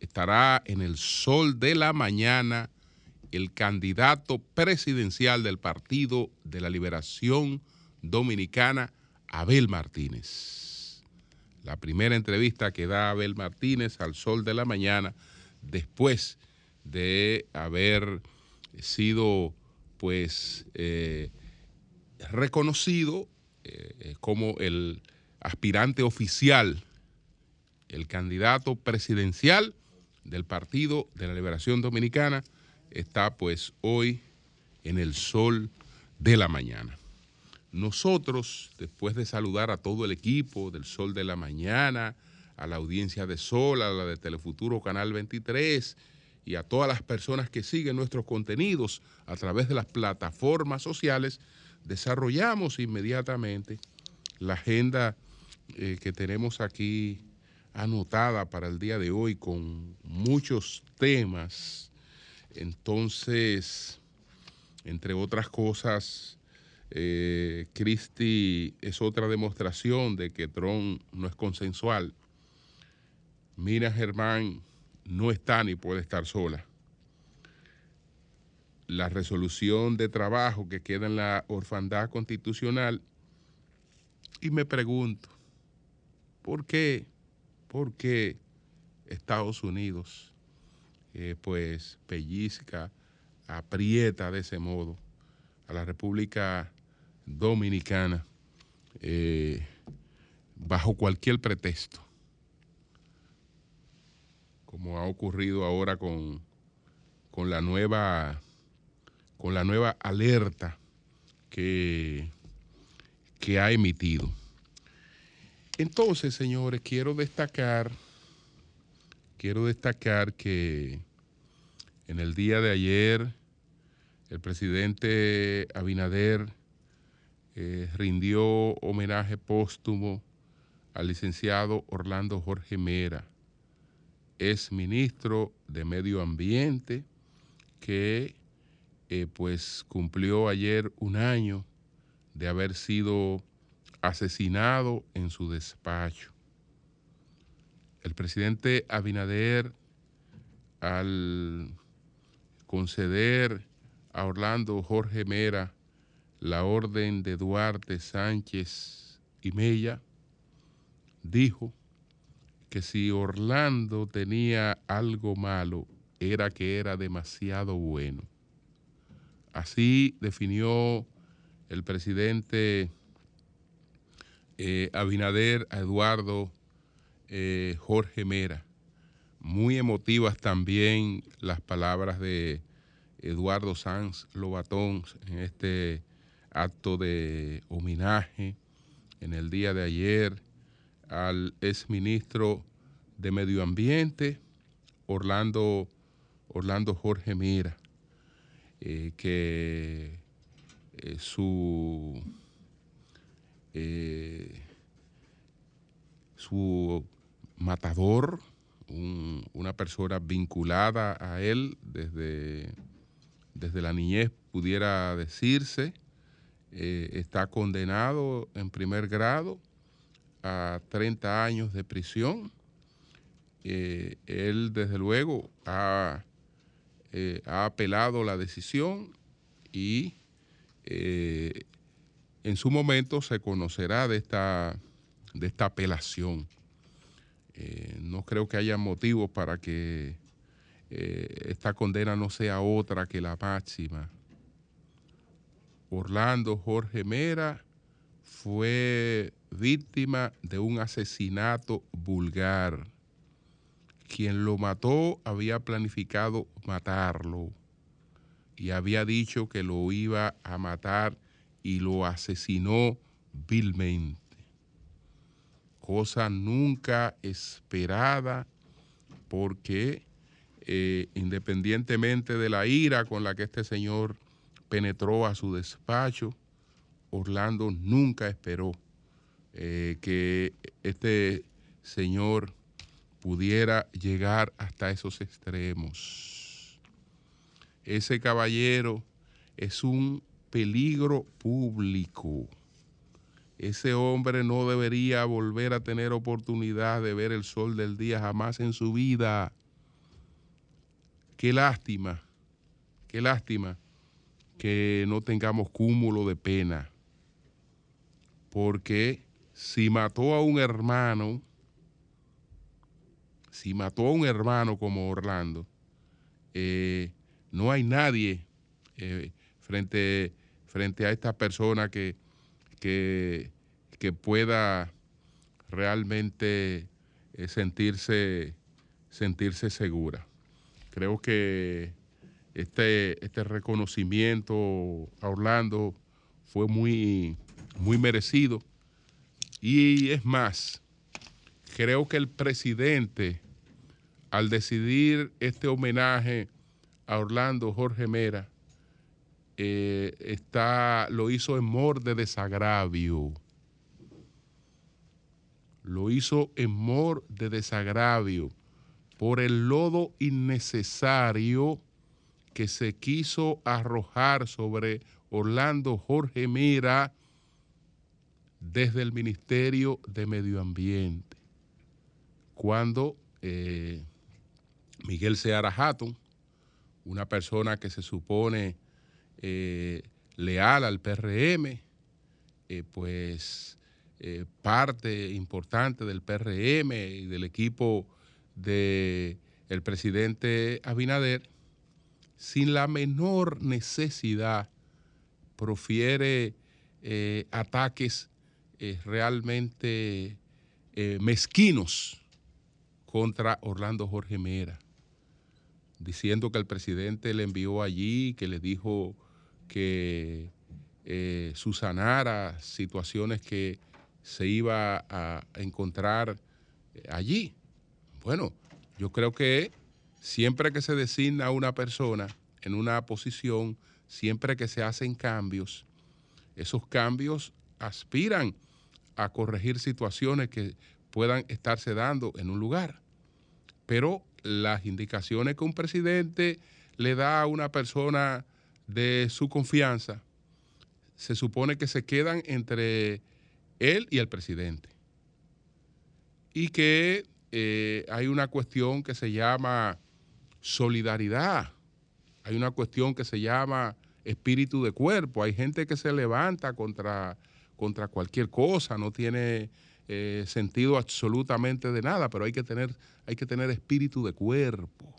estará en el sol de la mañana el candidato presidencial del Partido de la Liberación Dominicana, Abel Martínez. La primera entrevista que da Abel Martínez al sol de la mañana después de haber sido pues eh, reconocido eh, como el aspirante oficial, el candidato presidencial del Partido de la Liberación Dominicana, está pues hoy en el sol de la mañana. Nosotros, después de saludar a todo el equipo del Sol de la Mañana, a la audiencia de Sol, a la de Telefuturo Canal 23 y a todas las personas que siguen nuestros contenidos a través de las plataformas sociales, desarrollamos inmediatamente la agenda eh, que tenemos aquí anotada para el día de hoy con muchos temas. Entonces, entre otras cosas, eh, Cristi es otra demostración de que Trump no es consensual. Mira, Germán no está ni puede estar sola. La resolución de trabajo que queda en la orfandad constitucional. Y me pregunto, ¿por qué? ¿Por qué Estados Unidos eh, pues pellizca, aprieta de ese modo a la República Dominicana eh, bajo cualquier pretexto? como ha ocurrido ahora con, con la nueva con la nueva alerta que, que ha emitido. Entonces, señores, quiero destacar, quiero destacar que en el día de ayer el presidente Abinader eh, rindió homenaje póstumo al licenciado Orlando Jorge Mera, es ministro de Medio Ambiente, que eh, pues cumplió ayer un año de haber sido asesinado en su despacho. El presidente Abinader, al conceder a Orlando Jorge Mera la orden de Duarte Sánchez y Mella, dijo que si Orlando tenía algo malo, era que era demasiado bueno. Así definió el presidente eh, Abinader a Eduardo eh, Jorge Mera. Muy emotivas también las palabras de Eduardo Sanz Lobatón en este acto de homenaje en el día de ayer al exministro de Medio Ambiente, Orlando, Orlando Jorge Mira, eh, que su, eh, su matador, una persona vinculada a él desde, desde la niñez, pudiera decirse, está condenado en primer grado a 30 años de prisión. Eh, él, desde luego, eh, ha, apelado la decisión y eh, en su momento se conocerá de esta, de esta apelación. no creo que haya motivos para que esta condena no sea otra que la máxima. Orlando Jorge Mera fue víctima de un asesinato vulgar. Quien lo mató había planificado matarlo y había dicho que lo iba a matar y lo asesinó vilmente. Cosa nunca esperada porque eh, independientemente de la ira con la que este señor penetró a su despacho, Orlando nunca esperó eh, que este señor pudiera llegar hasta esos extremos. Ese caballero es un peligro público. Ese hombre no debería volver a tener oportunidad de ver el sol del día jamás en su vida. Qué lástima, qué lástima que no tengamos cúmulo de pena. Porque si mató a un hermano, si mató a un hermano como Orlando, eh, no hay nadie eh, frente, frente a esta persona que, que, pueda realmente eh, sentirse, sentirse segura. Creo que este, este reconocimiento a Orlando fue muy, muy merecido. Y es más, creo que el presidente, al decidir este homenaje a Orlando Jorge Mera, eh, está, lo hizo en mor de desagravio. Lo hizo en mor de desagravio por el lodo innecesario que se quiso arrojar sobre Orlando Jorge Mera desde el Ministerio de Medio Ambiente. Cuando eh, Miguel Seara Hatton, una persona que se supone eh, leal al PRM, eh, pues eh, parte importante del PRM y del equipo del el presidente Abinader, sin la menor necesidad, profiere ataques realmente mezquinos contra Orlando Jorge Mera, diciendo que el presidente le envió allí, que le dijo que eh, susanara situaciones que se iba a encontrar eh, allí. Bueno, yo creo que siempre que se designa a una persona en una posición, siempre que se hacen cambios, esos cambios aspiran a corregir situaciones que puedan estarse dando en un lugar. Pero las indicaciones que un presidente le da a una persona de su confianza se supone que se quedan entre él y el presidente. Y que eh, hay una cuestión que se llama solidaridad, hay una cuestión que se llama espíritu de cuerpo, hay gente que se levanta contra, contra cualquier cosa, no tiene eh, sentido absolutamente de nada, pero hay que tener, hay que tener espíritu de cuerpo,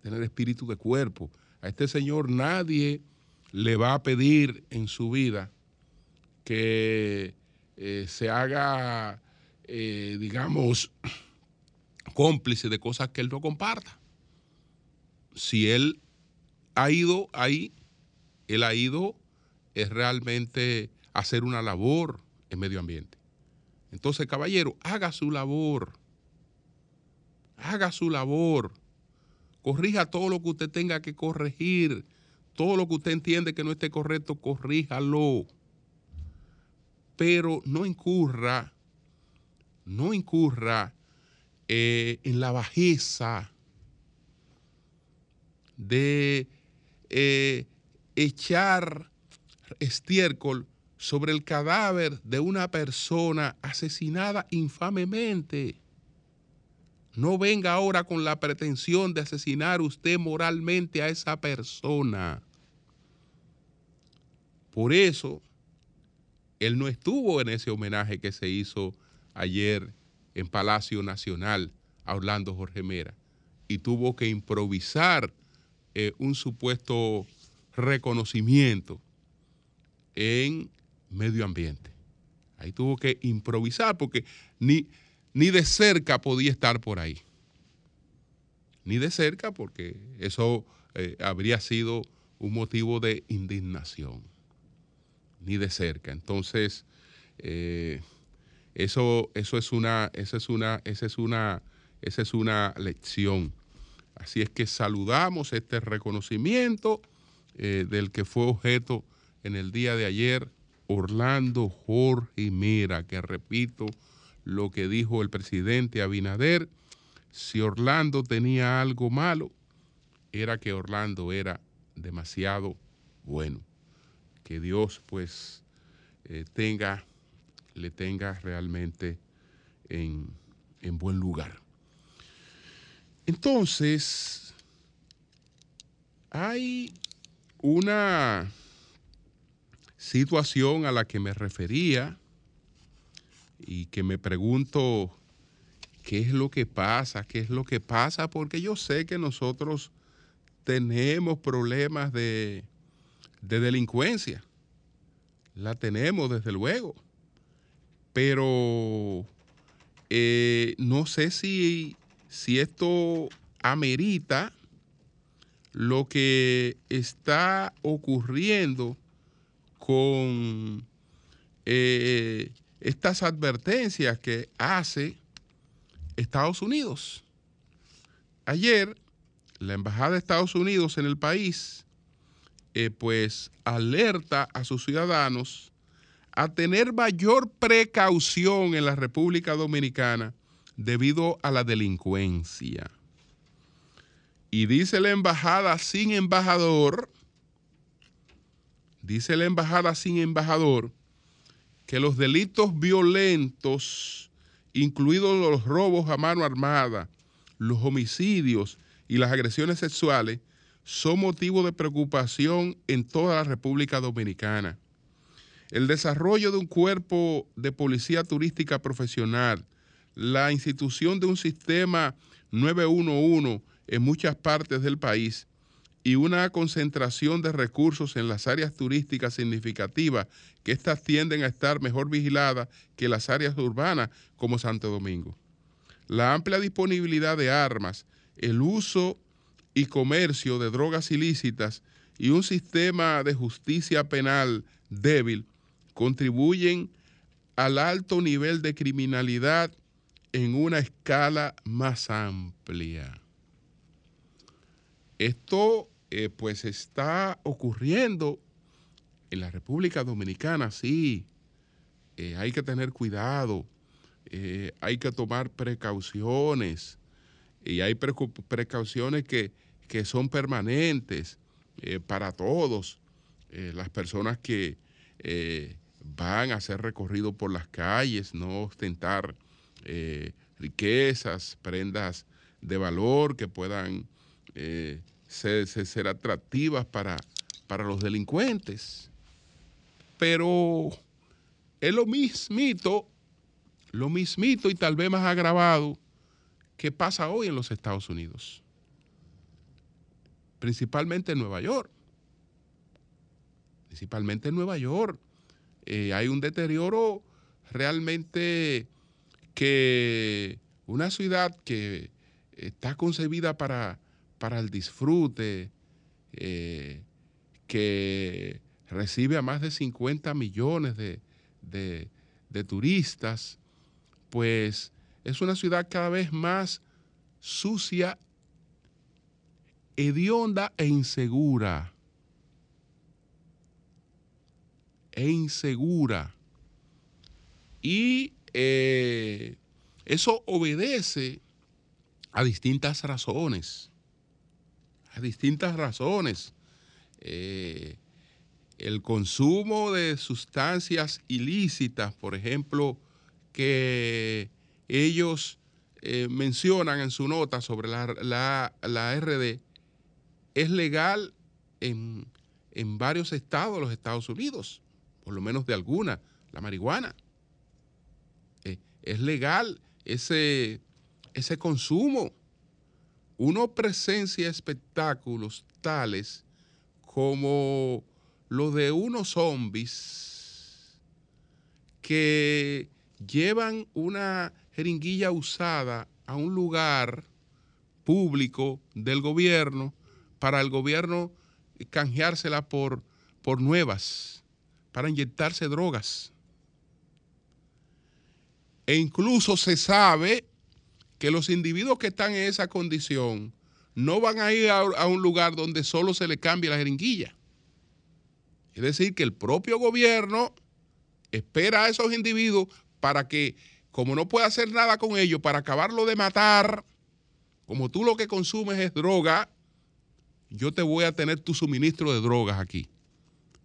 tener espíritu de cuerpo. A este señor nadie le va a pedir en su vida que eh, se haga, eh, digamos, cómplice de cosas que él no comparta. Si él ha ido ahí, él ha ido es realmente hacer una labor en medio ambiente. Entonces, caballero, haga su labor. Haga su labor corrija todo lo que usted tenga que corregir. Todo lo que usted entiende que no esté correcto, corríjalo. Pero no incurra, no incurra eh, en la bajeza de eh, echar estiércol sobre el cadáver de una persona asesinada infamemente. No venga ahora con la pretensión de asesinar usted moralmente a esa persona. Por eso, él no estuvo en ese homenaje que se hizo ayer en Palacio Nacional a Orlando Jorge Mera y tuvo que improvisar eh, un supuesto reconocimiento en medio ambiente. Ahí tuvo que improvisar porque ni, ni de cerca podía estar por ahí. Ni de cerca porque eso eh, habría sido un motivo de indignación. Ni de cerca. Entonces, eh, eso, eso es una, esa es una, esa es una, esa es una lección Así es que saludamos este reconocimiento eh, del que fue objeto en el día de ayer Orlando Jorge Mera, que repito lo que dijo el presidente Abinader, si Orlando tenía algo malo, era que Orlando era demasiado bueno. Que Dios pues eh, tenga, le tenga realmente en, en buen lugar. Entonces, hay una situación a la que me refería y que me pregunto qué es lo que pasa, qué es lo que pasa, porque yo sé que nosotros tenemos problemas de, delincuencia, la tenemos desde luego, pero eh, no sé si, si esto amerita lo que está ocurriendo con eh, estas advertencias que hace Estados Unidos. Ayer, la Embajada de Estados Unidos en el país, eh, pues alerta a sus ciudadanos a tener mayor precaución en la República Dominicana debido a la delincuencia. Y dice la embajada sin embajador, dice la embajada sin embajador, que los delitos violentos, incluidos los robos a mano armada, los homicidios y las agresiones sexuales, son motivo de preocupación en toda la República Dominicana. El desarrollo de un cuerpo de policía turística profesional, la institución de un sistema 911 en muchas partes del país y una concentración de recursos en las áreas turísticas significativas, que éstas tienden a estar mejor vigiladas que las áreas urbanas como Santo Domingo. La amplia disponibilidad de armas, el uso y comercio de drogas ilícitas y un sistema de justicia penal débil contribuyen al alto nivel de criminalidad en una escala más amplia. Esto eh, pues está ocurriendo en la República Dominicana, sí. Eh, hay que tener cuidado, eh, hay que tomar precauciones y hay precauciones que, que, son permanentes para todos. las personas que van a hacer recorrido por las calles, no ostentar riquezas, prendas de valor que puedan ser, atractivas para, para los delincuentes. Pero es lo mismito, lo mismito y tal vez más agravado que pasa hoy en los Estados Unidos. Principalmente en Nueva York. Principalmente en Nueva York. Eh, hay un deterioro realmente que una ciudad que está concebida para para el disfrute, eh, que recibe a más de 50 millones de, de turistas, pues es una ciudad cada vez más sucia, hedionda e insegura. E insegura. Y eh, eso obedece a distintas razones distintas razones. Eh, el consumo de sustancias ilícitas, por ejemplo, que ellos eh, mencionan en su nota sobre la, la, RD, es legal en, varios estados de los Estados Unidos, por lo menos de alguna, la marihuana. Eh, es legal ese, ese consumo uno presencia espectáculos tales como lo de unos zombies que llevan una jeringuilla usada a un lugar público del gobierno para el gobierno canjeársela por, por nuevas, para inyectarse drogas. E incluso se sabe que los individuos que están en esa condición no van a ir a, un lugar donde solo se le cambie la jeringuilla. Es decir, que el propio gobierno espera a esos individuos para que, como no puede hacer nada con ellos, para acabarlo de matar, como tú lo que consumes es droga, yo te voy a tener tu suministro de drogas aquí.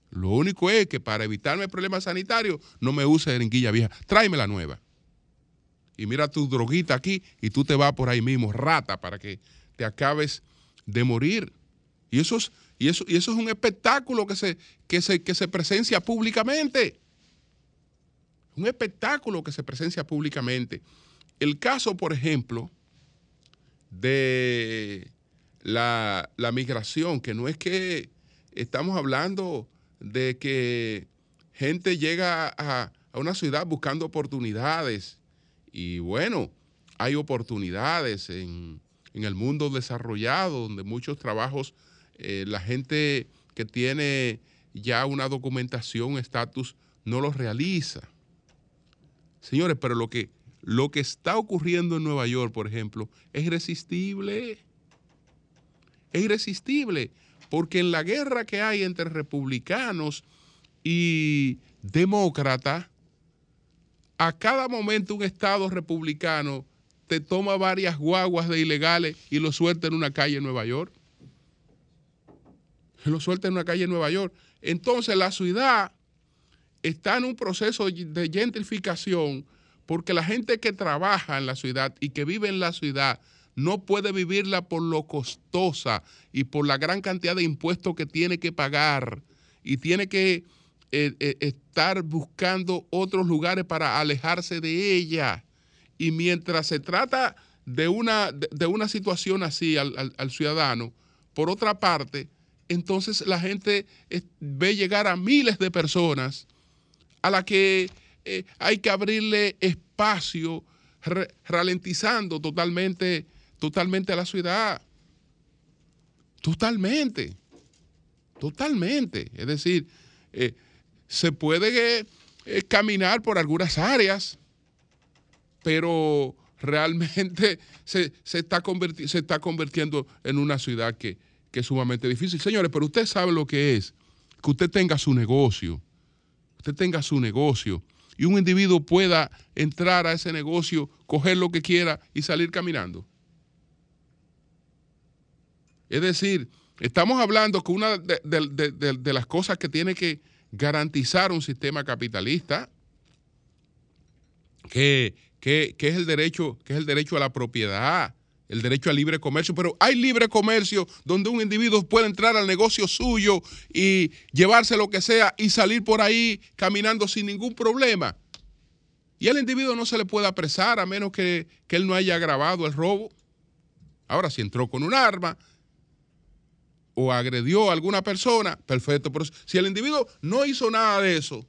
Lo único es que para evitarme problemas sanitarios no me use jeringuilla vieja. Tráeme la nueva. Y mira tu droguita aquí y tú te vas por ahí mismo, rata, para que te acabes de morir. Y eso es, y eso, y eso es un espectáculo que se, que, se, que se presencia públicamente. Un espectáculo que se presencia públicamente. El caso, por ejemplo, de la, la migración, que no es que estamos hablando de que gente llega a, una ciudad buscando oportunidades y bueno, hay oportunidades en, el mundo desarrollado donde muchos trabajos, eh, la gente que tiene ya una documentación, estatus, no los realiza. Señores, pero lo que, lo que está ocurriendo en Nueva York, por ejemplo, es irresistible. Es irresistible porque en la guerra que hay entre republicanos y demócratas, a cada momento un Estado republicano te toma varias guaguas de ilegales y lo suelta en una calle en Nueva York. Lo suelta en una calle en Nueva York. Entonces la ciudad está en un proceso de gentrificación porque la gente que trabaja en la ciudad y que vive en la ciudad no puede vivirla por lo costosa y por la gran cantidad de impuestos que tiene que pagar y tiene que eh, eh, estar buscando otros lugares para alejarse de ella. Y mientras se trata de una, de, una situación así al, ciudadano, por otra parte, entonces la gente ve llegar a miles de personas a las que eh, hay que abrirle espacio, ralentizando totalmente totalmente a la ciudad. Totalmente. Totalmente. Es decir, se puede eh, caminar por algunas áreas, pero realmente se, está, se está convirtiendo en una ciudad que, que es sumamente difícil. Señores, pero usted sabe lo que es que usted tenga su negocio, usted tenga su negocio y un individuo pueda entrar a ese negocio, coger lo que quiera y salir caminando. Es decir, estamos hablando que una de, las cosas que tiene que garantizar un sistema capitalista, que, es el derecho, que es el derecho a la propiedad, el derecho al libre comercio, pero hay libre comercio donde un individuo puede entrar al negocio suyo y llevarse lo que sea y salir por ahí caminando sin ningún problema. Y al individuo no se le puede apresar a menos que, que él no haya agravado el robo. Ahora, si entró con un arma, o agredió a alguna persona, perfecto. Pero si el individuo no hizo nada de eso,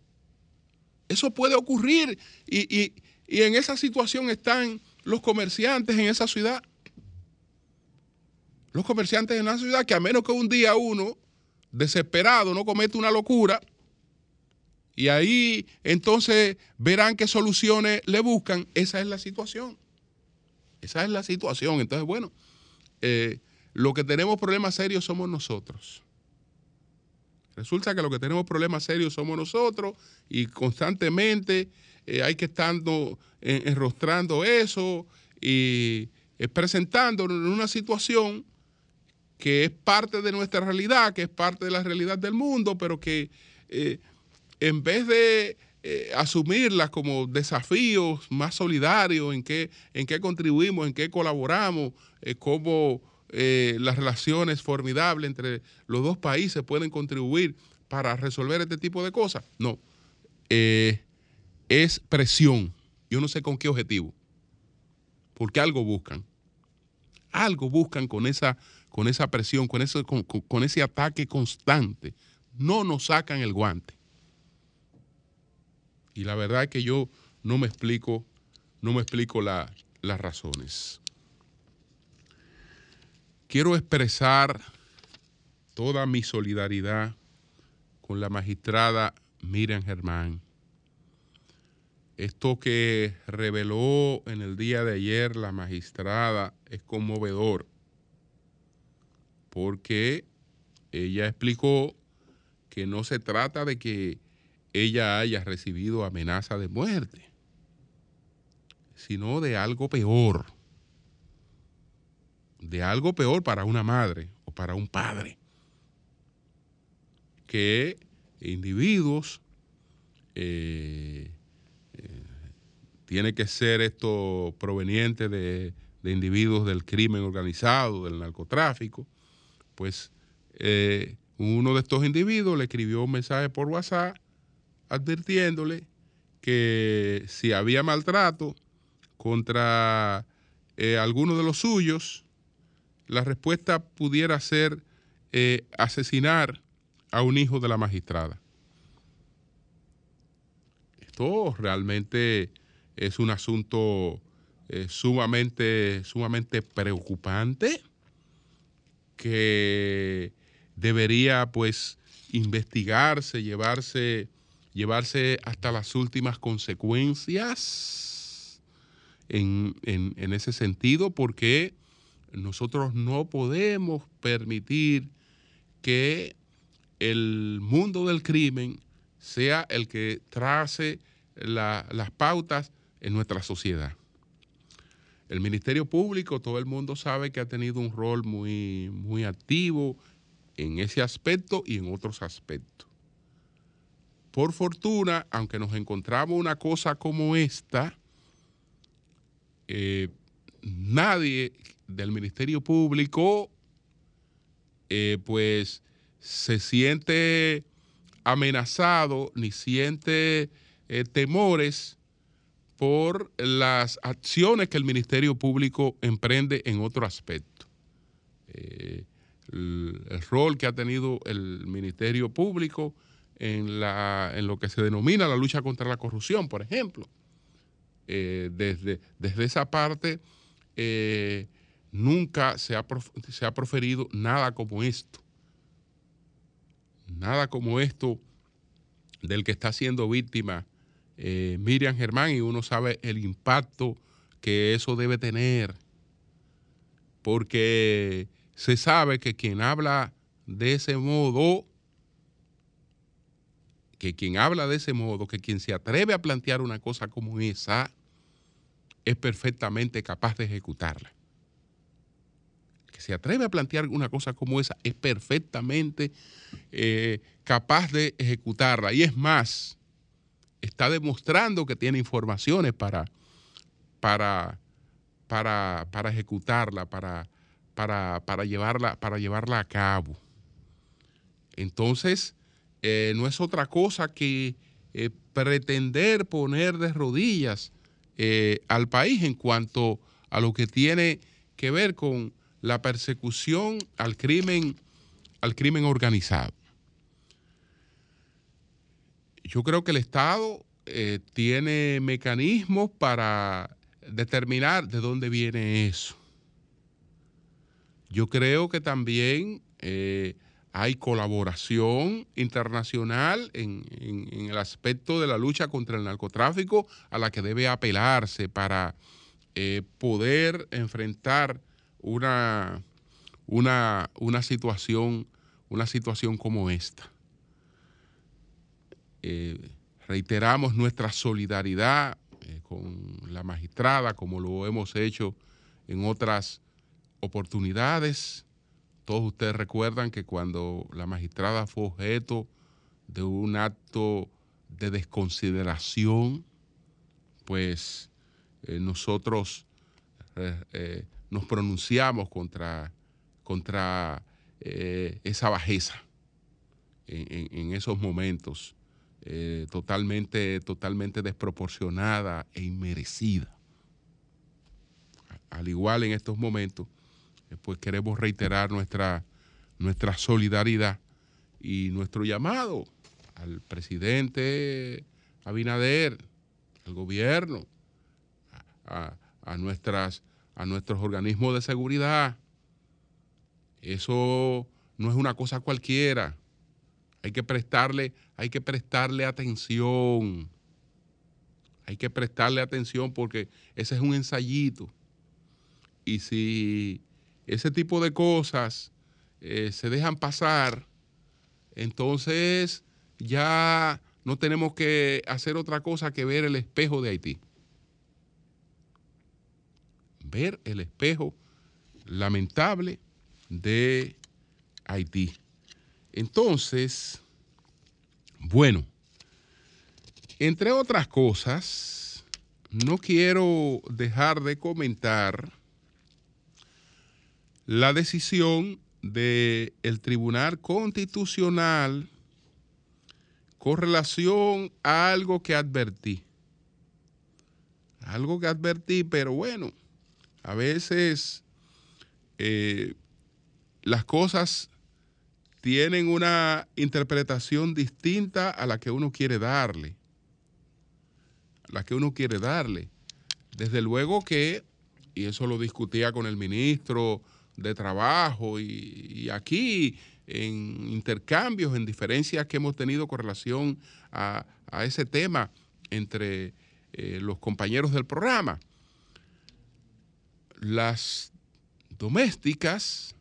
eso puede ocurrir. Y, en esa situación están los comerciantes en esa ciudad. Los comerciantes en la ciudad que a menos que un día uno, desesperado, no comete una locura, y ahí entonces verán qué soluciones le buscan. Esa es la situación. Esa es la situación. Entonces, bueno, eh, lo que tenemos problemas serios somos nosotros. Resulta que lo que tenemos problemas serios somos nosotros y constantemente eh, hay que estar enrostrando eso y eh, presentando en una situación que es parte de nuestra realidad, que es parte de la realidad del mundo, pero que eh, en vez de asumirlas como desafíos más solidarios, en qué, en qué contribuimos, en qué colaboramos, cómo eh, las relaciones formidables entre los dos países pueden contribuir para resolver este tipo de cosas. No, eh, es presión. Yo no sé con qué objetivo, porque algo buscan. Algo buscan con esa, con esa presión, con, ese ataque constante. No nos sacan el guante. Y la verdad es que yo no me explico, no me explico las razones. Quiero expresar toda mi solidaridad con la magistrada Miriam Germán. Esto que reveló en el día de ayer la magistrada es conmovedor. porque ella explicó que no se trata de que ella haya recibido amenaza de muerte, sino de algo peor, de algo peor para una madre o para un padre, que individuos, eh, eh, tiene que ser esto proveniente de, individuos del crimen organizado, del narcotráfico, pues eh, uno de estos individuos le escribió un mensaje por WhatsApp advirtiéndole que si había maltrato contra alguno de los suyos, la respuesta pudiera ser eh, asesinar a un hijo de la magistrada. Esto realmente es un asunto eh, sumamente, sumamente preocupante que debería pues investigarse, llevarse, llevarse hasta las últimas consecuencias en, en ese sentido, porque nosotros no podemos permitir que el mundo del crimen sea el que trace las pautas en nuestra sociedad. El Ministerio Público, todo el mundo sabe que ha tenido un rol muy, muy activo en ese aspecto y en otros aspectos. Por fortuna, aunque nos encontramos una cosa como esta, eh, nadie del Ministerio Público eh, pues se siente amenazado ni siente eh, temores por las acciones que el Ministerio Público emprende en otro aspecto. el, rol que ha tenido el Ministerio Público en lo que se denomina la lucha contra la corrupción, por ejemplo. desde, desde esa parte, nunca se ha, se ha proferido nada como esto. Nada como esto del que está siendo víctima eh, Miriam Germán y uno sabe el impacto que eso debe tener. Porque se sabe que quien habla de ese modo, que quien habla de ese modo, que quien se atreve a plantear una cosa como esa, es perfectamente capaz de ejecutarla se atreve a plantear una cosa como esa es perfectamente eh, capaz de ejecutarla. Y es más, está demostrando que tiene informaciones para, para, para, para ejecutarla, para, para, llevarla, para llevarla a cabo. Entonces, eh, no es otra cosa que eh, pretender poner de rodillas al país en cuanto a lo que tiene que ver con la persecución al crimen, al crimen organizado. Yo creo que el Estado eh, tiene mecanismos para determinar de dónde viene eso. Yo creo que también eh, hay colaboración internacional en, el aspecto de la lucha contra el narcotráfico a la que debe apelarse para eh, poder enfrentar una, una, una, situación, una situación como esta. Eh, reiteramos nuestra solidaridad eh, con la magistrada, como lo hemos hecho en otras oportunidades. Todos ustedes recuerdan que cuando la magistrada fue objeto de un acto de desconsideración, pues eh, nosotros nos pronunciamos contra, contra eh, esa bajeza en, esos momentos, eh, totalmente, totalmente desproporcionada e inmerecida. Al igual en estos momentos, eh, pues queremos reiterar nuestra, nuestra solidaridad y nuestro llamado al presidente Abinader, al gobierno, a nuestras a nuestros organismos de seguridad. Eso no es una cosa cualquiera. Hay que prestarle, hay que prestarle atención. Hay que prestarle atención porque ese es un ensayito. Y si ese tipo de cosas eh, se dejan pasar, entonces ya no tenemos que hacer otra cosa que ver el espejo de Haití. Ver el espejo lamentable de Haití. Entonces, bueno, entre otras cosas, no quiero dejar de comentar la decisión del Tribunal Constitucional con relación a algo que advertí. Algo que advertí, pero bueno, a veces eh, las cosas tienen una interpretación distinta a la que uno quiere darle. A la que uno quiere darle. Desde luego que, y eso lo discutía con el ministro de Trabajo y, aquí en intercambios, en diferencias que hemos tenido con relación a, ese tema entre eh, los compañeros del programa. Las domésticas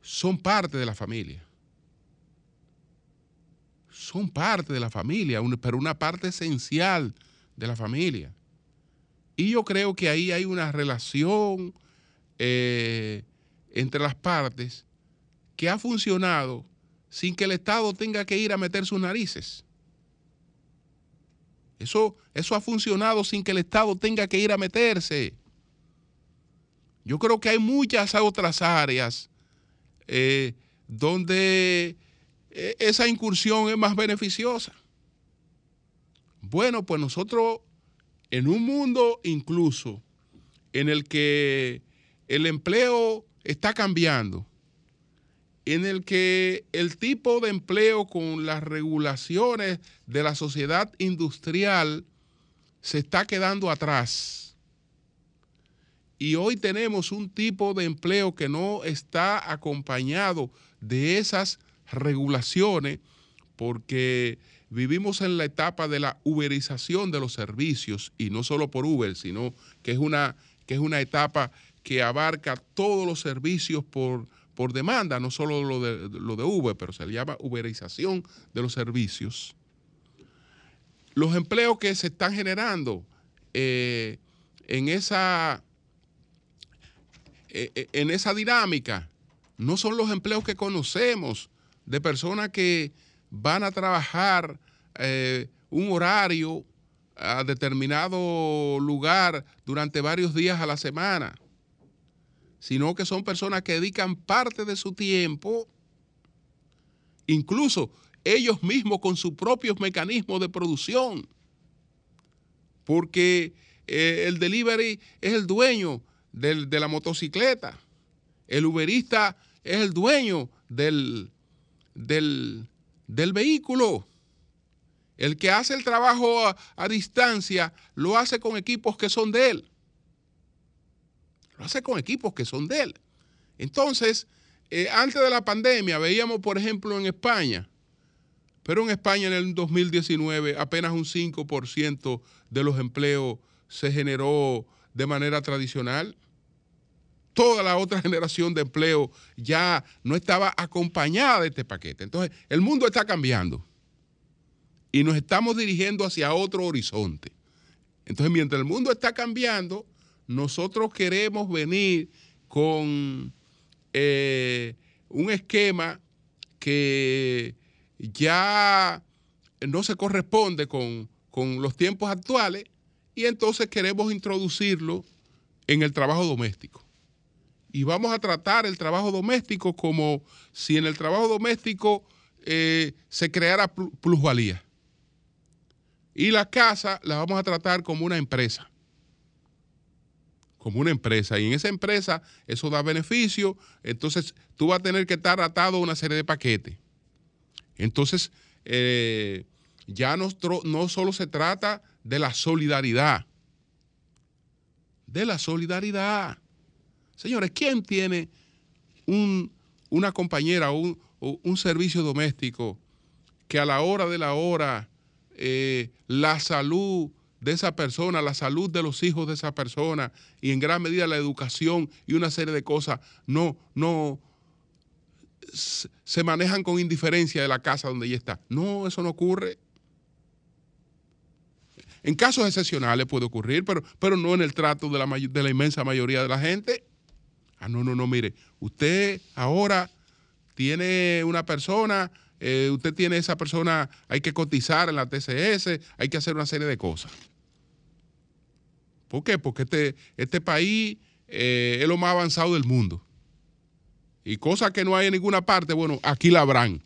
son parte de la familia son parte de la familia, pero una parte esencial de la familia. Y yo creo que ahí hay una relación eh, entre las partes que ha funcionado sin que el Estado tenga que ir a meter sus narices. Eso, eso ha funcionado sin que el Estado tenga que ir a meterse. Yo creo que hay muchas otras áreas eh, donde e, esa incursión es más beneficiosa. Bueno, pues nosotros en un mundo incluso en el que el empleo está cambiando, en el que el tipo de empleo con las regulaciones de la sociedad industrial se está quedando atrás. Y hoy tenemos un tipo de empleo que no está acompañado de esas regulaciones porque vivimos en la etapa de la uberización de los servicios y no solo por Uber, sino que es una, que es una etapa que abarca todos los servicios por, por demanda, no solo lo de, lo de Uber, pero se le llama uberización de los servicios. Los empleos que se están generando eh, en, esa, en esa dinámica no son los empleos que conocemos de personas que van a trabajar eh, un horario a determinado lugar durante varios días a la semana, sino que son personas que dedican parte de su tiempo, incluso ellos mismos con sus propios mecanismos de producción, porque eh, el delivery es el dueño de la motocicleta, el uberista es el dueño del, del, vehículo. El que hace el trabajo a, distancia lo hace con equipos que son de él. Lo hace con equipos que son de él. Entonces, eh, antes de la pandemia veíamos, por ejemplo, en España, pero en España en el 2019 apenas un 5% de los empleos se generó de manera tradicional toda la otra generación de empleo ya no estaba acompañada de este paquete. Entonces, el mundo está cambiando y nos estamos dirigiendo hacia otro horizonte. Entonces, mientras el mundo está cambiando, nosotros queremos venir con eh, un esquema que ya no se corresponde con, con los tiempos actuales y entonces queremos introducirlo en el trabajo doméstico y vamos a tratar el trabajo doméstico como si en el trabajo doméstico eh, se creara plusvalía. Y la casa la vamos a tratar como una empresa. Como una empresa. Y en esa empresa eso da beneficio. Entonces tú vas a tener que estar atado a una serie de paquetes. Entonces, eh, ya no, no solo se trata de la solidaridad. De la solidaridad. Señores, ¿quién tiene una compañera o un, servicio doméstico que a la hora de la hora eh, la salud de esa persona, la salud de los hijos de esa persona y en gran medida la educación y una serie de cosas no, no, se manejan con indiferencia de la casa donde ella está. No, eso no ocurre. En casos excepcionales puede ocurrir, pero, pero no en el trato de la, de la inmensa mayoría de la gente. Ah, no, no, no, mire, usted ahora tiene una persona, eh, usted tiene esa persona, hay que cotizar en la TCS, hay que hacer una serie de cosas. ¿Por qué? Porque este, este país eh, es lo más avanzado del mundo. Y cosas que no hay en ninguna parte, bueno, aquí la habrán.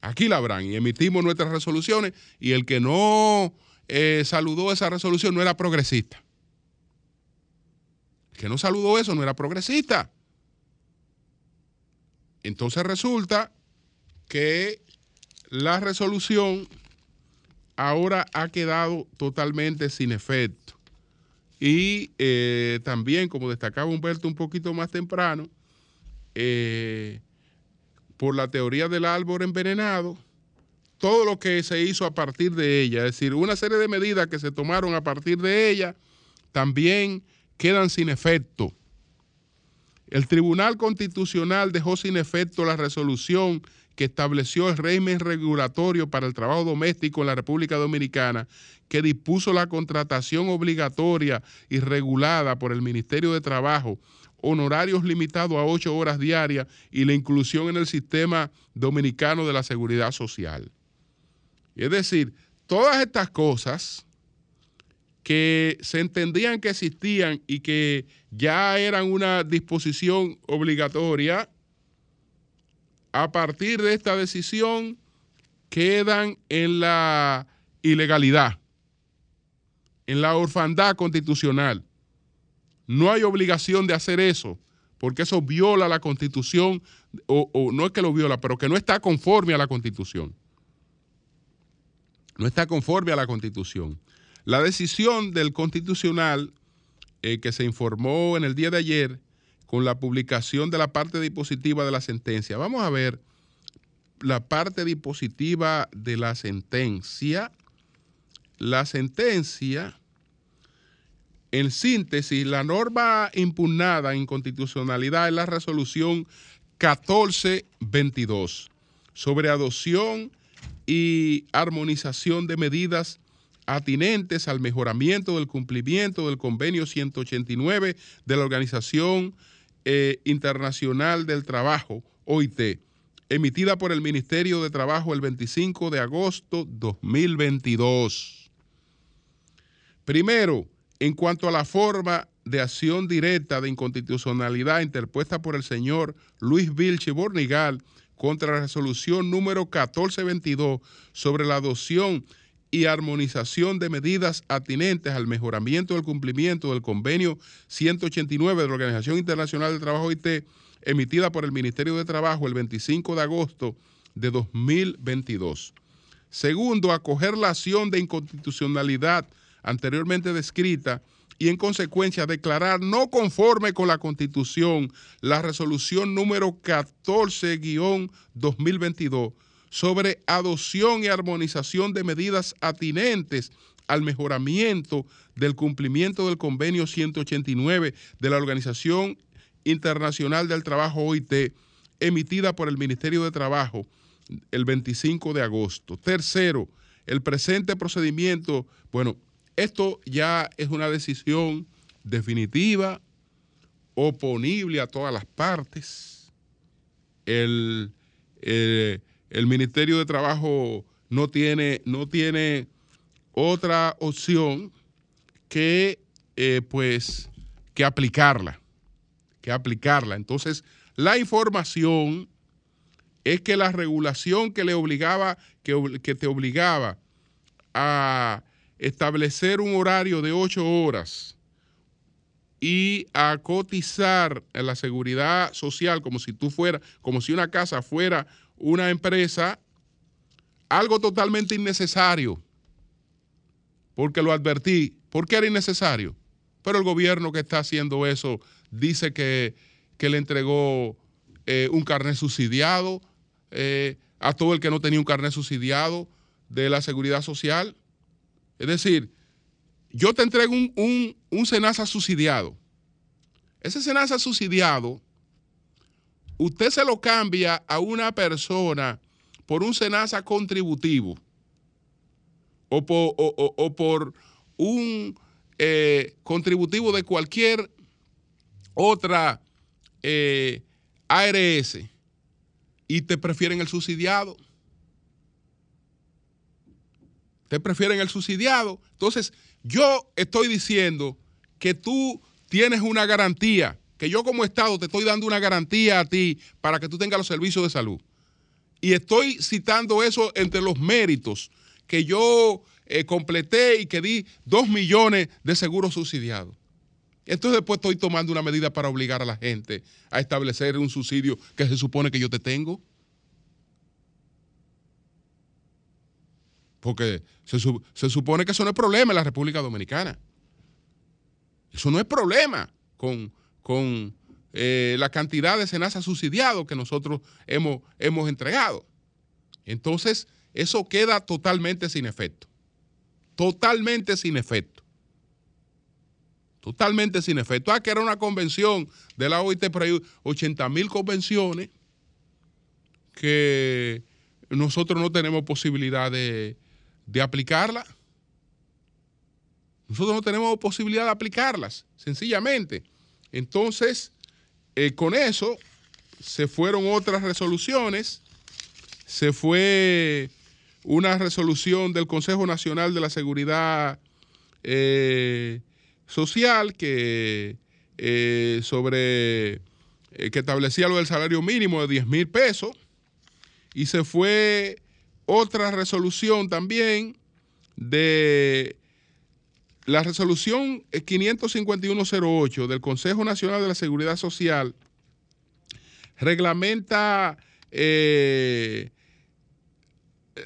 Aquí la habrán. Y emitimos nuestras resoluciones y el que no eh, saludó esa resolución no era progresista. Que no saludó eso no era progresista. Entonces resulta que la resolución ahora ha quedado totalmente sin efecto. Y eh, también, como destacaba Humberto un poquito más temprano, eh, por la teoría del árbol envenenado, todo lo que se hizo a partir de ella, es decir, una serie de medidas que se tomaron a partir de ella, también quedan sin efecto. El Tribunal Constitucional dejó sin efecto la resolución que estableció el régimen regulatorio para el trabajo doméstico en la República Dominicana, que dispuso la contratación obligatoria y regulada por el Ministerio de Trabajo, honorarios limitados a ocho horas diarias y la inclusión en el sistema dominicano de la seguridad social. Es decir, todas estas cosas que se entendían que existían y que ya eran una disposición obligatoria, a partir de esta decisión quedan en la ilegalidad, en la orfandad constitucional. No hay obligación de hacer eso, porque eso viola la constitución, o, no es que lo viola, pero que no está conforme a la constitución. No está conforme a la constitución. La decisión del constitucional eh, que se informó en el día de ayer con la publicación de la parte dispositiva de la sentencia. Vamos a ver la parte dispositiva de la sentencia. La sentencia, en síntesis, la norma impugnada en constitucionalidad es la resolución 1422 sobre adopción y armonización de medidas atinentes al mejoramiento del cumplimiento del convenio 189 de la Organización eh, Internacional del Trabajo, OIT, emitida por el Ministerio de Trabajo el 25 de agosto 2022. Primero, en cuanto a la forma de acción directa de inconstitucionalidad interpuesta por el señor Luis Vilche Bornigal contra la resolución número 1422 sobre la adopción y armonización de medidas atinentes al mejoramiento del cumplimiento del convenio 189 de la Organización Internacional del Trabajo IT, emitida por el Ministerio de Trabajo el 25 de agosto de 2022. Segundo, acoger la acción de inconstitucionalidad anteriormente descrita y en consecuencia declarar no conforme con la Constitución la resolución número 14-2022 sobre adopción y armonización de medidas atinentes al mejoramiento del cumplimiento del convenio 189 de la Organización Internacional del Trabajo OIT, emitida por el Ministerio de Trabajo el 25 de agosto. Tercero, el presente procedimiento, bueno, esto ya es una decisión definitiva, oponible a todas las partes. El, eh, el Ministerio de Trabajo no tiene, no tiene otra opción que, eh, pues, que aplicarla, que aplicarla. Entonces, la información es que la regulación que le obligaba, que, que te obligaba a establecer un horario de ocho horas y a cotizar en la seguridad social como si tú fuera, como si una casa fuera una empresa algo totalmente innecesario, porque lo advertí, porque era innecesario. Pero el gobierno que está haciendo eso dice que, le entregó eh, un carnet subsidiado eh, a todo el que no tenía un carnet subsidiado de la seguridad social. Es decir, yo te entrego un, un, un subsidiado. Ese SENASA subsidiado usted se lo cambia a una persona por un SENASA contributivo o por, un eh, contributivo de cualquier otra eh, ARS y te prefieren el subsidiado. Te prefieren el subsidiado. Entonces, yo estoy diciendo que tú tienes una garantía, que yo como Estado te estoy dando una garantía a ti para que tú tengas los servicios de salud. Y estoy citando eso entre los méritos que yo eh, completé y que di dos millones de seguros subsidiados. Entonces después estoy tomando una medida para obligar a la gente a establecer un subsidio que se supone que yo te tengo. Porque se, supone que eso no es problema en la República Dominicana. Eso no es problema con, con eh, la cantidad de senasa subsidiados que nosotros hemos, hemos entregado. Entonces, eso queda totalmente sin efecto. Totalmente sin efecto. Totalmente sin efecto. Ah, que era una convención de la OIT, pero hay 80 mil convenciones que nosotros no tenemos posibilidad de, de aplicarla. Nosotros no tenemos posibilidad de aplicarlas, sencillamente. Entonces, eh, con eso se fueron otras resoluciones. Se fue una resolución del Consejo Nacional de la Seguridad eh, Social que eh, sobre que establecía lo del salario mínimo de 10 mil pesos. Y se fue otra resolución también de la resolución 55108 del Consejo Nacional de la Seguridad Social reglamenta eh,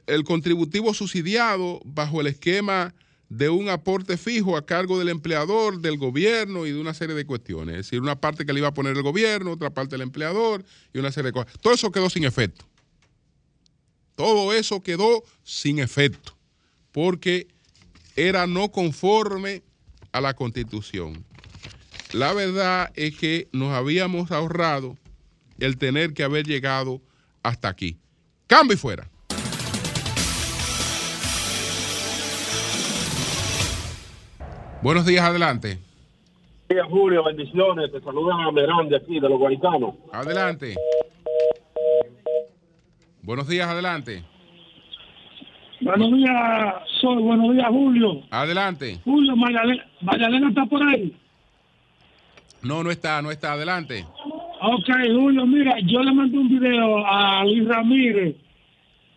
el contributivo subsidiado bajo el esquema de un aporte fijo a cargo del empleador, del gobierno y de una serie de cuestiones. Es decir, una parte que le iba a poner el gobierno, otra parte el empleador y una serie de cosas. Todo eso quedó sin efecto. Todo eso quedó sin efecto, porque era no conforme a la constitución. La verdad es que nos habíamos ahorrado el tener que haber llegado hasta aquí. Cambio y fuera. Buenos días, adelante. Buenos días, Julio, bendiciones. Te saludan a Merán de aquí, de los guaitanos. Adelante. Buenos días, adelante. Buenos días, soy. Buenos días, Julio. Adelante. Julio, Mayalena, está por ahí. No, no está, no está. Adelante. Ok, Julio, mira, yo le mandé un video a Luis Ramírez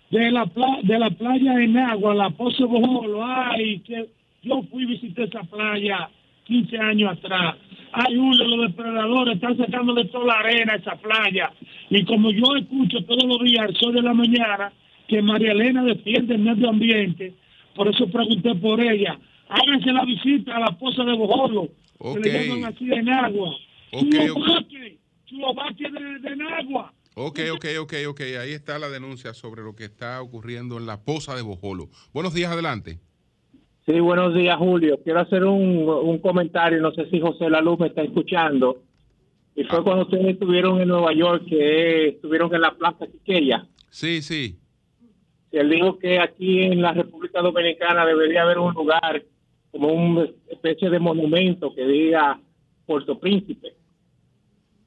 de la, de la playa en agua, la Pozo Bojolo. Ay, que yo fui y visité esa playa 15 años atrás. Ay, Julio, los depredadores están sacándole toda la arena a esa playa. Y como yo escucho todos los días el sol de la mañana que María Elena defiende el medio ambiente, por eso pregunté por ella. Háganse la visita a la poza de Bojolo, que le llaman así en agua. Ok, de, de agua. Ok, ok, ok, ok. Ahí está la denuncia sobre lo que está ocurriendo en la poza de Bojolo. Buenos días, adelante. Sí, buenos días, Julio. Quiero hacer un, un comentario. No sé si José Laluz me está escuchando. Y fue ah. cuando ustedes estuvieron en Nueva York, que estuvieron en la Plaza Quiqueya. Sí, sí. Él dijo que aquí en la República Dominicana debería haber un lugar como una especie de monumento que diga Puerto Príncipe.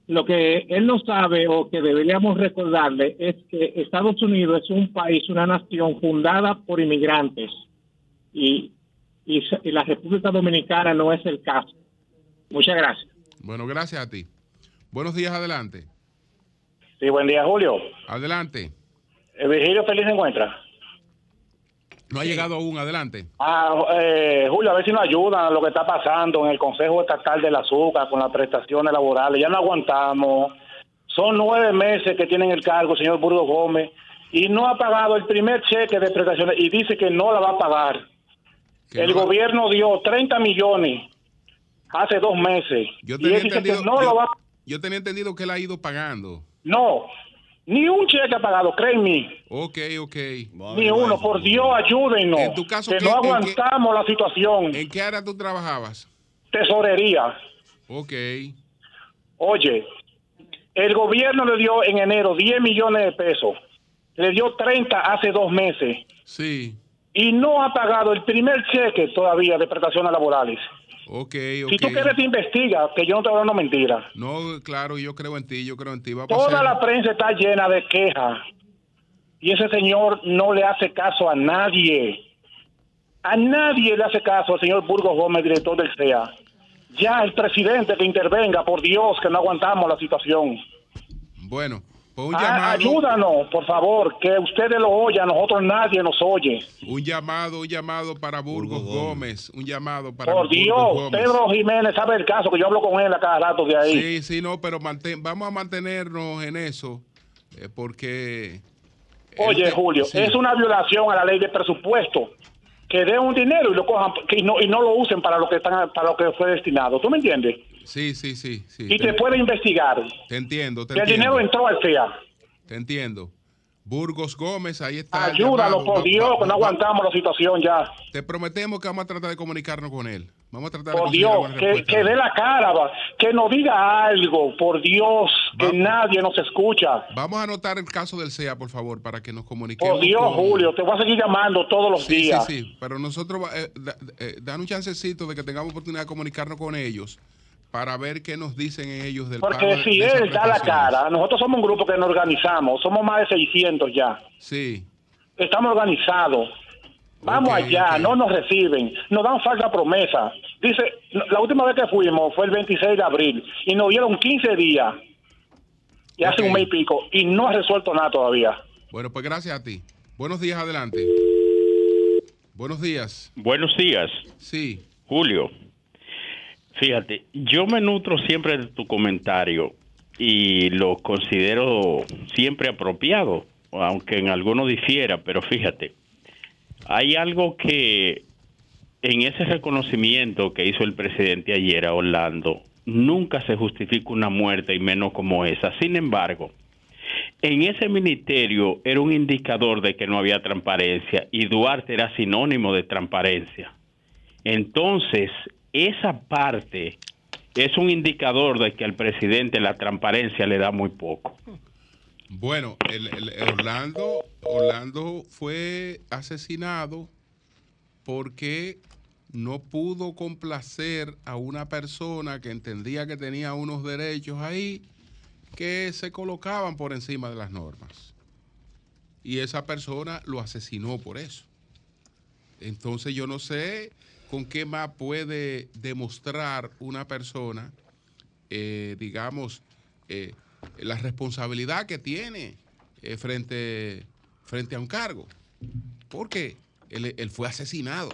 Lo que él no sabe o que deberíamos recordarle es que Estados Unidos es un país, una nación fundada por inmigrantes y, y, la República Dominicana no es el caso. Muchas gracias. Bueno, gracias a ti. Buenos días, adelante. Sí, buen día, Julio. Adelante. Eh, Virgilio Feliz se encuentra. No ha llegado aún, adelante. Ah, eh, Julio, a ver si nos ayudan a lo que está pasando en el Consejo Estatal del Azúcar con las prestaciones laborales. Ya no aguantamos. Son nueve meses que tienen el cargo, señor Burgo Gómez, y no ha pagado el primer cheque de prestaciones y dice que no la va a pagar. El gobierno dio 30 millones hace dos meses. Yo tenía, entendido, yo tenía entendido que él ha ido pagando. No, ni un cheque ha pagado, créeme. Ok, ok. Ni uno, por Dios, ayúdenos. En tu caso, que no aguantamos la situación. ¿En qué área tú trabajabas? Tesorería. Ok. Oye, El gobierno le dio en enero 10 millones de pesos. Le dio 30 hace dos meses. Sí. Y no ha pagado el primer cheque todavía de prestaciones laborales. Ok, ok. Si tú quieres, te investiga, que yo no te voy a dar una mentira. No, claro, yo creo en ti, yo creo en ti. Va a Toda pasar. la prensa está llena de quejas. Y ese señor no le hace caso a nadie. A nadie le hace caso al señor Burgos Gómez, director del CEA. Ya el presidente que intervenga, por Dios, que no aguantamos la situación. Bueno, pues un Ah, llamado. ayúdanos, por favor, que ustedes lo oyen, a nosotros nadie nos oye. Un llamado, un llamado para Burgos, Gómez. Un llamado para Por Burgos Dios, Gómez. Pedro Jiménez sabe el caso, que yo hablo con él a cada rato de ahí. Sí, sí, no, pero mantén- vamos a mantenernos en eso, eh, porque... Oye, él te- Julio, sí. es una violación a la ley de presupuesto. Que den un dinero y lo cojan que no, y no lo usen para lo que están para lo que fue destinado. ¿Tú me entiendes? Sí, sí, sí, sí. Y te puede investigar. Te entiendo, te el entiendo. dinero entró al CEA. Te entiendo. Burgos Gómez, ahí está. Ayúdalo, por Dios, que no aguantamos la situación ya. Te prometemos que vamos a tratar de comunicarnos con él. Vamos a tratar de Por Dios, que, que dé la cara, va, que nos diga algo, por Dios, que nadie nos escucha. Vamos a anotar el caso del CEA, por favor, para que nos comuniquemos. Por Dios, con- Julio, te voy a seguir llamando todos los Sí, días. sí, sí, pero nosotros, eh, da- eh, dan un chancecito de que tengamos oportunidad de comunicarnos con ellos para ver qué nos dicen ellos del Porque si de él da la cara, nosotros somos un grupo que nos organizamos, somos más de 600 ya. Sí, Estamos organizados. Vamos allá, no nos reciben, nos dan falsa promesa. Dice, la última vez que fuimos fue el 26 de abril y nos dieron 15 días y hace Ok. un mes y pico y no ha resuelto nada todavía. bueno, pues gracias a ti. Buenos días, adelante. Buenos días. Buenos días, Sí, Julio. Fíjate, yo me nutro siempre de tu comentario y lo considero siempre apropiado, aunque en alguno difiera, pero fíjate, hay algo que en ese reconocimiento que hizo el presidente ayer a Orlando, nunca se justifica una muerte y menos como esa. Sin embargo, en ese ministerio era un indicador de que no había transparencia y Duarte era sinónimo de transparencia. Entonces, esa parte es un indicador de que al presidente la transparencia le da muy poco. bueno, el, Orlando, Orlando fue asesinado porque no pudo complacer a una persona que entendía que tenía unos derechos ahí que se colocaban por encima de las normas. Y esa persona lo asesinó por eso. Entonces yo no sé con qué más puede demostrar una persona, eh, digamos, eh, la responsabilidad que tiene eh, frente, frente a un cargo. Porque él, fue asesinado.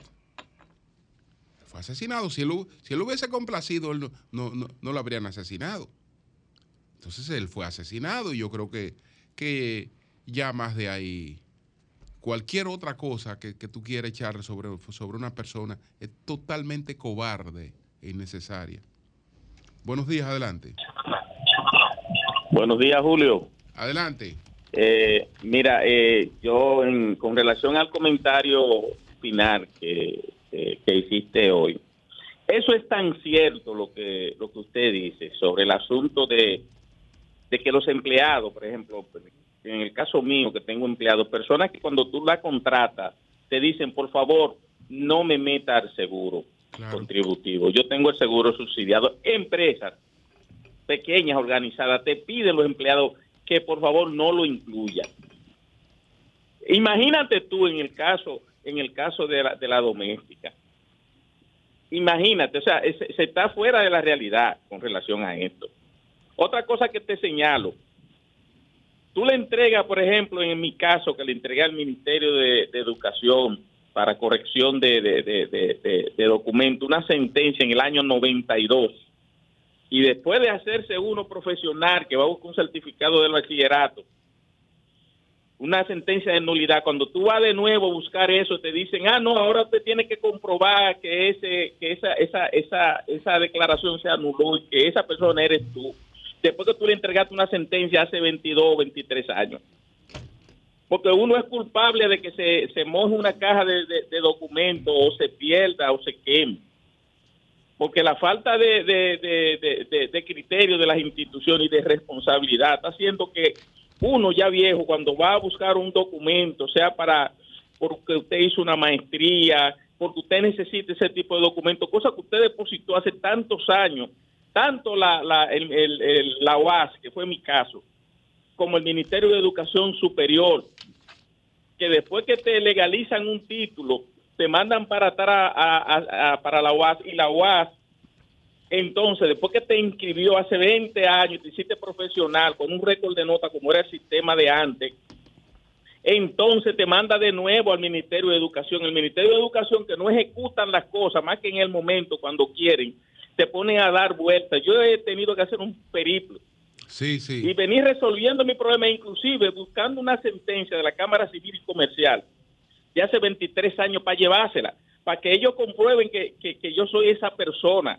Fue asesinado. Si él, hu- si él hubiese complacido, él no, no, no- no lo habrían asesinado. Entonces él fue asesinado y yo creo que, que ya más de ahí, cualquier otra cosa que, que tú quieras echar sobre, sobre una persona es totalmente cobarde e innecesaria. Buenos días, adelante. Buenos días, Julio. Adelante. Eh, mira, eh, yo en- con relación al comentario final que, que- que hiciste hoy, eso es tan cierto lo que lo que usted dice sobre el asunto de, de que los empleados, por ejemplo, en el caso mío que tengo empleados, personas que cuando tú la contratas te dicen, por favor, no me meta al seguro Claro. contributivo. Yo tengo el seguro subsidiado. Empresas pequeñas organizadas te piden los empleados que por favor no lo incluyan. Imagínate tú en el caso en el caso de la, de la doméstica. Imagínate, o sea, se está fuera de la realidad con relación a esto. Otra cosa que te señalo, tú le entregas, por ejemplo, en mi caso, que le entregué al Ministerio de, Educación para corrección de- de documento, una sentencia en el año 92 y después de hacerse uno profesional que va a buscar un certificado del bachillerato, una sentencia de nulidad, cuando tú vas de nuevo a buscar eso, te dicen, ah, no, ahora usted tiene que comprobar que ese que esa, esa, esa, esa declaración se anuló y que esa persona eres tú. Después que tú le entregaste una sentencia hace 22 o 23 años. Porque uno es culpable de que se, moje una caja de, documentos o se pierda o se queme porque la falta de, de, de, de, de criterio de las instituciones y de responsabilidad está haciendo que uno ya viejo, cuando va a buscar un documento, sea para porque usted hizo una maestría, porque usted necesita ese tipo de documento, cosa que usted depositó hace tantos años, tanto la, la, el, el, la UAS, que fue mi caso, como el Ministerio de Educación Superior, que después que te legalizan un título, te mandan para atrás a, a- para la UAS y la UAS, entonces después que te inscribió hace 20 años, te hiciste profesional con un récord de nota como era el sistema de antes, entonces te manda de nuevo al Ministerio de Educación. El Ministerio de Educación que no ejecutan las cosas más que en el momento cuando quieren, te ponen a dar vueltas. Yo he tenido que hacer un periplo Sí, y sí. venir resolviendo mi problema, inclusive buscando una sentencia de la Cámara Civil y Comercial de hace 23 años para llevársela, para que ellos comprueben que, que- que yo soy esa persona.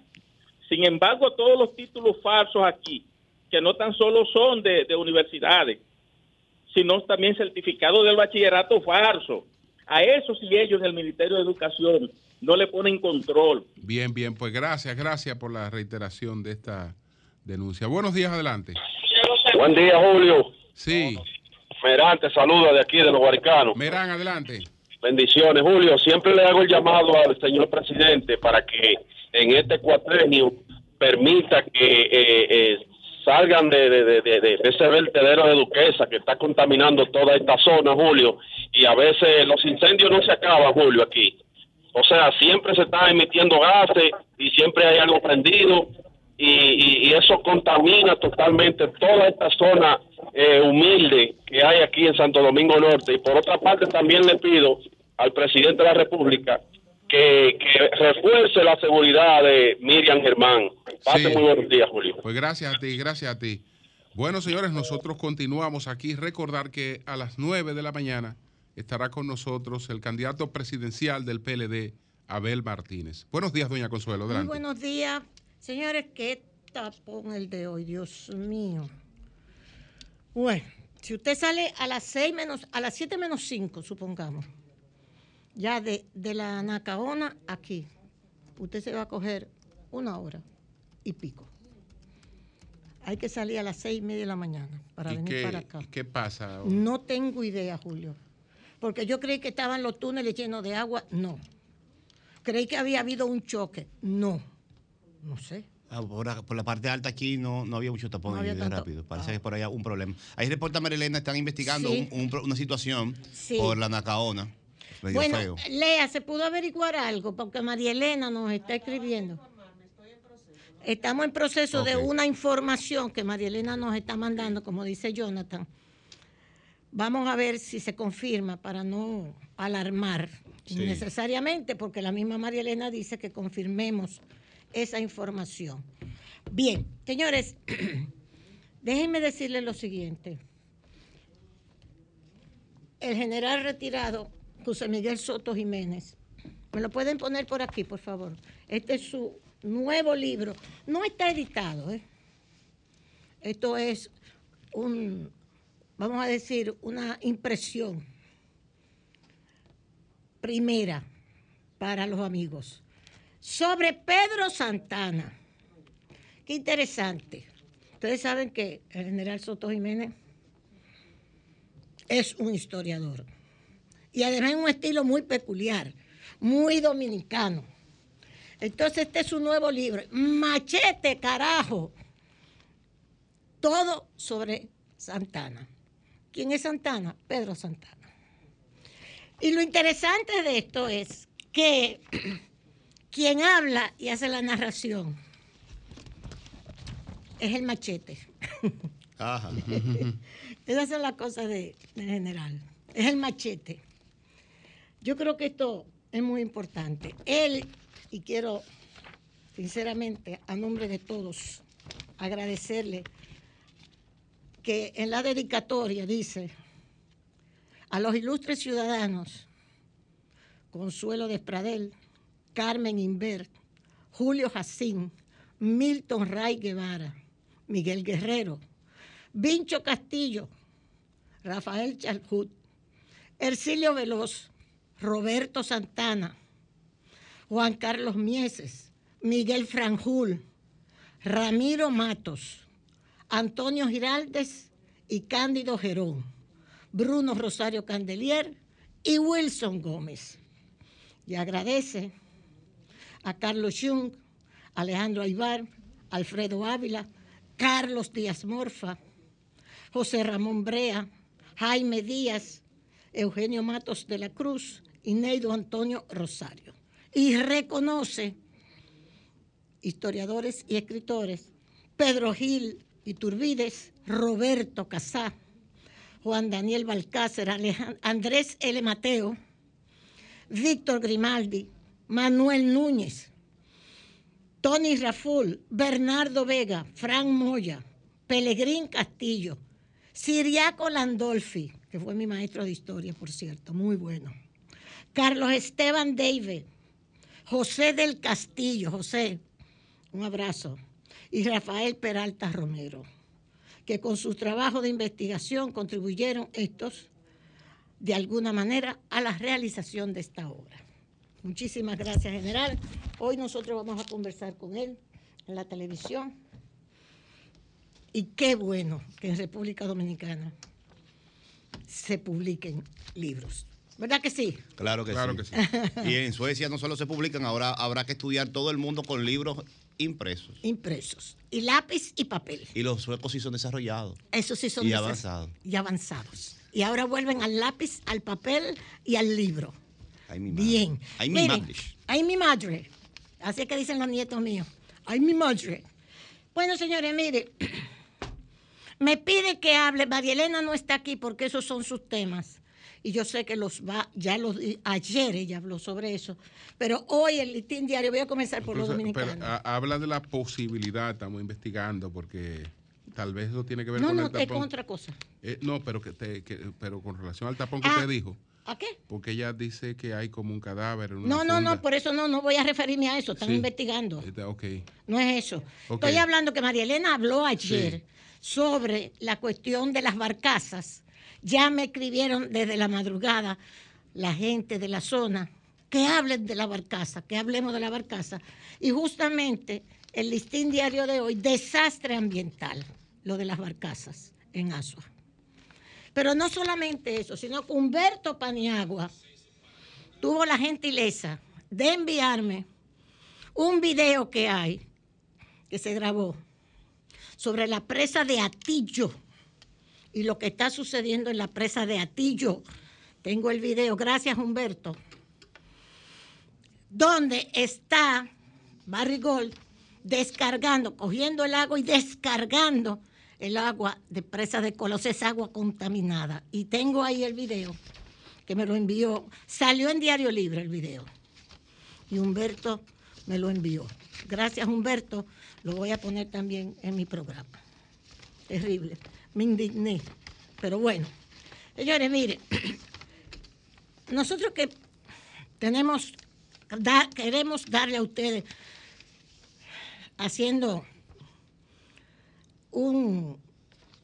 Sin embargo, todos los títulos falsos aquí, que no tan solo son de, de universidades, sino también certificados del bachillerato falso. A eso sí ellos en el Ministerio de Educación no le ponen control. Bien, bien. Pues gracias, gracias por la reiteración de esta denuncia. Buenos días, adelante. Buen día, Julio. Sí. Merante, saluda de aquí, de los Guaricanos. Merán, adelante. Bendiciones, Julio. Siempre le hago el llamado al señor presidente para que en este cuatrenio permita que eh, eh, salgan de, de- de- de- de ese vertedero de Duquesa que está contaminando toda esta zona, Julio. Y a veces los incendios no se acaban, Julio, aquí. O sea, siempre se están emitiendo gases y siempre hay algo prendido y, y- y eso contamina totalmente toda esta zona eh, humilde que hay aquí en Santo Domingo Norte. Y por otra parte también le pido al presidente de la República que, que refuerce la seguridad de Miriam Germán. Pase Sí. muy buenos días, Julio. Pues gracias a ti, gracias a ti. Bueno, señores, nosotros continuamos aquí. Recordar que a las 9 de la mañana estará con nosotros el candidato presidencial del PLD, Abel Martínez. Buenos días, doña Consuelo. Muy buenos días. Señores, qué tapón el de hoy, Dios mío. Bueno, si usted sale a las seis menos, a las 7 menos 5, supongamos, ya de, de la Nacaona aquí, usted se va a coger una hora y pico. Hay que salir a las seis y media de la mañana para ¿Y venir qué, para acá. qué pasa? ahora? No tengo idea, Julio. Porque yo creí que estaban los túneles llenos de agua. No. Creí que había habido un choque. No. No sé. Ah, Por, la- por la parte alta aquí no, no había mucho tapón No ahí había de tanto. rápido. Parece Ah. que por allá un problema. Ahí reporta Marilena, están investigando Sí. un- un pro- una situación Sí. por la Nacaona. Bueno, feo. Lea, ¿se pudo averiguar algo? Porque María Elena nos está escribiendo. Estamos en proceso de una información que María Elena nos está mandando, como dice Jonathan. Vamos a ver si se confirma para no alarmar Sí. innecesariamente, porque la misma María Elena dice que confirmemos esa información. Bien, señores, déjenme decirles lo siguiente. El general retirado, José Miguel Soto Jiménez, me lo pueden poner por aquí, por favor. Este es su nuevo libro. No está editado, ¿eh? Esto es un, vamos a decir, una impresión primera para los amigos. Sobre Pedro Santana. Qué interesante. Ustedes saben que el general Soto Jiménez es un historiador. Y además en un estilo muy peculiar, muy dominicano. Entonces este es su nuevo libro. Machete, carajo. Todo sobre Santana. ¿Quién es Santana? Pedro Santana. Y lo interesante de esto es que quien habla y hace la narración es el machete. Ajá. Esas son las cosas de, general. Es el machete. Yo creo que esto es muy importante. Él, y quiero sinceramente, a nombre de todos, agradecerle que en la dedicatoria dice a los ilustres ciudadanos, Consuelo Despradel, Carmen Inver, Julio Jacín, Milton Ray Guevara, Miguel Guerrero, Vincho Castillo, Rafael Chalcut, Ercilio Veloz, Roberto Santana, Juan Carlos Mieses, Miguel Franjul, Ramiro Matos, Antonio Giraldes y Cándido Gerón, Bruno Rosario Candelier y Wilson Gómez. Y agradece a Carlos Jung, Alejandro Aybar, Alfredo Ávila, Carlos Díaz Morfa, José Ramón Brea, Jaime Díaz, Eugenio Matos de la Cruz y Neido Antonio Rosario. Y reconoce historiadores y escritores, Pedro Gil Iturbides, Roberto Casá, Juan Daniel Balcácer, Andrés L. Mateo, Víctor Grimaldi, Manuel Núñez, Tony Raful, Bernardo Vega, Frank Moya, Pelegrín Castillo, Siriaco Landolfi, que fue mi maestro de historia, por cierto, muy bueno. Carlos Esteban Deive, José del Castillo, José, un abrazo, y Rafael Peralta Romero, que con su trabajo de investigación contribuyeron estos, de alguna manera, a la realización de esta obra. Muchísimas gracias, general. Hoy nosotros vamos a conversar con él en la televisión. Y qué bueno que en República Dominicana se publiquen libros. ¿Verdad que sí? Claro que Claro sí. que sí. Y en Suecia no solo se publican, ahora habrá que estudiar todo el mundo con libros impresos. Impresos. Y lápiz y papel. Y los suecos sí son desarrollados. Eso sí son Y avanzados. Y avanzados. Y ahora vuelven al lápiz, al papel y al libro. Ay, mi madre. Bien. Ay, mi Miren, madre. Ay, mi madre. Así es que dicen los nietos míos. Ay, mi madre. Bueno, señores, mire. Me pide que hable. María Elena no está aquí porque esos son sus temas. Y yo sé que los va, ya los ayer ella habló sobre eso. Pero hoy el listín diario, voy a comenzar por los pero, dominicanos. a- habla de la posibilidad, estamos investigando, porque tal vez eso tiene que ver No, con no, el es tapón. con otra cosa. Eh, no, pero que, te- que- pero con relación al tapón que Ah. usted dijo, ¿A qué? porque ella dice que hay como un cadáver en una No, no, no, por eso no, no voy a referirme a eso. Están Sí. investigando. No es eso. Estoy hablando que María Elena habló ayer Sí. sobre la cuestión de las barcazas. Ya me escribieron desde la madrugada la gente de la zona que hablen de la barcaza, que hablemos de la barcaza. Y justamente el listín diario de hoy, desastre ambiental, lo de las barcazas en Asua. Pero no solamente eso, sino que Humberto Paniagua tuvo la gentileza de enviarme un video que hay, que se grabó, sobre la presa de Atillo y lo que está sucediendo en la presa de Atillo. Tengo el video, gracias Humberto, donde está Barrigol descargando, cogiendo el agua y descargando el agua de presa de Colos, es agua contaminada. Y tengo ahí el video que me lo envió, salió en Diario Libre el video y Humberto me lo envió. Gracias, Humberto. Lo voy a poner también en mi programa. Terrible. Me indigné. Pero bueno, señores, mire, nosotros que tenemos, da- queremos darle a ustedes, haciendo un,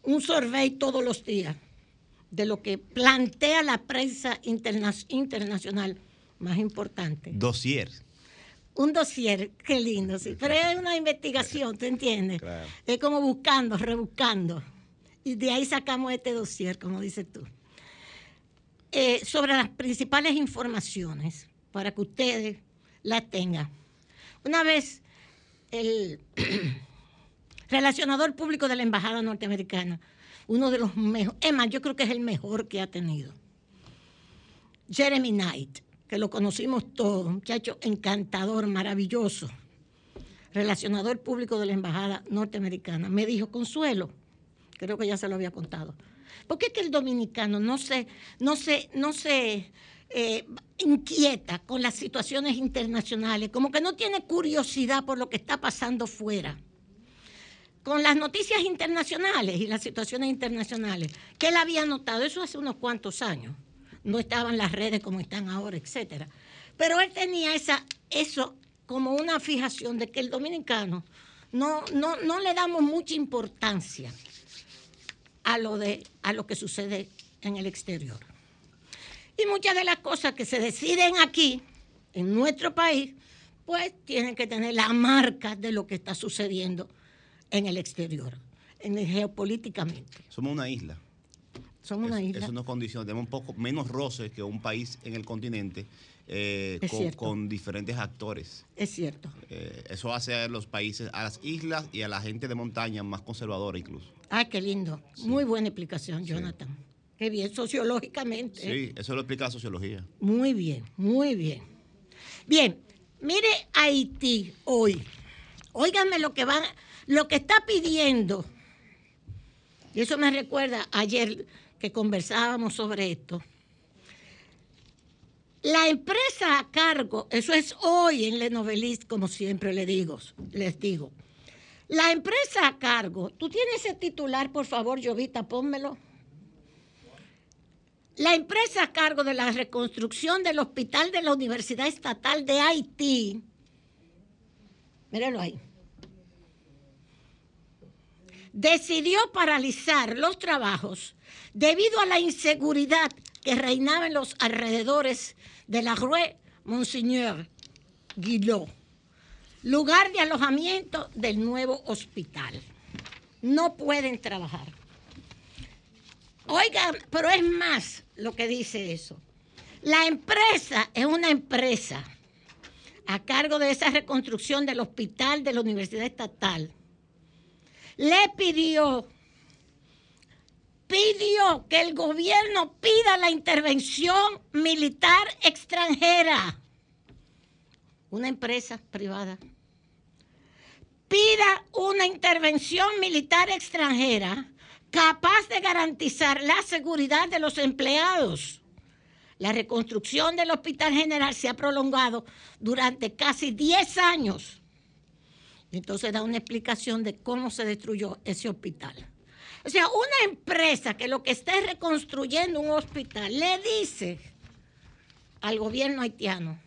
un survey todos los días de lo que plantea la prensa interna- internacional más importante Dossier. un dossier, qué lindo, sí. Pero es una investigación, ¿te entiendes? Claro. Es como buscando, rebuscando. Y de ahí sacamos este dossier, como dices tú. Eh, sobre las principales informaciones, para que ustedes las tengan. Una vez el relacionador público de la Embajada Norteamericana, uno de los mejores, es yo creo que es el mejor que ha tenido, Jeremy Knight, que lo conocimos todos, un muchacho encantador, maravilloso, relacionador público de la Embajada Norteamericana, me dijo, Consuelo, creo que ya se lo había contado, ¿por qué es que el dominicano no se, no se, no se eh, inquieta con las situaciones internacionales, como que no tiene curiosidad por lo que está pasando fuera? con las noticias internacionales y las situaciones internacionales, que él había notado, eso hace unos cuantos años, no estaban las redes como están ahora, etcétera. Pero él tenía esa, eso como una fijación de que el dominicano no, no, no le damos mucha importancia a lo, de, a lo que sucede en el exterior. Y muchas de las cosas que se deciden aquí, en nuestro país, pues tienen que tener la marca de lo que está sucediendo en el exterior, en el geopolíticamente. Somos una isla. Somos una Es- isla. Eso nos condiciona. Tenemos un poco menos roces que un país en el continente eh, con diferentes actores. Es cierto. Eh, eso hace a los países, a las islas y a la gente de montaña más conservadora incluso. Ah, qué lindo. Muy buena explicación, Jonathan. Qué bien, sociológicamente. Sí, eso lo explica la sociología. Muy bien, muy bien. Bien, mire Haití hoy. Óiganme lo que van, lo que está pidiendo. Y eso me recuerda ayer que conversábamos sobre esto. La empresa a cargo, eso es hoy en Le Novelist, como siempre le digo, les digo. La empresa a cargo, tú tienes ese titular, por favor, Jovita, pónmelo. La empresa a cargo de la reconstrucción del hospital de la Universidad Estatal de Haití, míralo ahí, decidió paralizar los trabajos debido a la inseguridad que reinaba en los alrededores de la Rue Monseigneur Guillot, lugar de alojamiento del nuevo hospital. No pueden trabajar. Oigan, pero es más lo que dice eso. La empresa es una empresa a cargo de esa reconstrucción del hospital de la Universidad Estatal. Le pidió, pidió que el gobierno pida la intervención militar extranjera. Una empresa privada. Pida una intervención militar extranjera capaz de garantizar la seguridad de los empleados. La reconstrucción del Hospital General se ha prolongado durante casi 10 años. Entonces da una explicación de cómo se destruyó ese hospital. O sea, una empresa que lo que está es reconstruyendo un hospital le dice al gobierno haitiano,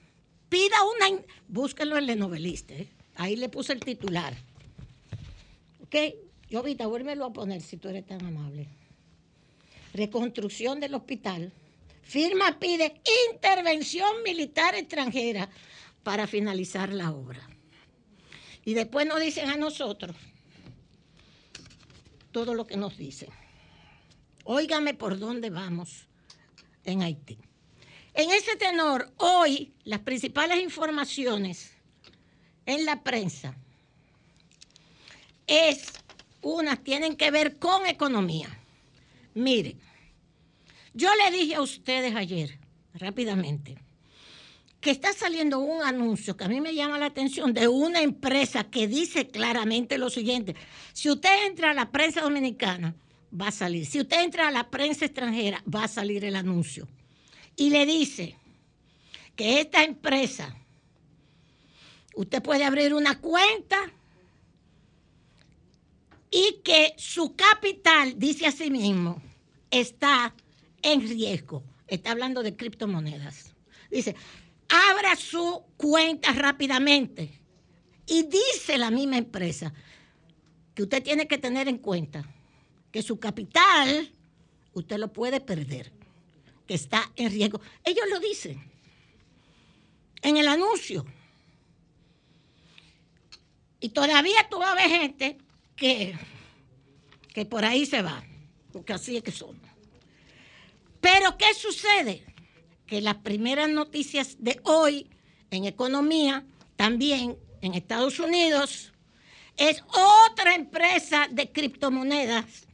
pida una... Búsquenlo en Lenovelista, ¿eh? ahí le puse el titular. ¿Ok? Ahorita vuélvelo a poner si tú eres tan amable. Reconstrucción del hospital. Firma pide intervención militar extranjera para finalizar la obra. Y después nos dicen a nosotros todo lo que nos dicen. Óigame por dónde vamos en Haití. En ese tenor, hoy las principales informaciones en la prensa es unas tienen que ver con economía. Miren, yo le dije a ustedes ayer, rápidamente, que está saliendo un anuncio que a mí me llama la atención de una empresa que dice claramente lo siguiente. Si usted entra a la prensa dominicana, va a salir. Si usted entra a la prensa extranjera, va a salir el anuncio. Y le dice que esta empresa, usted puede abrir una cuenta y que su capital, dice así mismo, está en riesgo. Está hablando de criptomonedas. Dice, abra su cuenta rápidamente. Y dice la misma empresa que usted tiene que tener en cuenta que su capital usted lo puede perder, que está en riesgo. Ellos lo dicen en el anuncio. Y todavía tú vas a ver gente que, que por ahí se va, porque así es que son. Pero ¿qué sucede? Que las primeras noticias de hoy en economía, también en Estados Unidos, es otra empresa de criptomonedas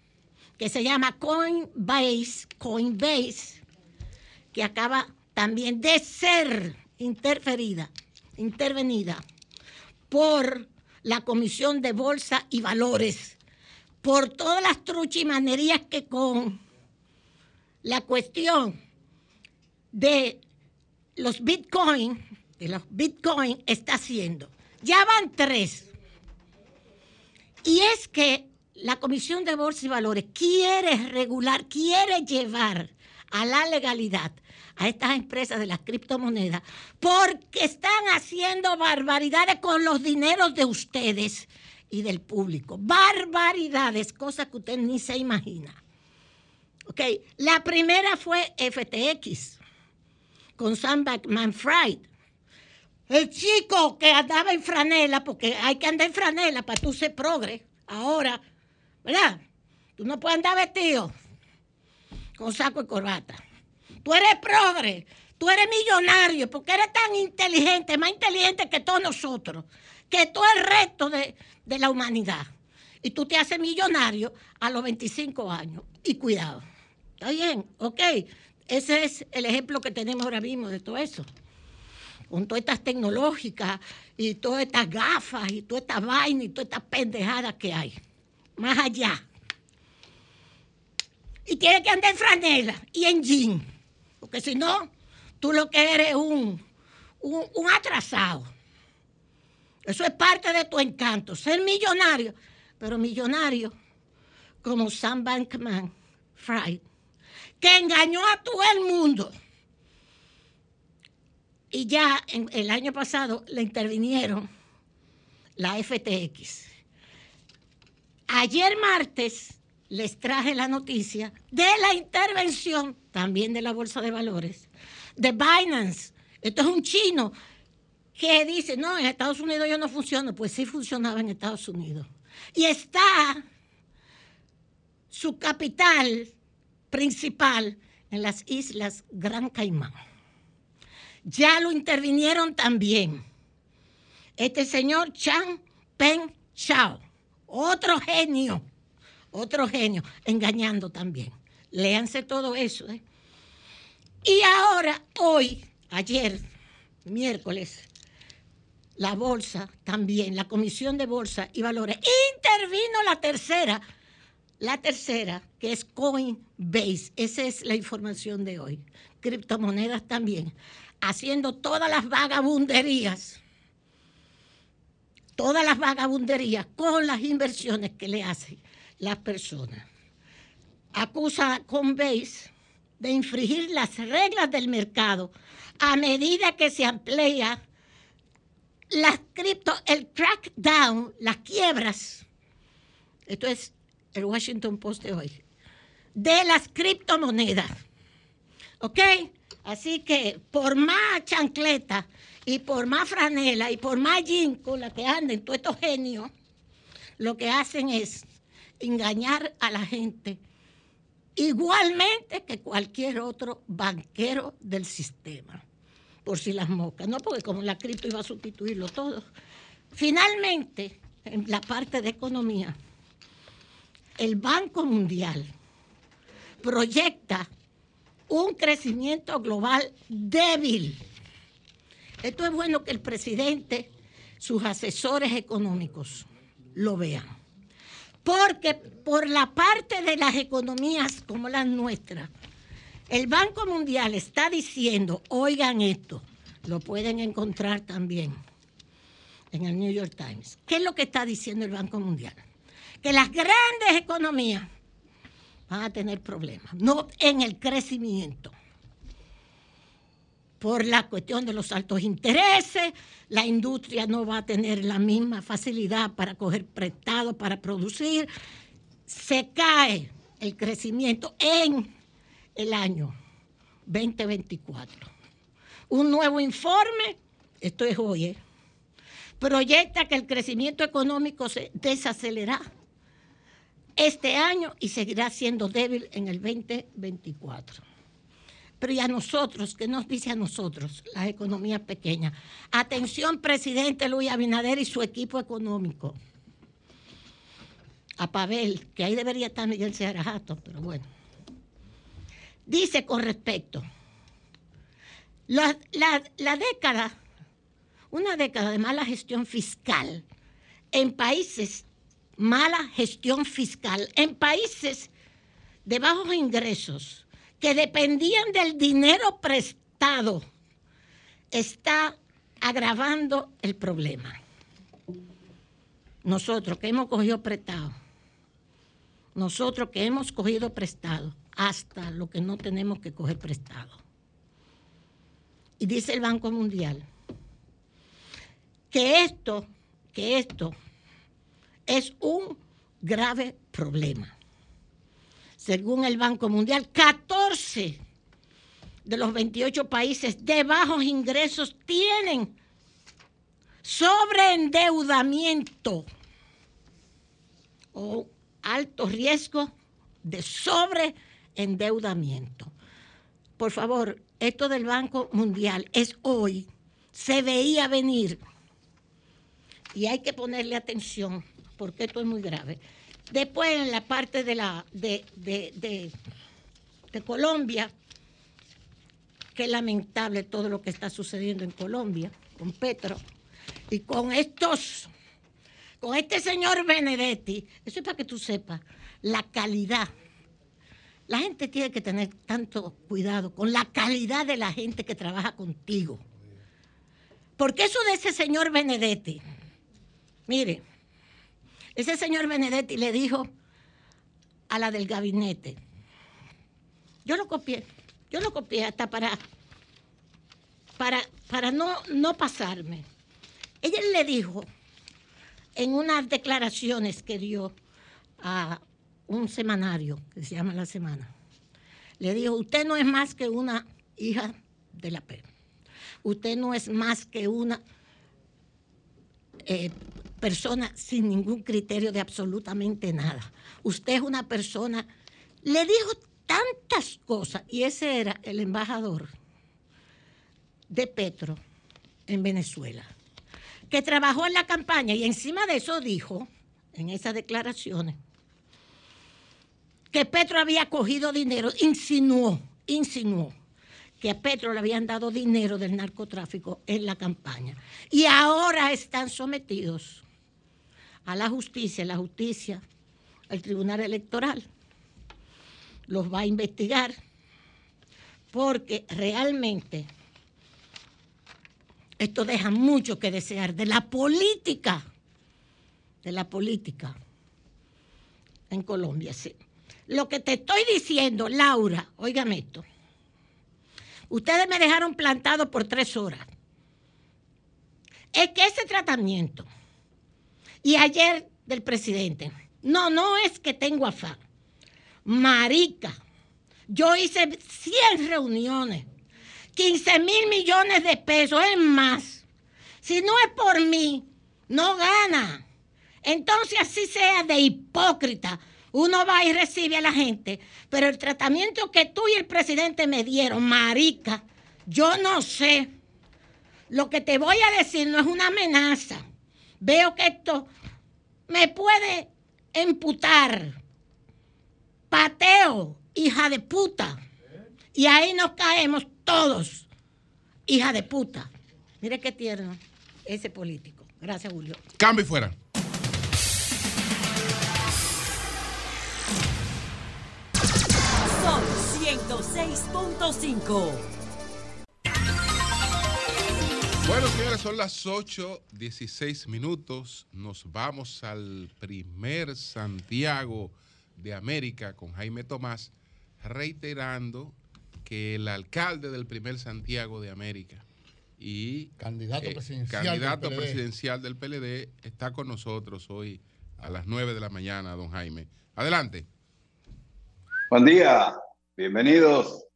que se llama Coinbase, Coinbase, que acaba también de ser interferida, intervenida por la Comisión de Bolsa y Valores, por todas las truchimanerías que con la cuestión de los bitcoin, de los bitcoin está haciendo. Ya van tres. Y es que la Comisión de Bolsa y Valores quiere regular, quiere llevar a la legalidad a estas empresas de las criptomonedas porque están haciendo barbaridades con los dineros de ustedes y del público. Barbaridades, cosas que usted ni se imagina. Ok, la primera fue FTX con Sam Bankman Fried. El chico que andaba en franela, porque hay que andar en franela para tú ser progre, ahora, ¿verdad? Tú no puedes andar vestido con saco y corbata. Tú eres progre, tú eres millonario, porque eres tan inteligente, más inteligente que todos nosotros, que todo el resto de, de la humanidad. Y tú te haces millonario a los 25 años. Y cuidado. ¿Está bien? Ok. Ese es el ejemplo que tenemos ahora mismo de todo eso. Con todas estas tecnológicas y todas estas gafas y todas estas vainas y todas estas pendejadas que hay. Más allá. Y tiene que andar en franela y en jean. Porque si no, tú lo que eres un, un, atrasado. Eso es parte de tu encanto, ser millonario, pero millonario como Sam Bankman Fried, que engañó a todo el mundo. Y ya el año pasado le intervinieron la FTX. Ayer martes les traje la noticia de la intervención también de la Bolsa de Valores, de Binance. Esto es un chino que dice, no, en Estados Unidos yo no funciono. Pues sí funcionaba en Estados Unidos. Y está su capital principal en las islas Gran Caimán. Ya lo intervinieron también. Este señor Chan Peng Chao, otro genio, otro genio, engañando también. Léanse todo eso. ¿eh? Y ahora, hoy, ayer, miércoles, la bolsa también, la Comisión de Bolsa y Valores, intervino la tercera, la tercera, que es Coinbase. Esa es la información de hoy. Criptomonedas también, haciendo todas las vagabunderías, todas las vagabunderías con las inversiones que le hacen las personas. Acusa a Coinbase de infringir las reglas del mercado a medida que se amplía las cripto, el crackdown, las quiebras, esto es el Washington Post de hoy, de las criptomonedas. ¿Ok? Así que por más chancleta y por más franela y por más jean la que anden todos estos genios, lo que hacen es engañar a la gente igualmente que cualquier otro banquero del sistema por si las moscas, no porque como la cripto iba a sustituirlo todo. Finalmente, en la parte de economía, el Banco Mundial proyecta un crecimiento global débil. Esto es bueno que el presidente, sus asesores económicos lo vean. Porque por la parte de las economías como las nuestras, el Banco Mundial está diciendo, oigan esto, lo pueden encontrar también en el New York Times. ¿Qué es lo que está diciendo el Banco Mundial? Que las grandes economías van a tener problemas, no en el crecimiento. Por la cuestión de los altos intereses, la industria no va a tener la misma facilidad para coger prestado, para producir. Se cae el crecimiento en el año 2024. Un nuevo informe, esto es hoy, ¿eh? proyecta que el crecimiento económico se desacelerará este año y seguirá siendo débil en el 2024. Pero y a nosotros, ¿qué nos dice a nosotros, las economías pequeñas? Atención, presidente Luis Abinader y su equipo económico. A Pavel, que ahí debería estar Miguel Jato, pero bueno. Dice con respecto, la, década, una década de mala gestión fiscal en países, mala gestión fiscal en países de bajos ingresos que dependían del dinero prestado, está agravando el problema. Nosotros que hemos cogido prestado, nosotros que hemos cogido prestado, hasta lo que no tenemos que coger prestado. Y dice el Banco Mundial que esto, que esto es un grave problema. Según el Banco Mundial, 14 de los 28 países de bajos ingresos tienen sobreendeudamiento o alto riesgo de sobreendeudamiento. Por favor, esto del Banco Mundial es hoy, se veía venir y hay que ponerle atención porque esto es muy grave. Después en la parte de, la, de, de, de, Colombia, qué lamentable todo lo que está sucediendo en Colombia con Petro y con estos, con este señor Benedetti. Eso es para que tú sepas la calidad. La gente tiene que tener tanto cuidado con la calidad de la gente que trabaja contigo. Porque eso de ese señor Benedetti, mire, ese señor Benedetti le dijo a la del gabinete, yo lo copié, yo lo copié hasta para, para, para no, no pasarme. Ella le dijo en unas declaraciones que dio a un semanario que se llama La Semana, le dijo, usted no es más que una hija de la P. Usted no es más que una eh, persona sin ningún criterio de absolutamente nada. Usted es una persona, le dijo tantas cosas, y ese era el embajador de Petro en Venezuela, que trabajó en la campaña y encima de eso dijo, en esas declaraciones, que Petro había cogido dinero, insinuó, insinuó que a Petro le habían dado dinero del narcotráfico en la campaña. Y ahora están sometidos a la justicia, la justicia, el Tribunal Electoral, los va a investigar porque realmente esto deja mucho que desear de la política, de la política en Colombia. Sí. Lo que te estoy diciendo, Laura, óigame esto. Ustedes me dejaron plantado por tres horas. Es que ese tratamiento, y ayer del presidente, no, no es que tengo afán. Marica, yo hice 100 reuniones, 15 mil millones de pesos, es más. Si no es por mí, no gana. Entonces así sea de hipócrita. Uno va y recibe a la gente, pero el tratamiento que tú y el presidente me dieron, marica, yo no sé. Lo que te voy a decir no es una amenaza. Veo que esto me puede emputar. Pateo, hija de puta. Y ahí nos caemos todos, hija de puta. Mire qué tierno ese político. Gracias, Julio. Cambio y fuera. Son 106.5. Bueno, señores, son las 8.16 minutos. Nos vamos al primer Santiago de América con Jaime Tomás, reiterando que el alcalde del primer Santiago de América y candidato, eh, presidencial, candidato del PLD. presidencial del PLD está con nosotros hoy a las 9 de la mañana, don Jaime. Adelante. Buen día, bienvenidos.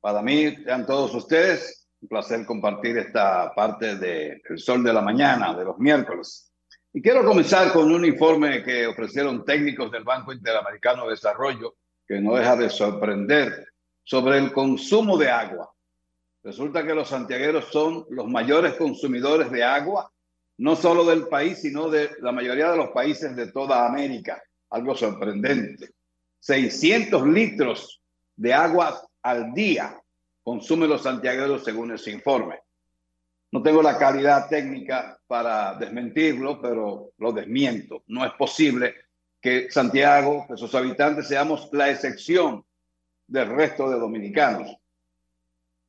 Para mí, sean todos ustedes, un placer compartir esta parte de El Sol de la Mañana de los miércoles. Y quiero comenzar con un informe que ofrecieron técnicos del Banco Interamericano de Desarrollo que no deja de sorprender sobre el consumo de agua. Resulta que los santiagueros son los mayores consumidores de agua, no solo del país, sino de la mayoría de los países de toda América. Algo sorprendente. 600 litros de agua al día consumen los santiagueros según ese informe. No tengo la calidad técnica para desmentirlo, pero lo desmiento. No es posible que Santiago, que sus habitantes, seamos la excepción del resto de dominicanos.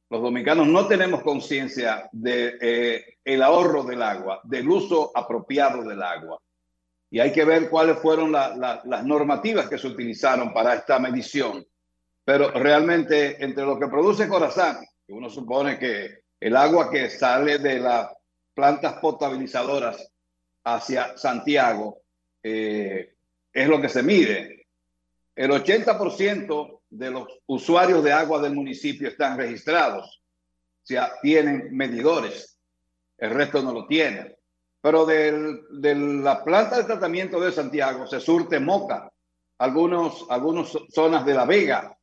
Los dominicanos no tenemos conciencia de eh, ahorro del agua, del uso apropiado del agua. Y hay que ver cuáles fueron la- la- las normativas que se utilizaron para esta medición. Pero realmente entre lo que produce Corazán, que uno supone que el agua que sale de las plantas potabilizadoras hacia Santiago eh, es lo que se mide. El 80% de los usuarios de agua del municipio están registrados, o sea, tienen medidores. el resto no lo tiene. Pero del- de la planta de tratamiento de Santiago se surte Moca, algunos, algunas zonas de La Vega,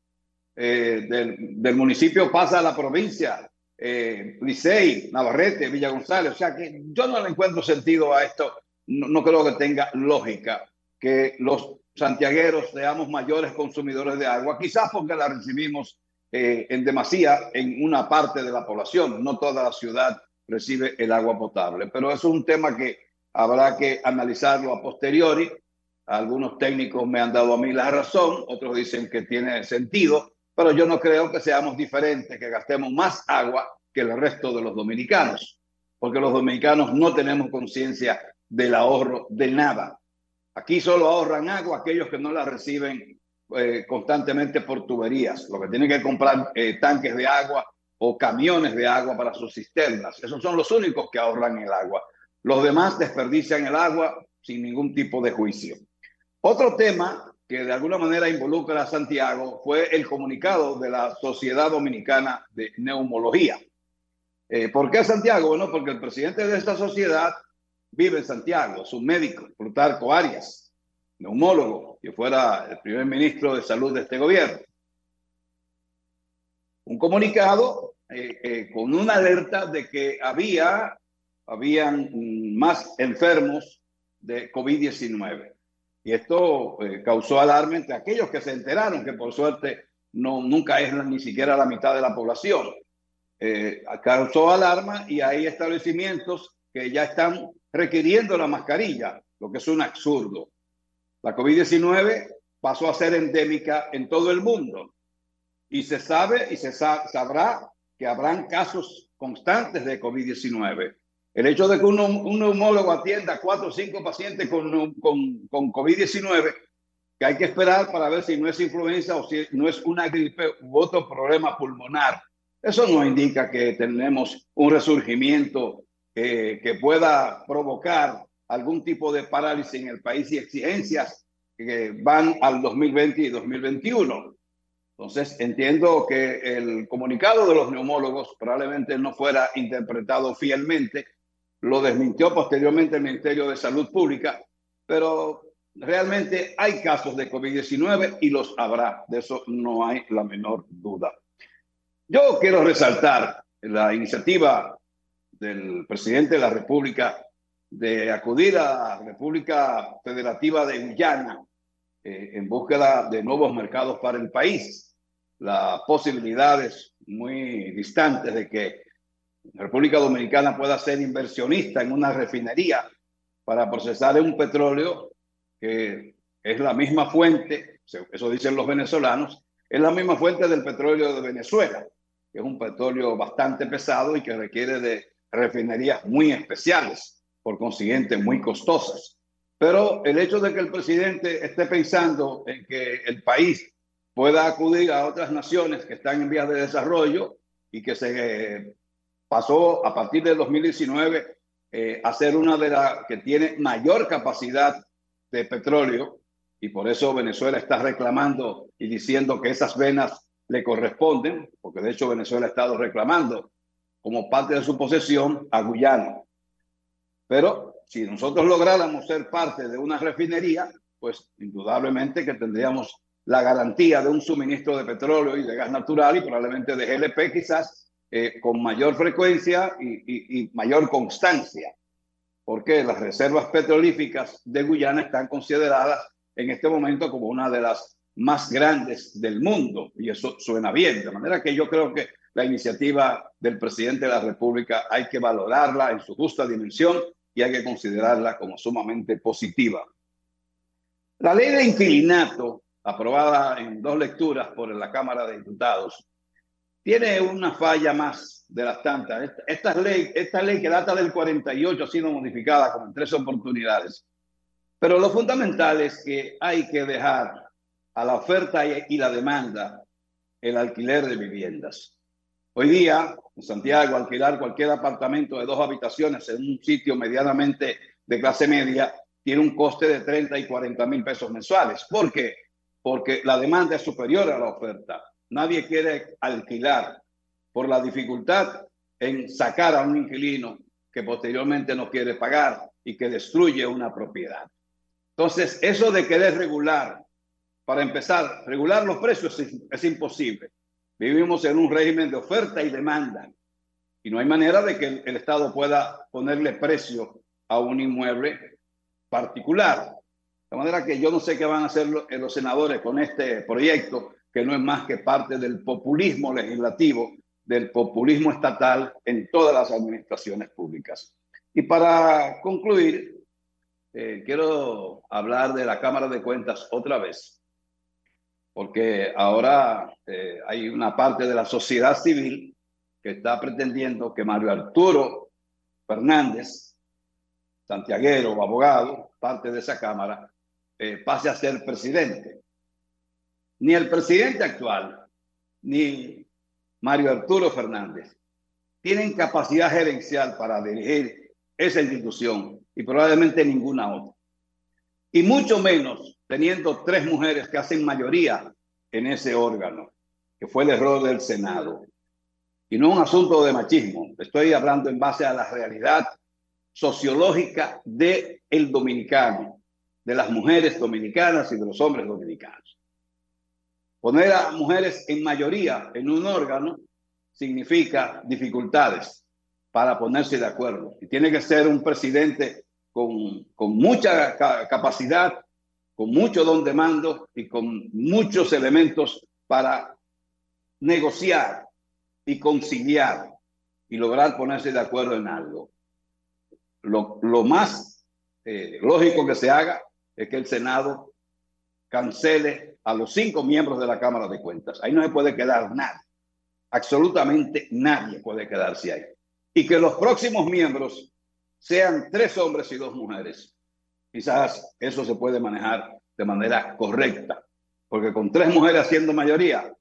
eh, del, del municipio pasa a la provincia, eh, Licey, Navarrete, Villa González. O sea que yo no le encuentro sentido a esto. No, no creo que tenga lógica que los santiagueros seamos mayores consumidores de agua, quizás porque la recibimos eh, en demasía en una parte de la población. No toda la ciudad recibe el agua potable, pero es un tema que habrá que analizarlo a posteriori. Algunos técnicos me han dado a mí la razón, otros dicen que tiene sentido, pero yo no creo que seamos diferentes, que gastemos más agua que el resto de los dominicanos, porque los dominicanos no tenemos conciencia del ahorro de nada. Aquí solo ahorran agua aquellos que no la reciben eh, constantemente por tuberías, lo que tienen que comprar eh, tanques de agua o camiones de agua para sus cisternas. Esos son los únicos que ahorran el agua. Los demás desperdician el agua sin ningún tipo de juicio. Otro tema que de alguna manera involucra a Santiago fue el comunicado de la Sociedad Dominicana de Neumología. Eh, ¿Por qué Santiago? Bueno, porque el presidente de esta sociedad vive en Santiago, es un médico, Plutarco Arias, neumólogo, que fuera el primer ministro de salud de este gobierno. Un comunicado eh, eh, con una alerta de que había habían más enfermos de COVID-19. Y esto eh, causó alarma entre aquellos que se enteraron, que por suerte no, nunca es ni siquiera la mitad de la población. Eh, causó alarma y hay establecimientos que ya están requiriendo la mascarilla, lo que es un absurdo. La COVID-19 pasó a ser endémica en todo el mundo y se sabe y se sa- sabrá que habrán casos constantes de COVID-19. El hecho de que un, un neumólogo atienda cuatro o cinco pacientes con, con, con COVID-19, que hay que esperar para ver si no es influenza o si no es una gripe u otro problema pulmonar. Eso no indica que tenemos un resurgimiento eh, que pueda provocar algún tipo de parálisis en el país y exigencias que van al 2020 y 2021. Entonces, entiendo que el comunicado de los neumólogos probablemente no fuera interpretado fielmente, lo desmintió posteriormente el Ministerio de Salud Pública, pero realmente hay casos de COVID-19 y los habrá, de eso no hay la menor duda. Yo quiero resaltar la iniciativa del presidente de la República de acudir a la República Federativa de Guyana eh, en búsqueda de nuevos mercados para el país. Las posibilidades muy distantes de que República Dominicana pueda ser inversionista en una refinería para procesar un petróleo que es la misma fuente, eso dicen los venezolanos, es la misma fuente del petróleo de Venezuela, que es un petróleo bastante pesado y que requiere de refinerías muy especiales, por consiguiente muy costosas. Pero el hecho de que el presidente esté pensando en que el país pueda acudir a otras naciones que están en vías de desarrollo y que se pasó a partir del 2019 eh, a ser una de las que tiene mayor capacidad de petróleo y por eso Venezuela está reclamando y diciendo que esas venas le corresponden, porque de hecho Venezuela ha estado reclamando como parte de su posesión a Guyana. Pero si nosotros lográramos ser parte de una refinería, pues indudablemente que tendríamos la garantía de un suministro de petróleo y de gas natural y probablemente de GLP quizás eh, con mayor frecuencia y, y, mayor constancia, porque las reservas petrolíficas de Guyana están consideradas en este momento como una de las más grandes del mundo y eso suena bien, de manera que yo creo que la iniciativa del presidente de la República hay que valorarla en su justa dimensión y hay que considerarla como sumamente positiva. La ley de inquilinato, aprobada en dos lecturas por la Cámara de Diputados, tiene una falla más de las tantas. Esta, esta, ley, esta ley que data del 48 ha sido modificada como en tres oportunidades. Pero lo fundamental es que hay que dejar a la oferta y la demanda el alquiler de viviendas. Hoy día, en Santiago, alquilar cualquier apartamento de dos habitaciones en un sitio medianamente de clase media tiene un coste de 30 y 40 mil pesos mensuales. ¿Por qué? Porque la demanda es superior a la oferta. Nadie quiere alquilar por la dificultad en sacar a un inquilino que posteriormente no quiere pagar y que destruye una propiedad. Entonces, eso de querer regular, para empezar, regular los precios es, imposible. Vivimos en un régimen de oferta y demanda y no hay manera de que el, Estado pueda ponerle precio a un inmueble particular. De manera que yo no sé qué van a hacer eh, los senadores con este proyecto, que no es más que parte del populismo legislativo, del populismo estatal en todas las administraciones públicas. Y para concluir, eh, quiero hablar de la Cámara de Cuentas otra vez, porque ahora eh, hay una parte de la sociedad civil que está pretendiendo que Mario Arturo Fernández, santiaguero, abogado, parte de esa Cámara, eh, pase a ser presidente. Ni el presidente actual, ni Mario Arturo Fernández tienen capacidad gerencial para dirigir esa institución y probablemente ninguna otra. Y mucho menos teniendo tres mujeres que hacen mayoría en ese órgano, que fue el error del Senado. Y no un asunto de machismo, estoy hablando en base a la realidad sociológica del el dominicano, de las mujeres dominicanas y de los hombres dominicanos. Poner a mujeres en mayoría en un órgano significa dificultades para ponerse de acuerdo. Tiene que ser un presidente con, con mucha ca capacidad, con mucho don de mando y con muchos elementos para negociar y conciliar y lograr ponerse de acuerdo en algo. Lo, lo más eh, lógico que se haga es que el Senado cancele a los cinco miembros de la Cámara de Cuentas. Ahí no se puede quedar nadie. Absolutamente nadie puede quedarse ahí. Y que los próximos miembros sean tres hombres y dos mujeres. Quizás eso se puede manejar de manera correcta, porque con tres mujeres haciendo mayoría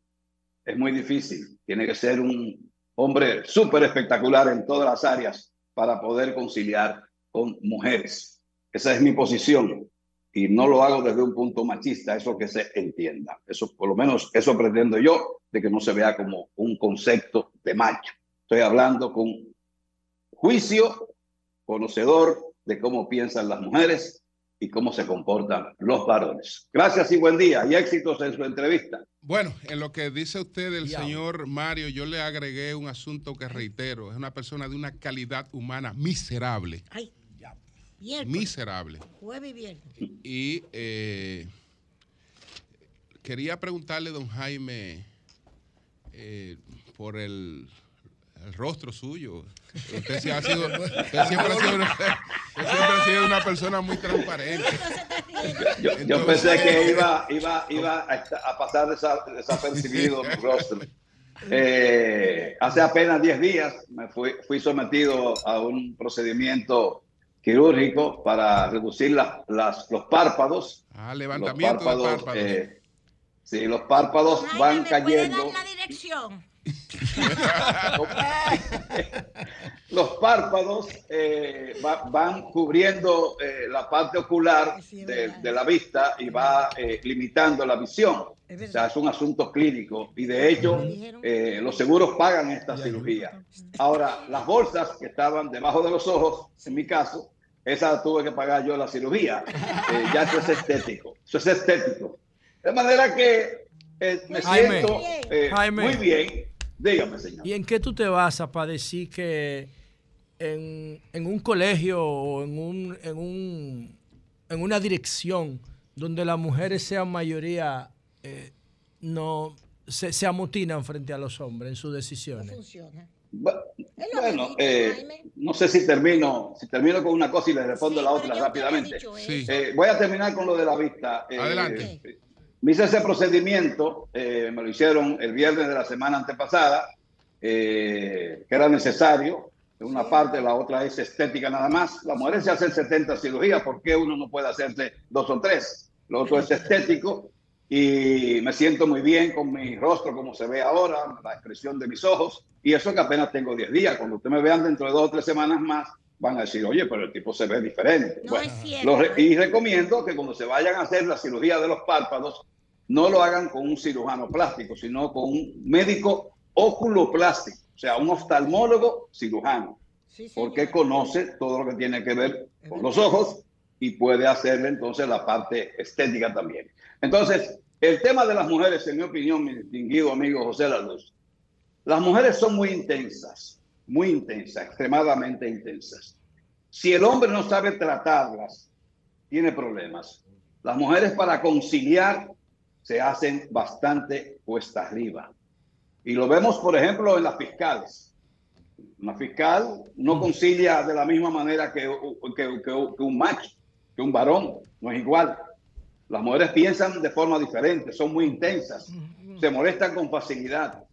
es muy difícil. Tiene que ser un hombre súper espectacular en todas las áreas para poder conciliar con mujeres. Esa es mi posición y no lo hago desde un punto machista, eso que se entienda. Eso, por lo menos, eso pretendo yo, de que no se vea como un concepto de macho. Estoy hablando con juicio, conocedor de cómo piensan las mujeres y cómo se comportan los varones. Gracias y buen día y éxitos en su entrevista. Bueno, en lo que dice usted el señor Mario, yo le agregué un asunto que reitero, es una persona de una calidad humana miserable. Ay. Miserable. Jueves y viernes. Y eh, quería preguntarle, don Jaime, eh, por el, el, rostro suyo. Usted, sí ha sido, usted siempre, ha sido una, usted siempre ha sido una persona muy transparente. Yo, yo Entonces, pensé que iba, iba, iba a, a pasar desapercibido mi rostro. Eh, hace apenas 10 días me fui, fui sometido a un procedimiento quirúrgico para reducir las, las, los párpados. Ah, levantamiento los párpados, de párpados. Eh, sí, los párpados Ay, van ¿me cayendo. dar la dirección? los párpados eh, va, van cubriendo eh, la parte ocular de, de, la vista y va eh, limitando la visión. O sea, es un asunto clínico y de hecho eh, los seguros pagan esta cirugía. Ahora, las bolsas que estaban debajo de los ojos, en mi caso, esa tuve que pagar yo la cirugía. Eh, ya eso es estético. Eso es estético. De manera que eh, me Jaime, siento eh, Jaime. muy bien. Dígame, señor. ¿Y en qué tú te basas para decir que en, en un colegio o en, un, en, un, en una dirección donde las mujeres sean mayoría, eh, no se, se, amotinan frente a los hombres en sus decisiones? No funciona. Bueno, eh, no sé si termino, si termino con una cosa y le respondo sí, la otra rápidamente. Sí. Eh, voy a terminar con lo de la vista. Adelante. Me hice ese procedimiento, eh, me lo hicieron el viernes de la semana antepasada, eh, que era necesario. De una parte, la otra es estética nada más. Las mujeres se hacen 70 cirugías, ¿por qué uno no puede hacerse dos o tres? Lo otro es estético y me siento muy bien con mi rostro como se ve ahora, la expresión de mis ojos, y eso que apenas tengo 10 días. Cuando ustedes me vean dentro de dos o tres semanas más, van a decir, oye, pero el tipo se ve diferente. No bueno, es cierto, re- y recomiendo que cuando se vayan a hacer la cirugía de los párpados, no lo hagan con un cirujano plástico, sino con un médico oculoplástico, o sea, un oftalmólogo cirujano. porque conoce todo lo que tiene que ver con los ojos y puede hacerle entonces la parte estética también. Entonces, el tema de las mujeres, en mi opinión, mi distinguido amigo José Luz, las mujeres son muy intensas, muy intensas, extremadamente intensas. Si el hombre no sabe tratarlas, tiene problemas. Las mujeres para conciliar se hacen bastante cuesta arriba. Y lo vemos, por ejemplo, en las fiscales. Una fiscal no concilia de la misma manera que, que, un macho, que un varón, no es igual. Las mujeres piensan de forma diferente, son muy intensas, se molestan con facilidad.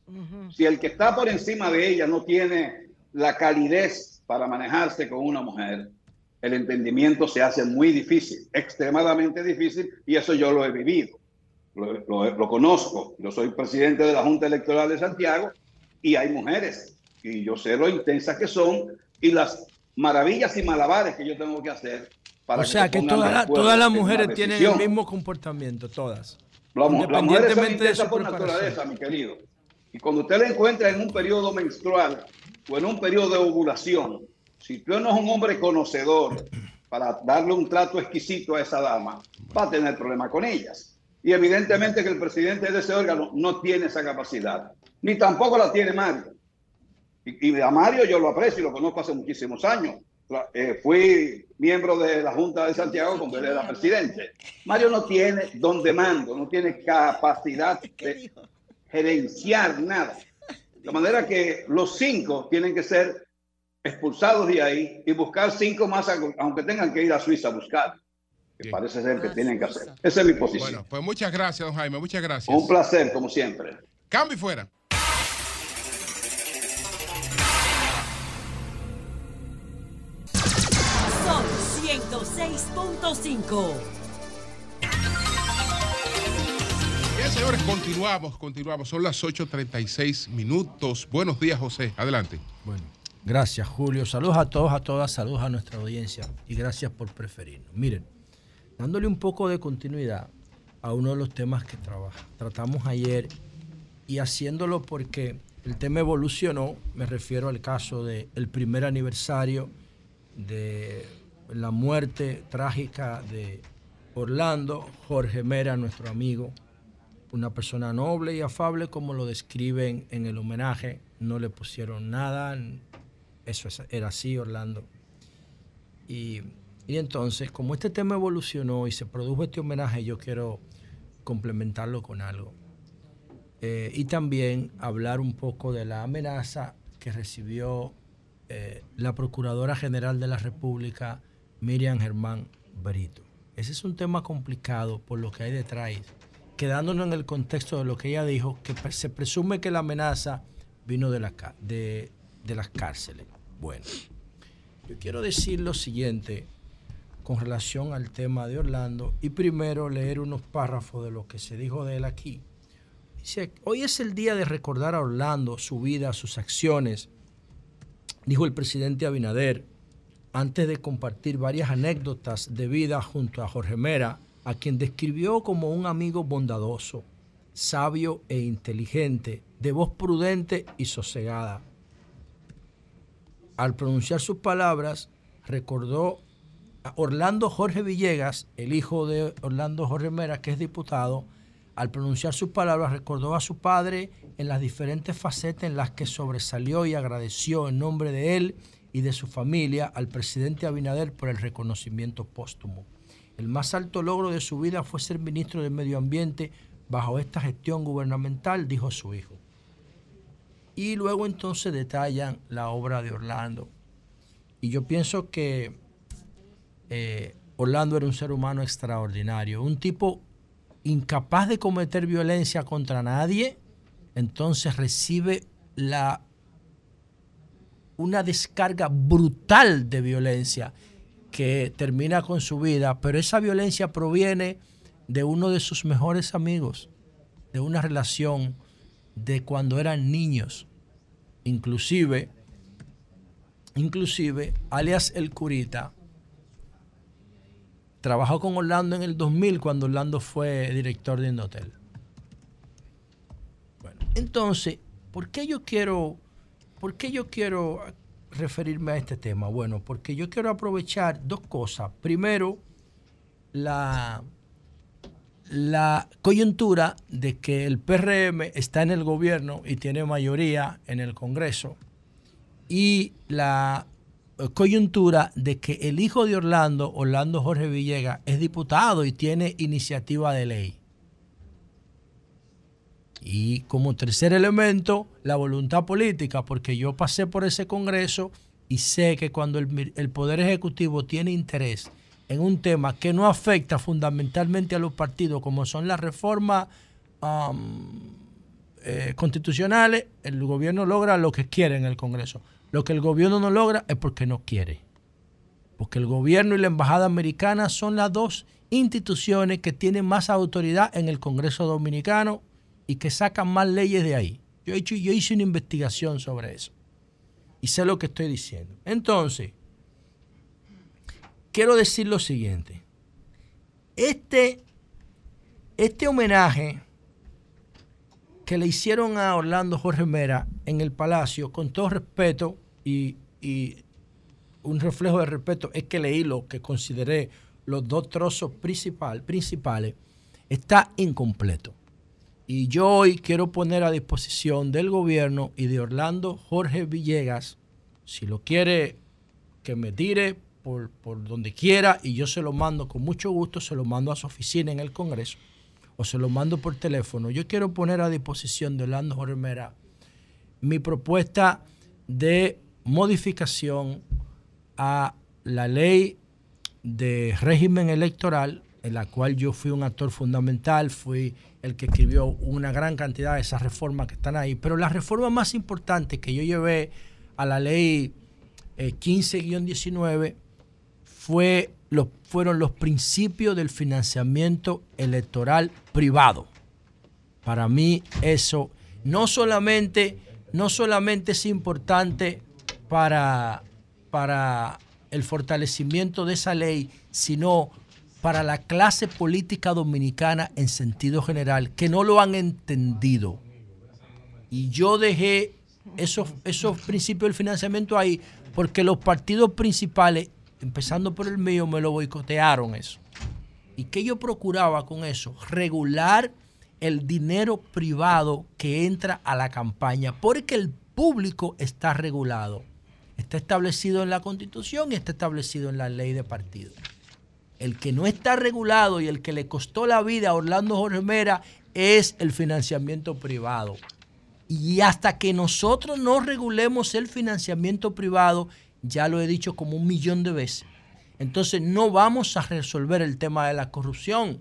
Si el que está por encima de ella no tiene la calidez para manejarse con una mujer, el entendimiento se hace muy difícil, extremadamente difícil, y eso yo lo he vivido, lo, lo, conozco. Yo soy presidente de la Junta Electoral de Santiago y hay mujeres, y yo sé lo intensas que son y las maravillas y malabares que yo tengo que hacer. Para o sea que, todas las mujeres tienen el mismo comportamiento, todas. Las mujeres son intensas por naturaleza, mi querido. Y cuando usted la encuentra en un periodo menstrual o en un periodo de ovulación, si tú no es un hombre conocedor para darle un trato exquisito a esa dama, va a tener problemas con ellas. Y evidentemente que el presidente de ese órgano no tiene esa capacidad, ni tampoco la tiene Mario. Y, a Mario yo lo aprecio y lo conozco hace muchísimos años. Eh, fui miembro de la Junta de Santiago cuando él era presidente. Mario no tiene donde mando, no tiene capacidad de gerenciar nada. De manera que los cinco tienen que ser expulsados de ahí y buscar cinco más, aunque tengan que ir a Suiza a buscar. Que parece ser que ah, tienen que hacer. Esa es mi posición. Bueno, pues muchas gracias, don Jaime. Muchas gracias. Un placer, como siempre. Cambio fuera. 106.5. Bien, señores, continuamos, continuamos. Son las 8.36 minutos. Buenos días, José. Adelante. Bueno. Gracias, Julio. Saludos a todos, a todas, saludos a nuestra audiencia y gracias por preferirnos. Miren, dándole un poco de continuidad a uno de los temas que trabaja, tratamos ayer y haciéndolo porque el tema evolucionó, me refiero al caso del primer aniversario de la muerte trágica de Orlando, Jorge Mera, nuestro amigo, una persona noble y afable como lo describen en el homenaje, no le pusieron nada, eso era así, Orlando. Y, entonces, como este tema evolucionó y se produjo este homenaje, yo quiero complementarlo con algo. Eh, y también hablar un poco de la amenaza que recibió eh, la Procuradora General de la República, Miriam Germán Brito. Ese es un tema complicado por lo que hay detrás, quedándonos en el contexto de lo que ella dijo, que se presume que la amenaza vino de, de las cárceles. Bueno, yo quiero decir lo siguiente con relación al tema de Orlando y primero leer unos párrafos de lo que se dijo de él aquí. Dice, hoy es el día de recordar a Orlando, su vida, sus acciones, dijo el presidente Abinader, antes de compartir varias anécdotas de vida junto a Jorge Mera, a quien describió como un amigo bondadoso, sabio e inteligente, de voz prudente y sosegada. Al pronunciar sus palabras, recordó a Orlando Jorge Villegas, el hijo de Orlando Jorge Mera, que es diputado, al pronunciar sus palabras recordó a su padre en las diferentes facetas en las que sobresalió y agradeció en nombre de él y de su familia al presidente Abinader por el reconocimiento póstumo. El más alto logro de su vida fue ser ministro del Medio Ambiente bajo esta gestión gubernamental, dijo su hijo. Y luego entonces detallan la obra de Orlando. Y yo pienso que eh, Orlando era un ser humano extraordinario, un tipo incapaz de cometer violencia contra nadie, entonces recibe la, una descarga brutal de violencia que termina con su vida, pero esa violencia proviene de uno de sus mejores amigos, de una relación de cuando eran niños. Inclusive, inclusive, alias El Curita, trabajó con Orlando en el 2000 cuando Orlando fue director de Indotel. Bueno, entonces, ¿por qué yo quiero, por qué yo quiero referirme a este tema? Bueno, porque yo quiero aprovechar dos cosas. Primero, la, coyuntura de que el PRM está en el gobierno y tiene mayoría en el Congreso y la eh, coyuntura de que el hijo de Orlando, Orlando Jorge Villegas, es diputado y tiene iniciativa de ley. Y como tercer elemento, la voluntad política, porque yo pasé por ese Congreso y sé que cuando el, el Poder Ejecutivo tiene interés en un tema que no afecta fundamentalmente a los partidos, como son las reformas eh, constitucionales, el gobierno logra lo que quiere en el Congreso. Lo que el gobierno no logra es porque no quiere. Porque el gobierno y la embajada americana son las dos instituciones que tienen más autoridad en el Congreso Dominicano y que sacan más leyes de ahí. Yo, he hecho, yo hice una investigación sobre eso y sé lo que estoy diciendo. Entonces, quiero decir lo siguiente. Este, este homenaje que le hicieron a Orlando Jorge Mera en el Palacio, con todo respeto y, y un reflejo de respeto, es que leí lo que consideré los dos trozos principal, principales, está incompleto. Y yo hoy quiero poner a disposición del gobierno y de Orlando Jorge Villegas, si lo quiere que me tire por, por, donde quiera y yo se lo mando con mucho gusto, se lo mando a su oficina en el Congreso o se lo mando por teléfono. Yo quiero poner a disposición de Orlando Jorge Mera mi propuesta de modificación a la ley de régimen electoral, en la cual yo fui un actor fundamental, fui el que escribió una gran cantidad de esas reformas que están ahí, pero la reforma más importante que yo llevé a la ley eh, 15-19 fue los, fueron los principios del financiamiento electoral privado. Para mí eso no solamente, no solamente es importante para, para el fortalecimiento de esa ley, sino para la clase política dominicana en sentido general, que no lo han entendido. Y yo dejé esos, esos principios del financiamiento ahí porque los partidos principales, empezando por el mío, me lo boicotearon eso. ¿Y qué yo procuraba con eso? Regular el dinero privado que entra a la campaña, porque el público está regulado. Está establecido en la constitución y está establecido en la ley de partidos. El que no está regulado y el que le costó la vida a Orlando Jorge Mera es el financiamiento privado. Y hasta que nosotros no regulemos el financiamiento privado, ya lo he dicho como un millón de veces, entonces no vamos a resolver el tema de la corrupción.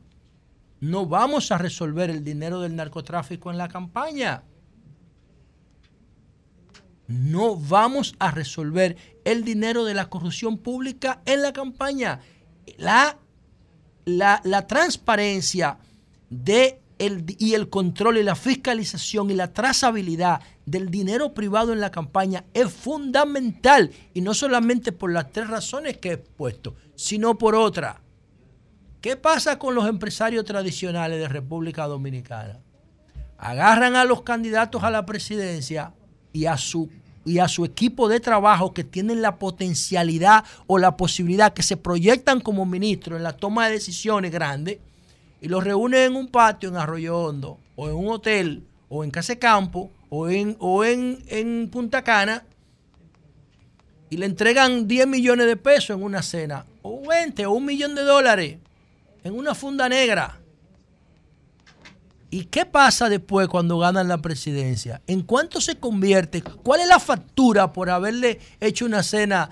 No vamos a resolver el dinero del narcotráfico en la campaña. No vamos a resolver el dinero de la corrupción pública en la campaña. La, la, la transparencia de el, y el control y la fiscalización y la trazabilidad del dinero privado en la campaña es fundamental y no solamente por las tres razones que he puesto, sino por otra. ¿Qué pasa con los empresarios tradicionales de República Dominicana? Agarran a los candidatos a la presidencia y a su y a su equipo de trabajo que tienen la potencialidad o la posibilidad que se proyectan como ministros en la toma de decisiones grandes y los reúnen en un patio en Arroyo Hondo o en un hotel o en Casa Campo o en, o en, en Punta Cana y le entregan 10 millones de pesos en una cena o 20 o un millón de dólares en una funda negra. ¿Y qué pasa después cuando ganan la presidencia? ¿En cuánto se convierte? ¿Cuál es la factura por haberle hecho una cena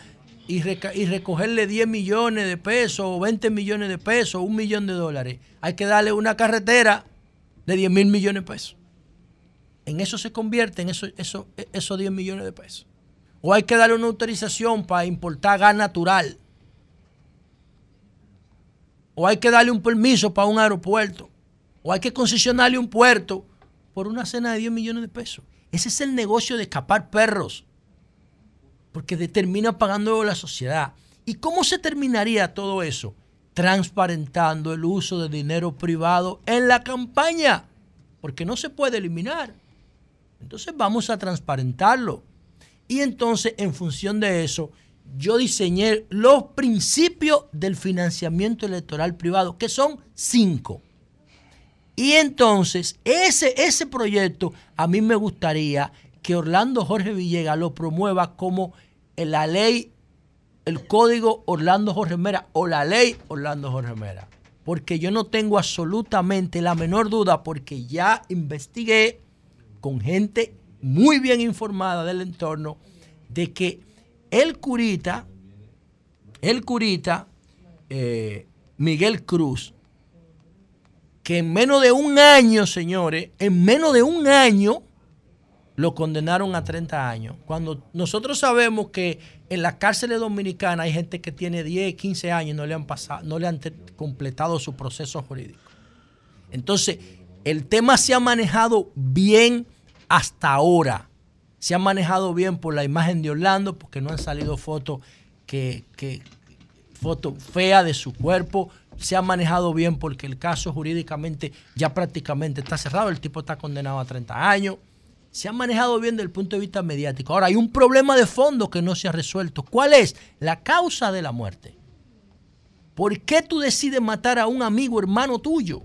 y, recogerle 10 millones de pesos, o 20 millones de pesos, un millón de dólares? Hay que darle una carretera de 10 mil millones de pesos. En eso se convierte en eso, eso, esos 10 millones de pesos. O hay que darle una autorización para importar gas natural. O hay que darle un permiso para un aeropuerto o hay que concesionarle un puerto por una cena de 10 millones de pesos. Ese es el negocio de escapar perros, porque determina pagando la sociedad. ¿Y cómo se terminaría todo eso? Transparentando el uso de dinero privado en la campaña, porque no se puede eliminar. Entonces vamos a transparentarlo. Y entonces, en función de eso, yo diseñé los principios del financiamiento electoral privado, que son cinco. Y entonces, ese, ese proyecto a mí me gustaría que Orlando Jorge Villegas lo promueva como la ley, el código Orlando Jorge Mera o la ley Orlando Jorge Mera. Porque yo no tengo absolutamente la menor duda, porque ya investigué con gente muy bien informada del entorno, de que el curita, el curita, eh, Miguel Cruz, que en menos de un año, señores, en menos de un año, lo condenaron a 30 años. Cuando nosotros sabemos que en las cárceles dominicanas hay gente que tiene 10, 15 años y no le han pasado, no le han completado su proceso jurídico. Entonces, el tema se ha manejado bien hasta ahora. Se ha manejado bien por la imagen de Orlando, porque no han salido fotos que, que fotos feas de su cuerpo. Se ha manejado bien porque el caso jurídicamente ya prácticamente está cerrado. El tipo está condenado a 30 años se ha manejado bien desde el punto de vista mediático. Ahora, hay un problema de fondo que no se ha resuelto. ¿Cuál es? La causa de la muerte. ¿Por qué tú decides matar a un amigo, hermano tuyo?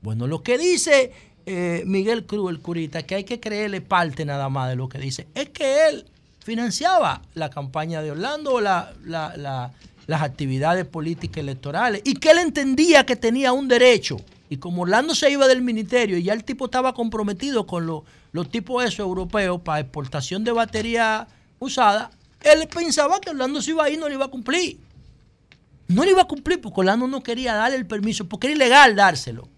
Bueno, lo que dice eh, Miguel Cruz, el curita, que hay que creerle parte nada más de lo que dice, es que él financiaba la campaña de Orlando o las actividades políticas electorales y que él entendía que tenía un derecho. Y como Orlando se iba del ministerio y ya el tipo estaba comprometido con los los tipos esos europeos para exportación de batería usada, él pensaba que Orlando se iba a ir no le iba a cumplir. No le iba a cumplir porque Orlando no quería darle el permiso, porque era ilegal dárselo.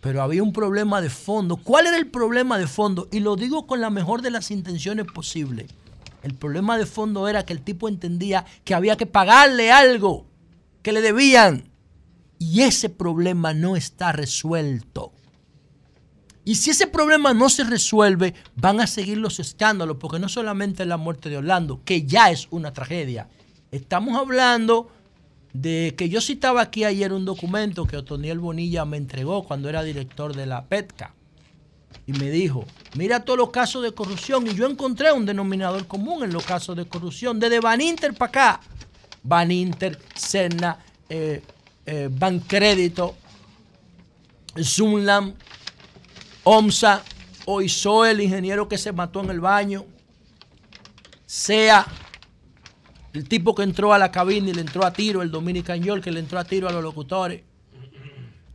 Pero había un problema de fondo. ¿Cuál era el problema de fondo? Y lo digo con la mejor de las intenciones posibles. El problema de fondo era que el tipo entendía que había que pagarle algo que le debían. Y ese problema no está resuelto. Y si ese problema no se resuelve, van a seguir los escándalos, porque no solamente la muerte de Orlando, que ya es una tragedia. Estamos hablando de que yo citaba aquí ayer un documento que Otoniel Bonilla me entregó cuando era director de la PETCA. Y me dijo, mira todos los casos de corrupción. Y yo encontré un denominador común en los casos de corrupción, desde Baninter para acá. Baninter, Serna, eh, eh, Bancrédito, Zunlam, OMSA, Oizoe, el ingeniero que se mató en el baño, sea el tipo que entró a la cabina y le entró a tiro, el Dominican York que le entró a tiro a los locutores.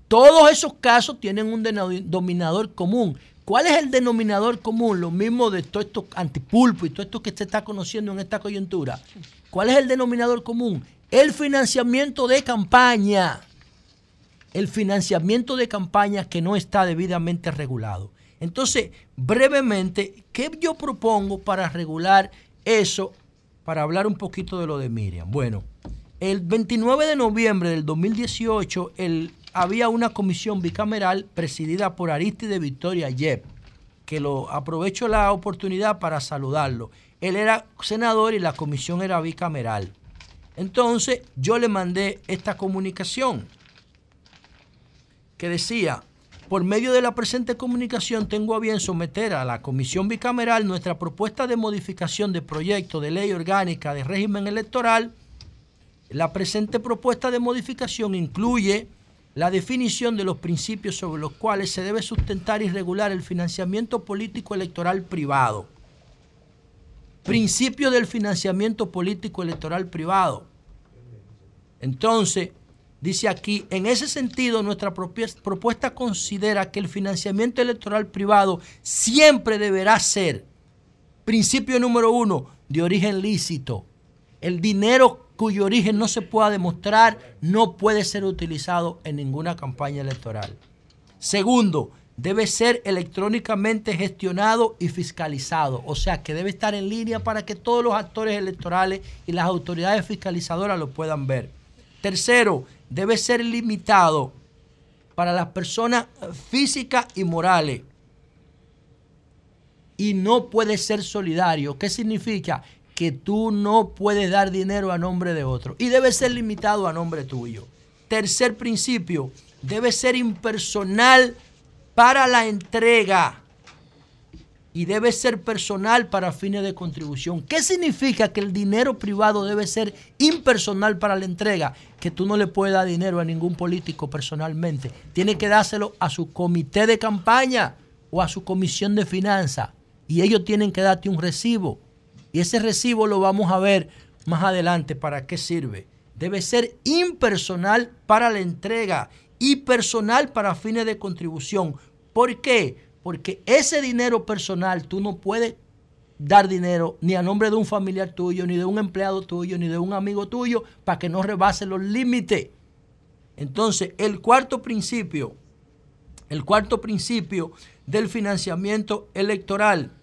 Todos esos casos tienen un denominador común. ¿Cuál es el denominador común? Lo mismo de todo esto antipulpo y todo esto que se está conociendo en esta coyuntura. ¿Cuál es el denominador común? El financiamiento de campaña el financiamiento de campañas que no está debidamente regulado. Entonces, brevemente, ¿qué yo propongo para regular eso? Para hablar un poquito de lo de Miriam. Bueno, el 29 de noviembre del 2018 había una comisión bicameral presidida por Aristide Victoria Yep, que lo aprovecho la oportunidad para saludarlo. Él era senador y la comisión era bicameral. Entonces yo le mandé esta comunicación que decía, por medio de la presente comunicación tengo a bien someter a la Comisión Bicameral nuestra propuesta de modificación de proyecto de ley orgánica de régimen electoral. La presente propuesta de modificación incluye la definición de los principios sobre los cuales se debe sustentar y regular el financiamiento político electoral privado. Principio del financiamiento político electoral privado. Entonces, Dice aquí, en ese sentido, nuestra propuesta considera que el financiamiento electoral privado siempre deberá ser, principio número uno, de origen lícito. El dinero cuyo origen no se pueda demostrar no puede ser utilizado en ninguna campaña electoral. Segundo, debe ser electrónicamente gestionado y fiscalizado, o sea que debe estar en línea para que todos los actores electorales y las autoridades fiscalizadoras lo puedan ver. Tercero, debe ser limitado para las personas físicas y morales. Y no puede ser solidario. ¿Qué significa? Que tú no puedes dar dinero a nombre de otro. Y debe ser limitado a nombre tuyo. Tercer principio, debe ser impersonal para la entrega. y debe ser personal para fines de contribución. ¿Qué significa que el dinero privado debe ser impersonal para la entrega? Que tú no le puedes dar dinero a ningún político personalmente. Tiene que dárselo a su comité de campaña o a su comisión de finanzas. Y ellos tienen que darte un recibo. Y ese recibo lo vamos a ver más adelante para qué sirve. Debe ser impersonal para la entrega y personal para fines de contribución. ¿Por qué? Porque ese dinero personal tú no puedes dar dinero ni a nombre de un familiar tuyo, ni de un empleado tuyo, ni de un amigo tuyo, para que no rebase los límites. Entonces, el cuarto principio, el cuarto principio del financiamiento electoral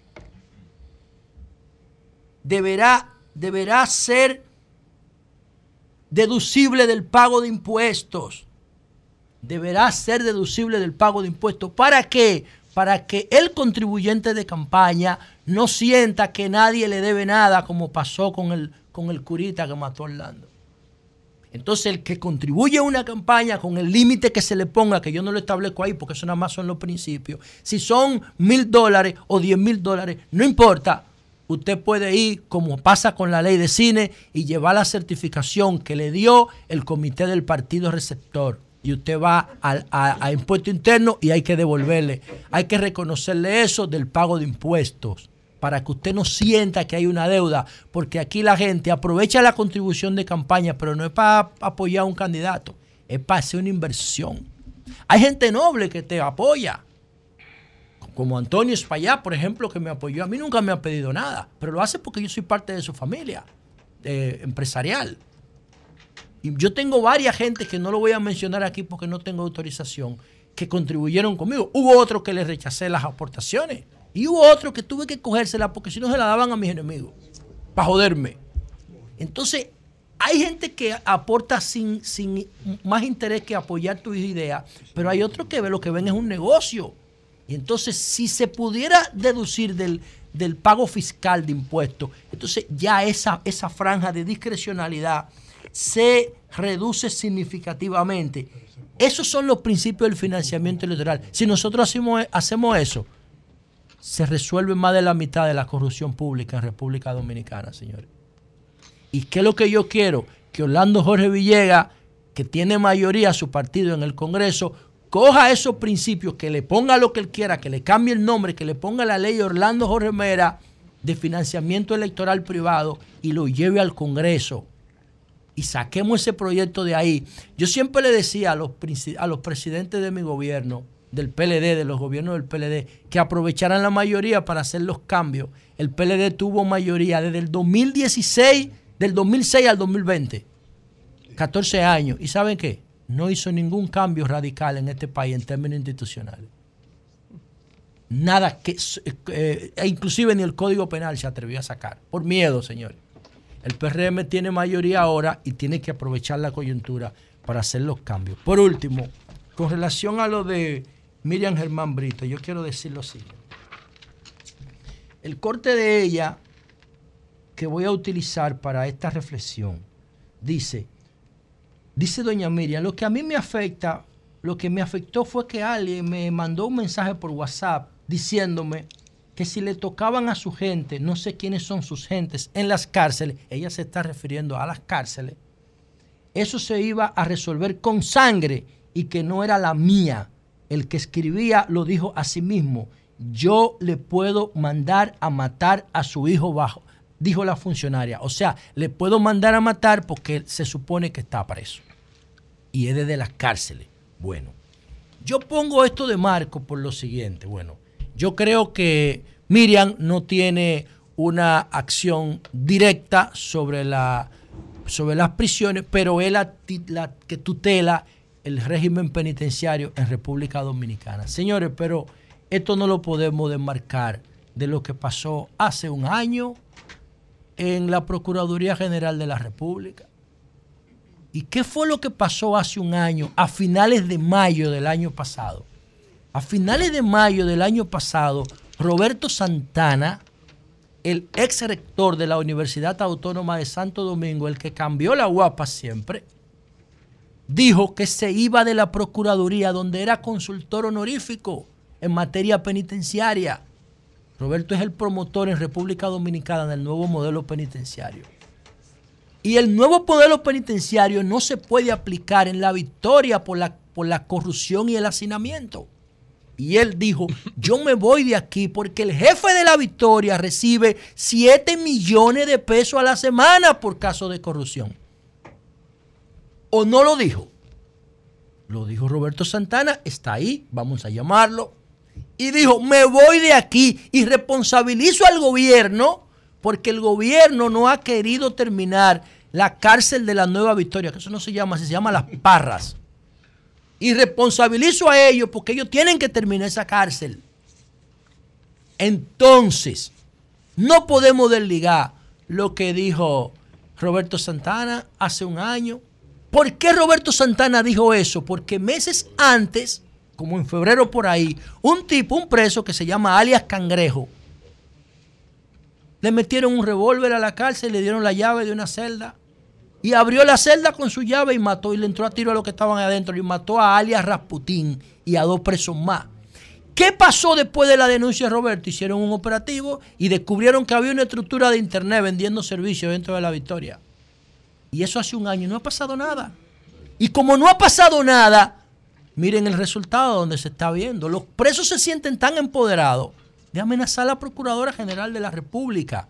deberá, deberá ser deducible del pago de impuestos. Deberá ser deducible del pago de impuestos. ¿Para qué? Para que el contribuyente de campaña no sienta que nadie le debe nada, como pasó con el, con el curita que mató a Orlando. Entonces, el que contribuye a una campaña con el límite que se le ponga, que yo no lo establezco ahí porque eso nada más son los principios, si son mil dólares o diez mil dólares, no importa, usted puede ir, como pasa con la ley de cine, y llevar la certificación que le dio el comité del partido receptor. Y usted va a, impuesto interno y hay que devolverle. Hay que reconocerle eso del pago de impuestos para que usted no sienta que hay una deuda, porque aquí la gente aprovecha la contribución de campaña, pero no es para apoyar a un candidato, es para hacer una inversión. Hay gente noble que te apoya, como Antonio Espallá, por ejemplo, que me apoyó. A mí nunca me ha pedido nada, pero lo hace porque yo soy parte de su familia eh, empresarial. Y yo tengo varias gente que no lo voy a mencionar aquí porque no tengo autorización, que contribuyeron conmigo. Hubo otros que les rechacé las aportaciones. Y hubo otros que tuve que cogérselas porque si no se la daban a mis enemigos, para joderme. Entonces, hay gente que aporta sin, sin más interés que apoyar tus ideas, pero hay otros que lo que ven es un negocio. Y entonces, si se pudiera deducir del, pago fiscal de impuestos, entonces ya esa, esa franja de discrecionalidad se reduce significativamente. Esos son los principios del financiamiento electoral. Si nosotros hacemos, hacemos eso, se resuelve más de la mitad de la corrupción pública en República Dominicana, señores. ¿Y qué es lo que yo quiero? Que Orlando Jorge Villegas, que tiene mayoría su partido en el Congreso, coja esos principios, que le ponga lo que él quiera, que le cambie el nombre, que le ponga la ley Orlando Jorge Mera de financiamiento electoral privado y lo lleve al Congreso. Y saquemos ese proyecto de ahí. Yo siempre le decía a los, a los presidentes de mi gobierno, del PLD, de los gobiernos del PLD, que aprovecharan la mayoría para hacer los cambios. El PLD tuvo mayoría desde el 2016, del 2006 al 2020. 14 años. ¿Y saben qué? No hizo ningún cambio radical en este país en términos institucionales. Nada que, eh, e inclusive ni el Código Penal se atrevió a sacar, por miedo, señores. El PRM tiene mayoría ahora y tiene que aprovechar la coyuntura para hacer los cambios. Por último, con relación a lo de Miriam Germán Brito, yo quiero decir lo siguiente. El corte de ella que voy a utilizar para esta reflexión dice, Dice doña Miriam, lo que a mí me afecta, lo que me afectó fue que alguien me mandó un mensaje por WhatsApp diciéndome que si le tocaban a su gente, no sé quiénes son sus gentes, en las cárceles, ella se está refiriendo a las cárceles, eso se iba a resolver con sangre y que no era la mía. El que escribía lo dijo a sí mismo, yo le puedo mandar a matar a su hijo bajo, dijo la funcionaria. O sea, le puedo mandar a matar porque se supone que está preso y es desde las cárceles. Bueno, yo pongo esto de marco por lo siguiente. Bueno, yo creo que Miriam no tiene una acción directa sobre, la, sobre las prisiones, pero es la, que tutela el régimen penitenciario en República Dominicana. Señores, pero esto no lo podemos desmarcar de lo que pasó hace un año en la Procuraduría General de la República. ¿Y qué fue lo que pasó hace un año, a finales de mayo del año pasado? A finales de mayo del año pasado, Roberto Santana, el ex rector de la Universidad Autónoma de Santo Domingo, el que cambió la guapa siempre, dijo que se iba de la Procuraduría, donde era consultor honorífico en materia penitenciaria. Roberto es el promotor en República Dominicana del nuevo modelo penitenciario. Y el nuevo modelo penitenciario no se puede aplicar en la victoria por la, por la corrupción y el hacinamiento. Y él dijo, yo me voy de aquí porque el jefe de la victoria recibe 7 millones de pesos a la semana por caso de corrupción. ¿O no lo dijo? Lo dijo Roberto Santana, está ahí, vamos a llamarlo. Y dijo, me voy de aquí y responsabilizo al gobierno porque el gobierno no ha querido terminar la cárcel de la Nueva Victoria, que eso no se llama, se llama Las Parras. Y responsabilizo a ellos porque ellos tienen que terminar esa cárcel. Entonces, no podemos desligar lo que dijo Roberto Santana hace un año. ¿Por qué Roberto Santana dijo eso? Porque meses antes, como en febrero por ahí, un tipo, un preso que se llama alias Cangrejo, le metieron un revólver a la cárcel, le dieron la llave de una celda y abrió la celda con su llave y mató y le entró a tiro a los que estaban adentro y mató a alias Rasputín y a dos presos más. ¿Qué pasó después de la denuncia de Roberto? Hicieron un operativo y descubrieron que había una estructura de internet vendiendo servicios dentro de la Victoria. Y eso hace un año no ha pasado nada. Y como no ha pasado nada, miren el resultado donde se está viendo. Los presos se sienten tan empoderados de amenazar a la Procuradora General de la República.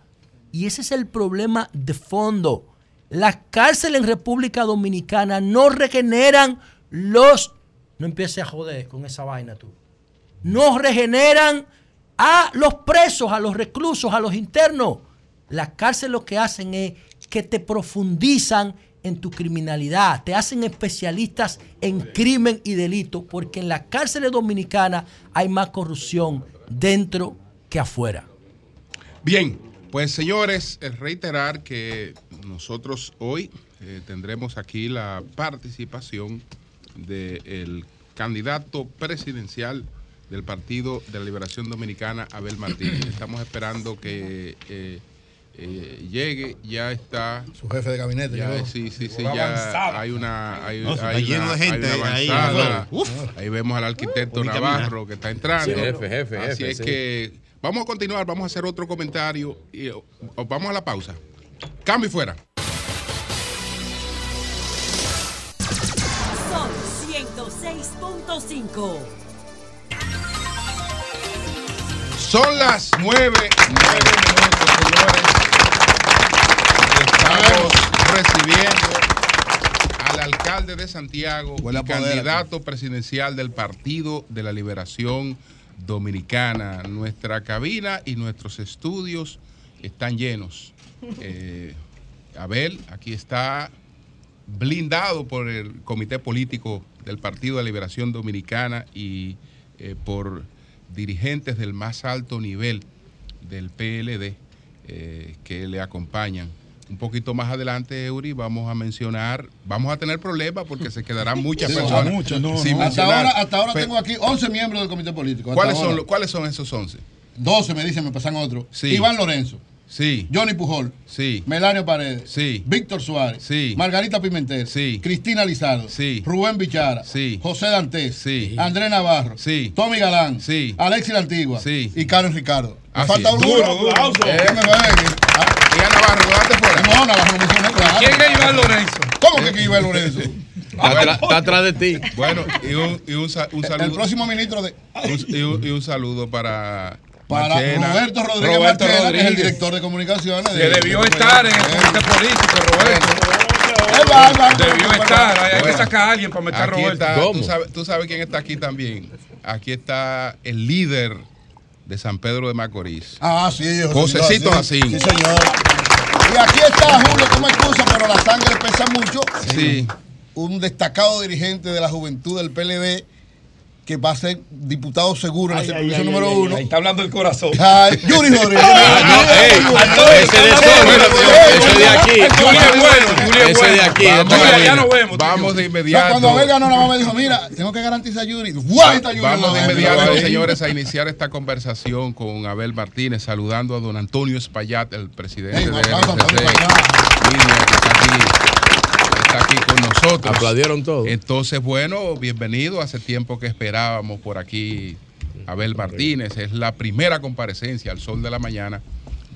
Y ese es el problema de fondo. Las cárceles en República Dominicana no regeneran los... No empieces a joder con esa vaina tú. No regeneran a los presos, a los reclusos, a los internos. Las cárceles lo que hacen es que te profundizan en tu criminalidad, te hacen especialistas en crimen y delito, porque en las cárceles dominicanas hay más corrupción dentro que afuera. Bien, pues señores, es reiterar que nosotros hoy eh, tendremos aquí la participación del candidato presidencial del Partido de la Liberación Dominicana, Abel Martínez. Estamos esperando que eh, eh, llegue, ya está. Su jefe de gabinete. Ya, sí, sí, sí, ya avanzada. hay una. Hay, No, está hay lleno una- de gente hay ahí, avanzada. uf. Ahí vemos al arquitecto Navarro que está entrando. Sí, jefe, jefe, Así jefe, es sí. que vamos a continuar, vamos a hacer otro comentario y vamos a la pausa. Cambio y fuera. Sol 106.5. Son las nueve, nueve minutos, señores. Recibiendo al alcalde de Santiago, y candidato presidencial del Partido de la Liberación Dominicana. Nuestra cabina y nuestros estudios están llenos. Eh, Abel, aquí está blindado por el Comité Político del Partido de la Liberación Dominicana y eh, por dirigentes del más alto nivel del PLD eh, que le acompañan. Un poquito más adelante, Eury, vamos a mencionar, vamos a tener problemas porque se quedarán muchas Sí, personas. no, sin no. Hasta ahora, hasta ahora tengo aquí 11 miembros del comité político. ¿Cuáles son, lo- ¿Cuáles son esos 11? 12 me dicen, me pasan otros. Sí. Iván Lorenzo. Sí. Johnny Pujol. Sí. Melanio Paredes. Sí. Víctor Suárez. Sí. Margarita Pimentel. Sí. Cristina Lizardo. Sí. Rubén Bichara. Sí. José Dantes. Sí. Andrés Navarro. Sí. Tommy Galán. Sí. Alexis La Antigua. Sí. Y Karen Ricardo. Me falta uno. Duro, duro. Ah, Y a Navarro. No, Navarro no mencioné, claro. ¿Quién es Iván Lorenzo? ¿Cómo que, que Iván Lorenzo? Está atrás de ti. Bueno, y un, y un, sa- un saludo. El próximo ministro de. Y, un, y un saludo para. Roberto Rodríguez Roberto Marchena, que es el Rodríguez. director de comunicaciones. Que de- debió de- estar en el comité político, Roberto. Debió estar. Hay que sacar a alguien para meter a Roberto. está, tú ¿Cómo? sabes, tú sabes quién está aquí también. Aquí está el líder de San Pedro de Macorís. Ah, sí, Josecito. Jacín. Sí, señor. Y aquí está Julio, que me excusa, pero la sangre pesa mucho. Sí. Un destacado dirigente de la juventud del PLD que va a ser diputado seguro en la circunscripción número ay, uno. ay, Está hablando el corazón. Yuri Rodríguez. Ese de ese de aquí. Juli es bueno, Juli es Ese de bueno. aquí, ya nos vemos. Vamos de inmediato. cuando Abel ganó, la mamá me dijo, mira, tengo que garantizar a Yuri. ¡Guau! Está Yuri Vamos de inmediato, Ahí. señores, a iniciar esta conversación con Abel Martínez, saludando a don Antonio Espaillat, el presidente de RCC, que está aquí, está aquí con nosotros. Aplaudieron todos. Entonces, bueno, bienvenido. Hace tiempo que esperábamos por aquí Abel Martínez. Es la primera comparecencia al sol de la mañana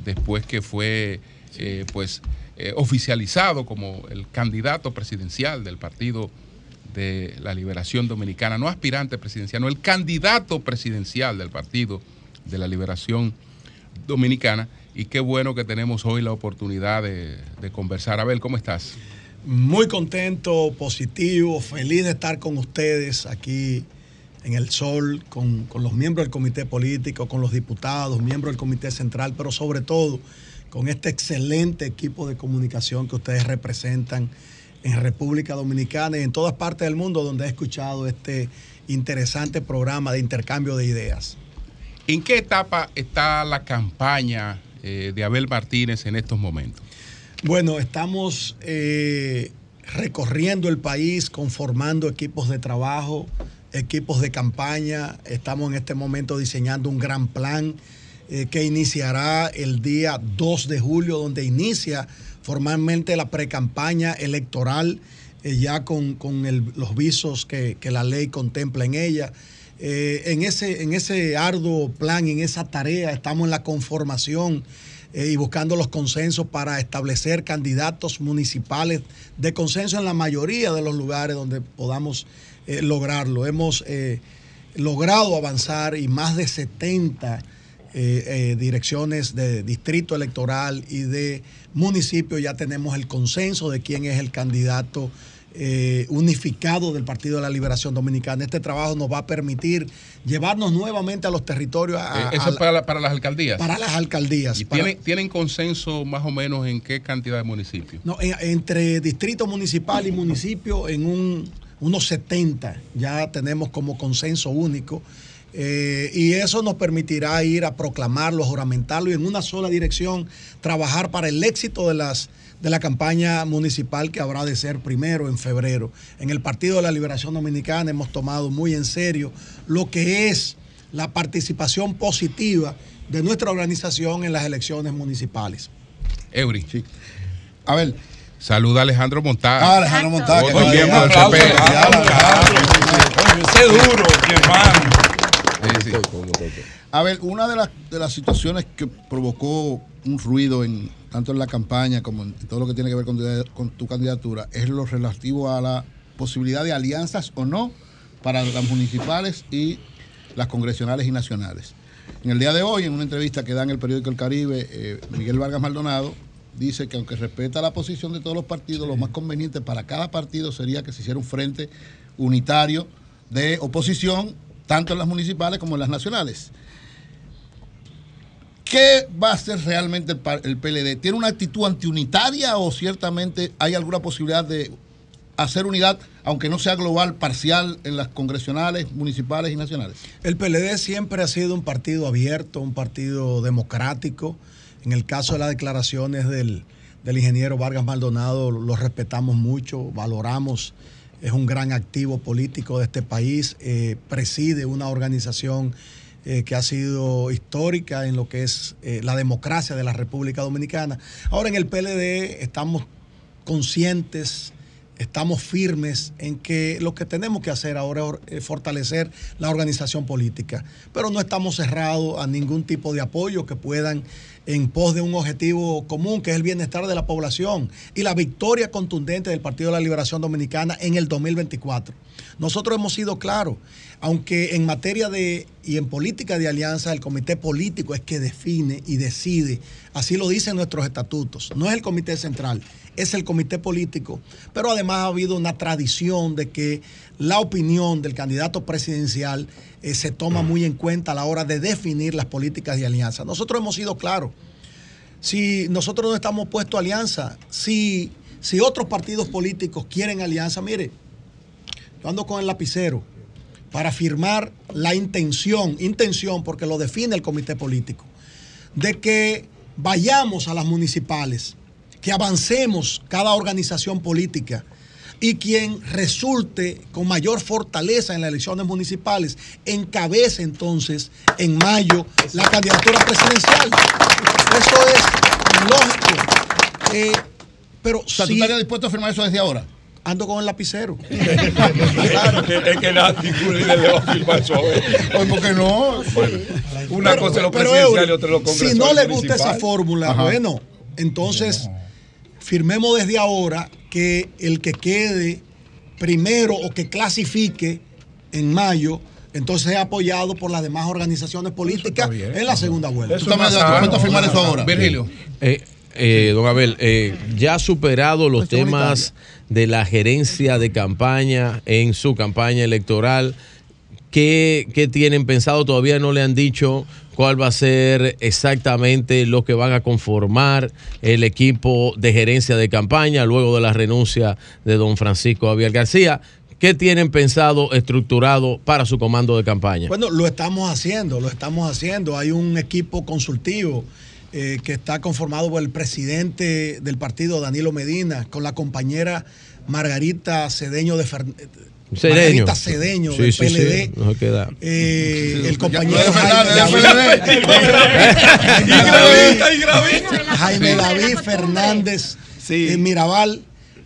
después que fue eh, pues eh, oficializado como el candidato presidencial del Partido de la Liberación Dominicana, no aspirante presidencial, no el candidato presidencial del Partido de la Liberación Dominicana. Y qué bueno que tenemos hoy la oportunidad de, de conversar. Abel, ¿cómo estás? Muy contento, positivo, feliz de estar con ustedes aquí en el sol, con, con los miembros del comité político, con los diputados, miembros del comité central, pero sobre todo con este excelente equipo de comunicación que ustedes representan en República Dominicana y en todas partes del mundo donde he escuchado este interesante programa de intercambio de ideas. ¿En qué etapa está la campaña eh, de Abel Martínez en estos momentos? Bueno, estamos eh, recorriendo el país, conformando equipos de trabajo, equipos de campaña. Estamos en este momento diseñando un gran plan eh, que iniciará el día 2 de julio, donde inicia formalmente la precampaña electoral, eh, ya con, con los visos que, la ley contempla en ella. En, ese, en ese arduo plan, en esa tarea, estamos en la conformación eh, y buscando los consensos para establecer candidatos municipales de consenso en la mayoría de los lugares donde podamos eh, lograrlo. Hemos eh, logrado avanzar y más de 70 eh, eh, direcciones de distrito electoral y de municipio ya tenemos el consenso de quién es el candidato eh, unificado del Partido de la Liberación Dominicana. Este trabajo nos va a permitir llevarnos nuevamente a los territorios. a- Eh, ¿Eso a es para, la- para las alcaldías? para las alcaldías. ¿Y para- tienen, tienen consenso más o menos en qué cantidad de municipios? No, en- entre distrito municipal y municipio en un, unos 70 ya tenemos como consenso único. eh, y eso nos permitirá ir a proclamarlo, juramentarlo y en una sola dirección trabajar para el éxito de las de la campaña municipal que habrá de ser primero en febrero. En el Partido de la Liberación Dominicana hemos tomado muy en serio lo que es la participación positiva de nuestra organización en las elecciones municipales. Eury. A ver. Saluda a Alejandro Montag. Ah, Alejandro Montag, Otro que miembro del vaya. Un CPE. aplauso, Ese duro, mi hermano. A ver, una de las, de las situaciones que provocó un ruido en tanto en la campaña como en todo lo que tiene que ver con tu, con tu candidatura es lo relativo a la posibilidad de alianzas o no para las municipales y las congresionales y nacionales. En el día de hoy, en una entrevista que da en el periódico El Caribe, eh, Miguel Vargas Maldonado dice que aunque respeta la posición de todos los partidos, lo más conveniente para cada partido sería que se hiciera un frente unitario de oposición, tanto en las municipales como en las nacionales. ¿Qué va a hacer realmente el, PLD? ¿Tiene una actitud antiunitaria o ciertamente hay alguna posibilidad de hacer unidad, aunque no sea global, parcial en las congresionales, municipales y nacionales? El PLD siempre ha sido un partido abierto, un partido democrático. En el caso de las declaraciones del, del ingeniero Vargas Maldonado, lo respetamos mucho, valoramos. Es un gran activo político de este país, eh, preside una organización eh, que ha sido histórica en lo que es eh, la democracia de la República Dominicana. Ahora en el PLD estamos conscientes, estamos firmes en que lo que tenemos que hacer ahora es fortalecer la organización política, pero no estamos cerrados a ningún tipo de apoyo que puedan en pos de un objetivo común, que es el bienestar de la población y la victoria contundente del Partido de la Liberación Dominicana en el 2024. Nosotros hemos sido claros, aunque en materia de y en política de alianza el comité político es que define y decide, así lo dicen nuestros estatutos, no es el comité central, es el comité político, pero además ha habido una tradición de que la opinión del candidato presidencial eh, se toma muy en cuenta a la hora de definir las políticas de alianza. Nosotros hemos sido claros, si nosotros no estamos puestos a alianza, si, si otros partidos políticos quieren alianza, mire, yo ando con el lapicero para firmar la intención, intención porque lo define el comité político, de que vayamos a las municipales, que avancemos cada organización política y quien resulte con mayor fortaleza en las elecciones municipales encabece entonces en mayo la candidatura presidencial. Eso es lógico. Eh, pero O sea, ¿tú estarías dispuesto a firmar eso desde ahora? Ando con el lapicero. Es que Gulli le va a firmar eso a ver. Pues, ¿por qué no? Una Pero- cosa es lo presidencial y otra es lo congresual Si no le gusta esa fórmula, Ajá. bueno, entonces firmemos desde ahora que el que quede primero o que clasifique en mayo, entonces es apoyado por las demás organizaciones políticas en la segunda vuelta. ¿Tú también estás dispuesto a firmar eso ahora? Virgilio. Eh, eh, don Abel, eh, ya ha superado los temas de la gerencia de campaña en su campaña electoral. ¿Qué, qué tienen pensado? Todavía no le han dicho cuál va a ser exactamente lo que van a conformar el equipo de gerencia de campaña luego de la renuncia de don Francisco Javier García. ¿Qué tienen pensado estructurado para su comando de campaña? Bueno, lo estamos haciendo, lo estamos haciendo. Hay un equipo consultivo eh, que está conformado por el presidente del partido, Danilo Medina, con la compañera Margarita Cedeño de Fer- Cedeño. Margarita Cedeño Sí, del sí, sí, PLD. no se queda. Eh, el compañero no Fernández, Jaime, David- PLD. Jaime David Fernández eh, Mirabal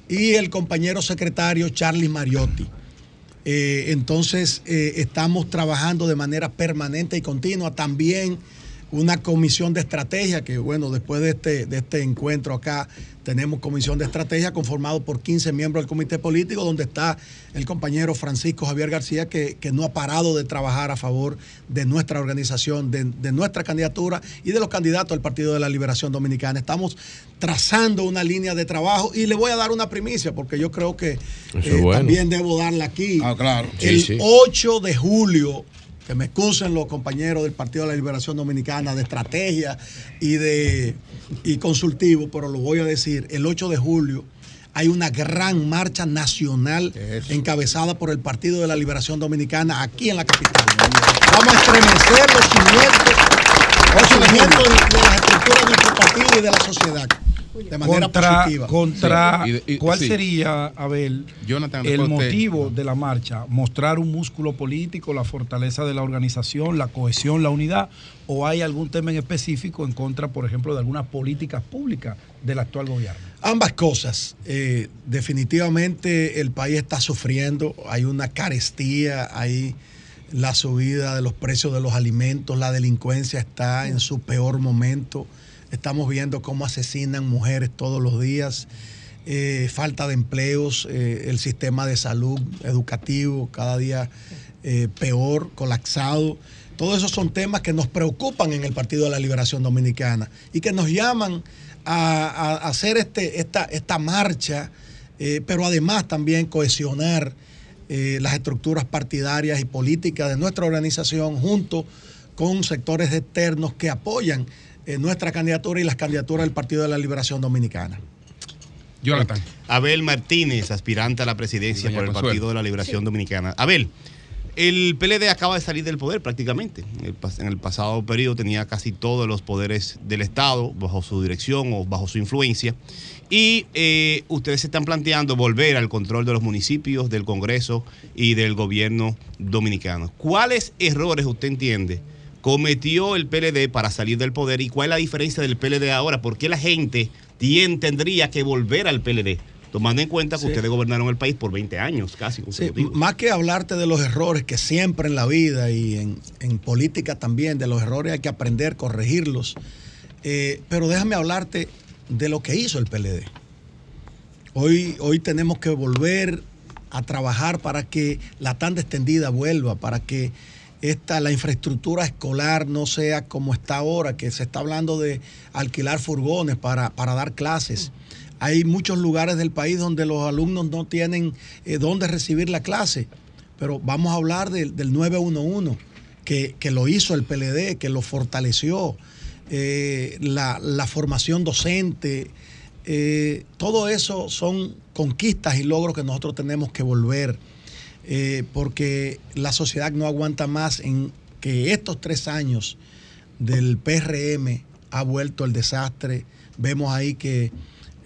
y el compañero secretario Charlie Mariotti. Eh, entonces, eh, estamos trabajando de manera permanente y continua. También una comisión de estrategia, que bueno, después de este, de este encuentro acá, tenemos comisión de estrategia conformado por 15 miembros del comité político, donde está el compañero Francisco Javier García, que, que no ha parado de trabajar a favor de nuestra organización, de, de nuestra candidatura y de los candidatos al Partido de la Liberación Dominicana. Estamos trazando una línea de trabajo y le voy a dar una primicia, porque yo creo que eh, bueno. también debo darla aquí. Ah, claro. El Sí, sí. 8 de julio, que me excusen los compañeros del Partido de la Liberación Dominicana de estrategia y de y consultivo, pero lo voy a decir, el 8 de julio hay una gran marcha nacional encabezada por el Partido de la Liberación Dominicana aquí en la capital. Vamos a estremecer los cimientos, los cimientos de, de las estructuras de nuestro partido y de la sociedad de manera contra, positiva. contra Sí, y de- y- ¿cuál sí. sería, Abel, Jonathan, el usted. motivo de la marcha? ¿Mostrar un músculo político, la fortaleza de la organización, la cohesión, la unidad? ¿O hay algún tema en específico en contra, por ejemplo, de algunas políticas públicas del actual gobierno? Ambas cosas. Eh, definitivamente el país está sufriendo, hay una carestía, hay la subida de los precios de los alimentos, la delincuencia está en su peor momento, estamos viendo cómo asesinan mujeres todos los días, eh, falta de empleos, eh, el sistema de salud educativo cada día eh, peor, colapsado. Todos esos son temas que nos preocupan en el Partido de la Liberación Dominicana y que nos llaman a, a- hacer este, esta, esta marcha, pero además también cohesionar las estructuras partidarias y políticas de nuestra organización junto con sectores externos que apoyan eh, nuestra candidatura y las candidaturas del Partido de la Liberación Dominicana. Jonathan. Abel Martínez, aspirante a la presidencia Doña por el Consuelo. Partido de la Liberación Dominicana. Abel, el PLD acaba de salir del poder prácticamente. En el, pas- en el pasado periodo tenía casi todos los poderes del Estado bajo su dirección o bajo su influencia. Y eh, ustedes se están planteando volver al control de los municipios, del Congreso y del gobierno dominicano. ¿Cuáles errores usted entiende cometió el PLD para salir del poder y cuál es la diferencia del PLD ahora? ¿Por qué la gente tendría que volver al PLD? Tomando en cuenta que Sí. ustedes gobernaron el país por 20 años casi. Sí, más que hablarte de los errores que siempre en la vida y en, en política también, de los errores hay que aprender, corregirlos. Eh, pero déjame hablarte de lo que hizo el PLD. Hoy, hoy tenemos que volver a trabajar para que la tanda extendida vuelva, para que esta, la infraestructura escolar no sea como está ahora, que se está hablando de alquilar furgones para, para dar clases. Hay muchos lugares del país donde los alumnos no tienen eh, dónde recibir la clase, pero vamos a hablar del, del 911, que, que lo hizo el PLD, que lo fortaleció, eh, la, la formación docente, eh, todo eso son conquistas y logros que nosotros tenemos que volver, eh, porque la sociedad no aguanta más en que estos tres años del PRM ha vuelto el desastre. Vemos ahí que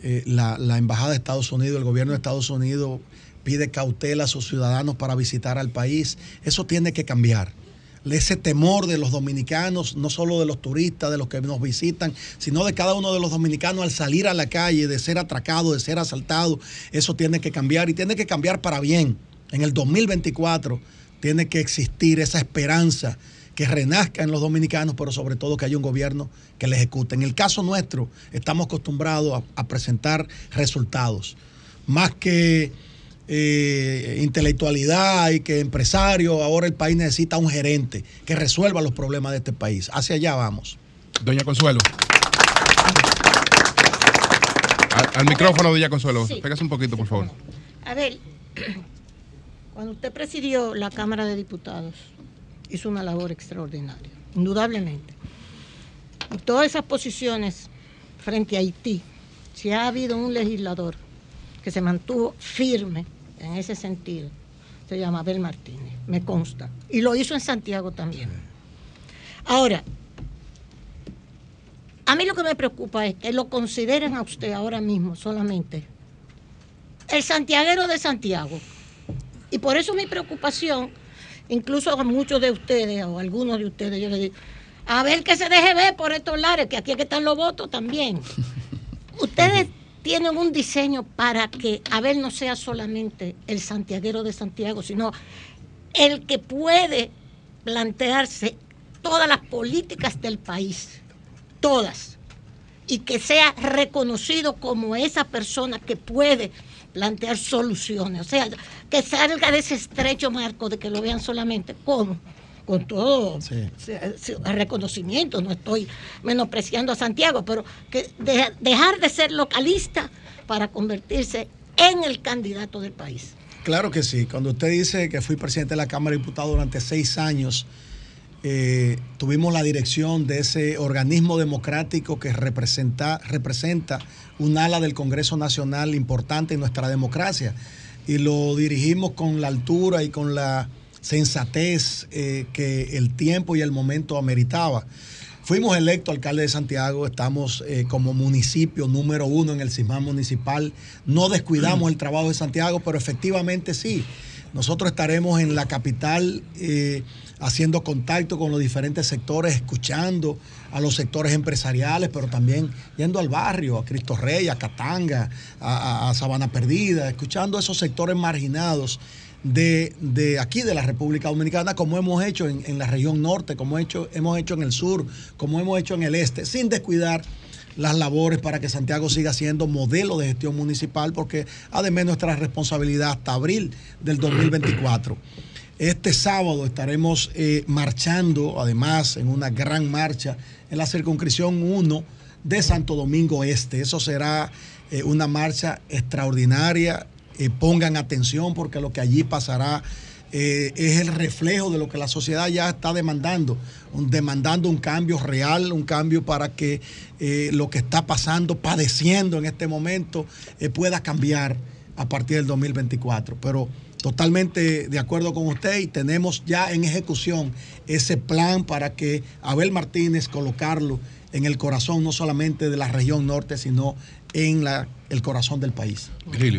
eh, la, la Embajada de Estados Unidos, el gobierno de Estados Unidos pide cautela a sus ciudadanos para visitar al país. Eso tiene que cambiar. ese temor de los dominicanos, no solo de los turistas, de los que nos visitan, sino de cada uno de los dominicanos al salir a la calle, de ser atracado, de ser asaltado. Eso tiene que cambiar y tiene que cambiar para bien. En el 2024 tiene que existir esa esperanza que renazca en los dominicanos, pero sobre todo que haya un gobierno que le ejecute. En el caso nuestro, estamos acostumbrados a, a presentar resultados, más que eh, intelectualidad y que empresario, ahora el país necesita un gerente que resuelva los problemas de este país. Hacia allá vamos. Doña Consuelo. Al, al micrófono, Doña Consuelo. Sí. Pégase un poquito, por favor. A ver, cuando usted presidió la Cámara de Diputados, hizo una labor extraordinaria, indudablemente. Y todas esas posiciones frente a Haití, si ha habido un legislador que se mantuvo firme en ese sentido, se llama Abel Martínez, me consta. Y lo hizo en Santiago también. Ahora, a mí lo que me preocupa es que lo consideren a usted ahora mismo solamente el santiaguero de Santiago. Y por eso mi preocupación, incluso a muchos de ustedes o a algunos de ustedes, yo les digo, a ver que se deje ver por estos lares, que aquí es que están los votos también. Ustedes tienen un diseño para que Abel no sea solamente el santiaguero de Santiago, sino el que puede plantearse todas las políticas del país, todas, y que sea reconocido como esa persona que puede plantear soluciones, o sea, que salga de ese estrecho marco de que lo vean solamente como con todo reconocimiento, no estoy menospreciando a Santiago, pero que de- dejar de ser localista para convertirse en el candidato del país. Claro que sí. Cuando usted dice que fui presidente de la Cámara de Diputados durante seis años, eh, tuvimos la dirección de ese organismo democrático que representa, representa un ala del Congreso Nacional importante en nuestra democracia. Y lo dirigimos con la altura y con la sensatez eh, que el tiempo y el momento ameritaba. Fuimos electos alcalde de Santiago, estamos eh, como municipio número uno en el CISMAN municipal. No descuidamos el trabajo de Santiago, pero efectivamente sí. Nosotros estaremos en la capital eh, haciendo contacto con los diferentes sectores, escuchando a los sectores empresariales, pero también yendo al barrio, a Cristo Rey, a Catanga, a, Sabana Perdida, escuchando a esos sectores marginados de, de aquí de la República Dominicana, como hemos hecho en, en la región norte, como hecho, hemos hecho en el sur, como hemos hecho en el este, sin descuidar las labores para que Santiago siga siendo modelo de gestión municipal, porque además nuestra responsabilidad hasta abril del 2024. Este sábado estaremos eh, marchando, además, en una gran marcha en la circunscripción 1 de Santo Domingo Este. Eso será eh, una marcha extraordinaria. Eh, pongan atención porque lo que allí pasará es el reflejo de lo que la sociedad ya está demandando, demandando un cambio real, un cambio para que lo que está pasando, padeciendo en este momento, pueda cambiar a partir del 2024. Pero totalmente de acuerdo con usted y tenemos ya en ejecución ese plan para que Abel Martínez colocarlo en el corazón no solamente de la región norte, sino en la, el corazón del país.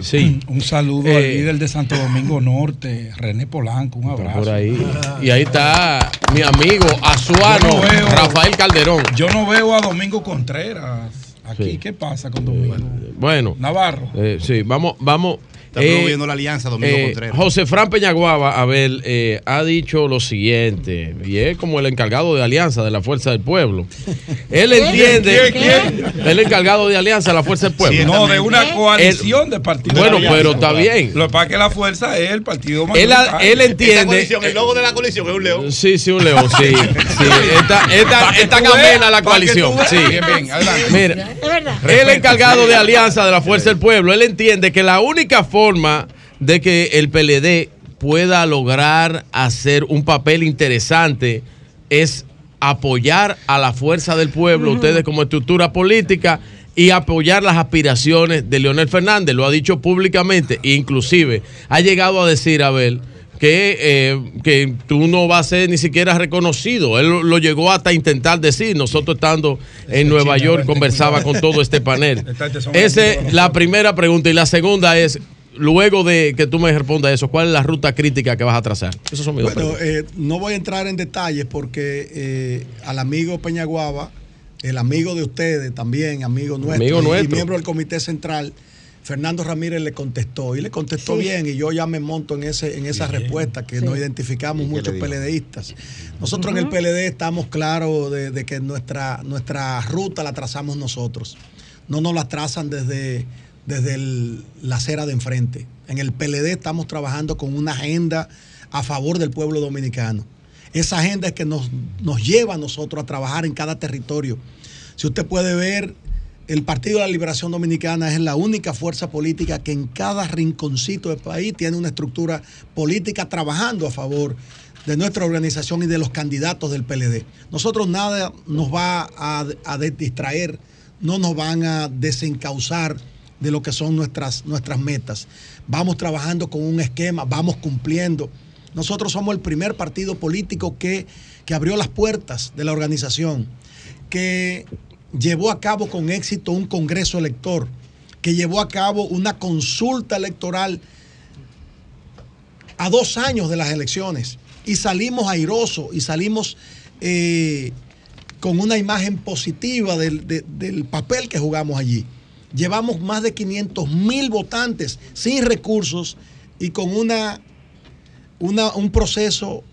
Sí. Un saludo Eh, al líder de Santo Domingo Norte, René Polanco, un abrazo. Por ahí. Y ahí está mi amigo Azuano, Yo no veo- Rafael Calderón. Yo no veo a Domingo Contreras aquí. Sí. ¿Qué pasa con Domingo? Bueno. Navarro. Eh, sí, vamos, vamos. Está promoviendo la alianza, Domingo Contreras. José Fran Peñaguaba, a ver, eh, ha dicho lo siguiente, y es como el encargado de alianza de la Fuerza del Pueblo. Él entiende, ¿Quién? el encargado de alianza de la Fuerza del Pueblo. no, de una coalición Él- de partidos. Bueno, de alianza. pero está bien. Lo que pasa es que la fuerza es el partido Él, mayoritario. él entiende. el logo de la coalición es un león. Sí, sí, un león, sí. sí. Está, está, Pa' que está tú veas, amena la coalición. Sí. Bien, bien, adelante. Mira, Es verdad. el encargado de alianza de la Fuerza del Pueblo, él entiende que la única forma de que el PLD pueda lograr hacer un papel interesante es apoyar a la Fuerza del Pueblo, ustedes como estructura política, y apoyar las aspiraciones de Leonel Fernández. Lo ha dicho públicamente, inclusive ha llegado a decir, Abel, que, eh, que tú no vas a ser ni siquiera reconocido. Él lo, lo llegó hasta intentar decir. Nosotros estando en Nueva York conversaba con todo este panel. Esa es la primera pregunta. Y la segunda es, luego de que tú me respondas eso, ¿cuál es la ruta crítica que vas a trazar? Esos son mis dos Bueno, preguntas. eh, no voy a entrar en detalles porque eh, al amigo Peñaguaba, el amigo de ustedes también, amigo nuestro, Amigo y- miembro del Comité Central, Fernando Ramírez le contestó y le contestó Sí. bien y yo ya me monto en ese en esa respuesta que Sí. nos identificamos ¿Y qué muchos? PLDistas. Nosotros en el. PLD estamos claros de, de que nuestra, nuestra ruta la trazamos nosotros. No nos la trazan desde, desde la acera de enfrente. En el PLD estamos trabajando con una agenda a favor del pueblo dominicano. Esa agenda es que nos, nos lleva a nosotros a trabajar en cada territorio. Si usted puede ver, el Partido de la Liberación Dominicana es la única fuerza política que en cada rinconcito del país tiene una estructura política trabajando a favor de nuestra organización y de los candidatos del PLD. Nosotros nada nos va a, a distraer, no nos van a desencauzar de lo que son nuestras, nuestras metas. Vamos trabajando con un esquema, vamos cumpliendo. Nosotros somos el primer partido político que, que abrió las puertas de la organización, que llevó a cabo con éxito un congreso elector, que llevó a cabo una consulta electoral a dos años de las elecciones y salimos airosos y salimos eh, con una imagen positiva del, de- del papel que jugamos allí. Llevamos más de 500 mil votantes sin recursos y con una, un proceso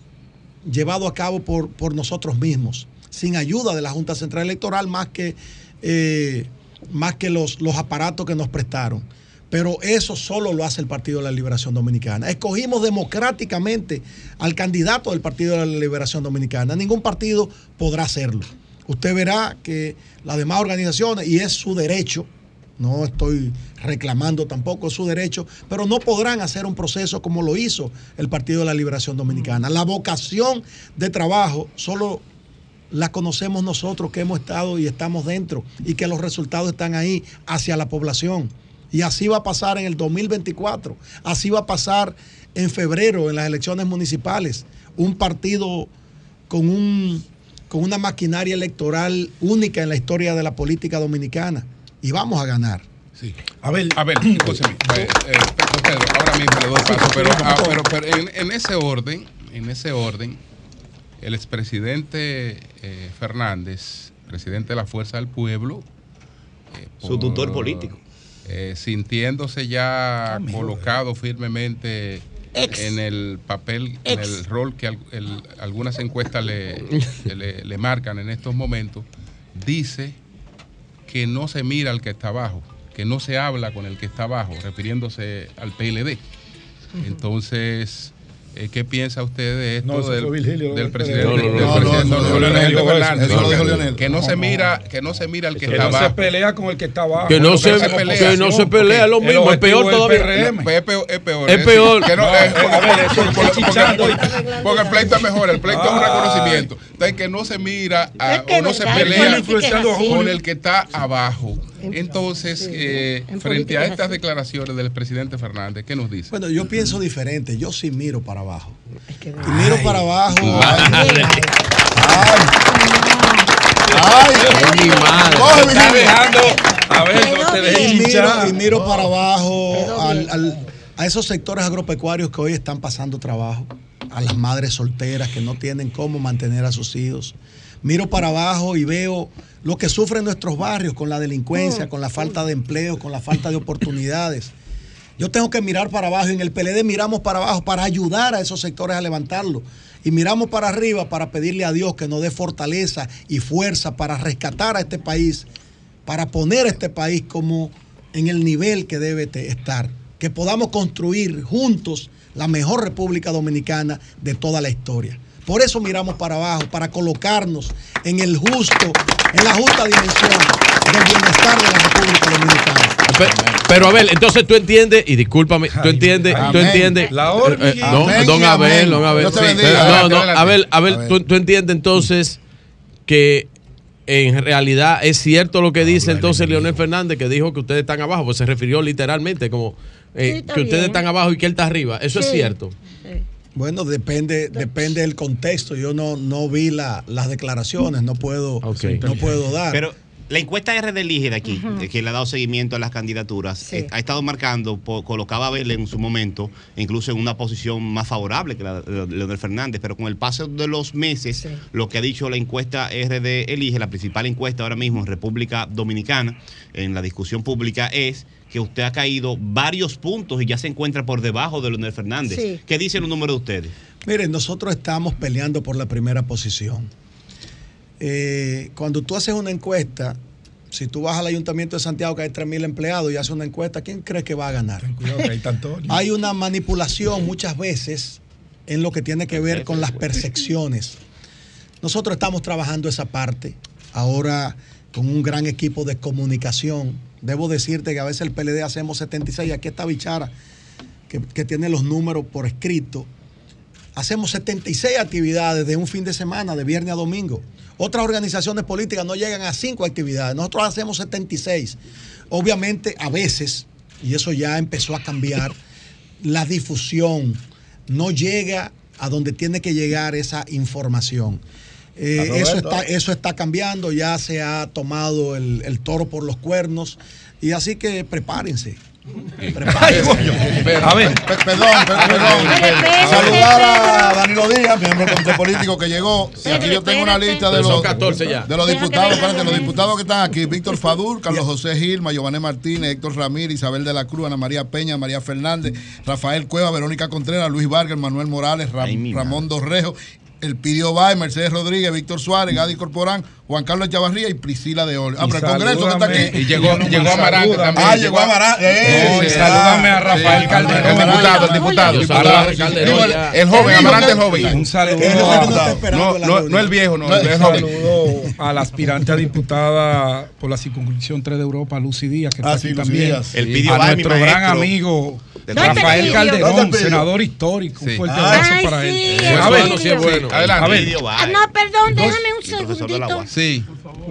llevado a cabo por, por nosotros mismos, sin ayuda de la Junta Central Electoral, más que, eh, más que los, los aparatos que nos prestaron. Pero eso solo lo hace el Partido de la Liberación Dominicana. Escogimos democráticamente al candidato del Partido de la Liberación Dominicana. Ningún partido podrá hacerlo. Usted verá que las demás organizaciones, y es su derecho, no estoy reclamando tampoco su derecho, pero no podrán hacer un proceso como lo hizo el Partido de la Liberación Dominicana. La vocación de trabajo solo la conocemos nosotros que hemos estado y estamos dentro y que los resultados están ahí hacia la población. Y así va a pasar en el 2024, así va a pasar en febrero en las elecciones municipales. Un partido con, un, con una maquinaria electoral única en la historia de la política dominicana. Y vamos a ganar. Sí. A ver, a ver, escúchame. eh, eh, Pedro, ahora mismo le doy paso, pero, ah, pero, pero en, en ese orden, en ese orden, el expresidente eh, Fernández, presidente de la Fuerza del Pueblo, eh, Su tutor político. eh, sintiéndose ya colocado firmemente en el papel, en el rol que al- el- algunas encuestas le, le- le marcan en estos momentos, dice que no se mira al que está abajo, que no se habla con el que está abajo, refiriéndose al PLD. Entonces, ¿qué piensa usted de esto No, del, Virgilio, del presidente? no, no, que-. Que no se mira, que no se mira al que Que está no se abajo. pelea con el que está abajo. Que no se- pelea que no se pelea, es lo mismo, el es peor todavía. Es peor, es peor. Es peor. Que eh, porque- el pleito es mejor, el pleito es un Ay. reconocimiento. Que no se mira que o no se pelea con el que está abajo. Entonces, eh, en frente a es estas así. declaraciones del presidente Fernández, ¿qué nos dice? Bueno, yo pienso diferente. Yo sí miro para abajo. Y miro para abajo. Madre. Ay, Ay, mi madre. Coge, Está dejando. A ver, no te dejes y miro, y miro para abajo al- al- a esos sectores agropecuarios que hoy están pasando trabajo, a las madres solteras que no tienen cómo mantener a sus hijos. Miro para abajo y veo lo que sufren nuestros barrios con la delincuencia, con la falta de empleo, con la falta de oportunidades. Yo tengo que mirar para abajo y en el PLD miramos para abajo para ayudar a esos sectores a levantarlo. Y miramos para arriba para pedirle a Dios que nos dé fortaleza y fuerza para rescatar a este país, para poner a este país como en el nivel que debe estar. Que podamos construir juntos la mejor República Dominicana de toda la historia. Por eso miramos para abajo, para colocarnos en el justo, en la justa dimensión del bienestar de la República Dominicana. Pe- Pero Abel, entonces tú entiendes, y discúlpame, tú entiendes, tú entiendes. La eh, hormiguita. don, Amén don Abel, don Abel. Sí, no, no. Abel, Abel, A ver. tú, tú entiendes entonces que en realidad es cierto lo que dice entonces Leonel Fernández, que dijo que ustedes están abajo, pues se refirió literalmente como eh, Sí, que ustedes bien. están abajo y que él está arriba. Eso es cierto. Sí. Bueno, depende, depende del contexto. Yo no, no vi la- las declaraciones, no puedo, no puedo dar. Pero La encuesta R de Elige de aquí, eh, que le ha dado seguimiento a las candidaturas, eh, ha estado marcando, colocaba a Abel en su momento, incluso en una posición más favorable que la de Leonel Fernández, pero con el paso de los meses, lo que ha dicho la encuesta R de Elige, la principal encuesta ahora mismo en República Dominicana, en la discusión pública, es que usted ha caído varios puntos y ya se encuentra por debajo de Leonel Fernández. Sí. ¿Qué dicen los números de ustedes? Miren, nosotros estamos peleando por la primera posición. Eh, cuando tú haces una encuesta, si tú vas al Ayuntamiento de Santiago que hay 3.000 empleados y haces una encuesta, ¿quién crees que va a ganar? Cuidado que hay tanto. Hay una manipulación muchas veces en lo que tiene que ver con las percepciones. Nosotros estamos trabajando esa parte ahora con un gran equipo de comunicación. Debo decirte que a veces el PLD hacemos 76, aquí está Bichara, que, que tiene los números por escrito. Hacemos 76 actividades de un fin de semana, de viernes a domingo. Otras organizaciones políticas no llegan a 5 actividades, nosotros hacemos 76. Obviamente, a veces, y eso ya empezó a cambiar, la difusión no llega a donde tiene que llegar esa información. Eh, eso, está, eso está cambiando, ya se ha tomado el, el toro por los cuernos, y así que prepárense. Prepárense. A ver, pe- perdón, pe- perdón. Saludar a Danilo Díaz, miembro del Comité Político que llegó. Y aquí yo tengo una lista de los, 14 ya. de los diputados, espérate, los diputados que están aquí: Víctor Fadur, Carlos José Gilma, Giovanni Martínez, Héctor Ramírez, Isabel de la Cruz, Ana María Peña, María Fernández, Rafael Cueva, Verónica Contreras, Luis Vargas, Manuel Morales, Ram- Ramón Dorrejo. El Pidio Bay, Mercedes Rodríguez, Víctor Suárez, Gadi Corporán, Juan Carlos Chavarría y Priscila de Ol. Ah, pero el Congreso que está aquí. Y llegó- llegó Amarante también. Ah, llegó Amarante. No, Eh, salúdame a Rafael sí, Calderón. El diputado, el diputado. Yo diputado. a Calderón el-. El joven, Amarante el joven. Un saludo. No, no, no el viejo, no, el Un joven. saludo a la aspirante a diputada por la circunscripción 3 de Europa, Lucy Díaz, que está Ah, aquí sí, Lucy también. Díaz. El a Pidio Bay, mi nuestro gran amigo ¿Dónde está el Rafael Calderón, senador histórico. Un fuerte Ay, abrazo sí. para él. A ver, bueno, sí es bueno. Adelante. Ver. Ah, no, perdón, déjame un segundito. agua. Sí.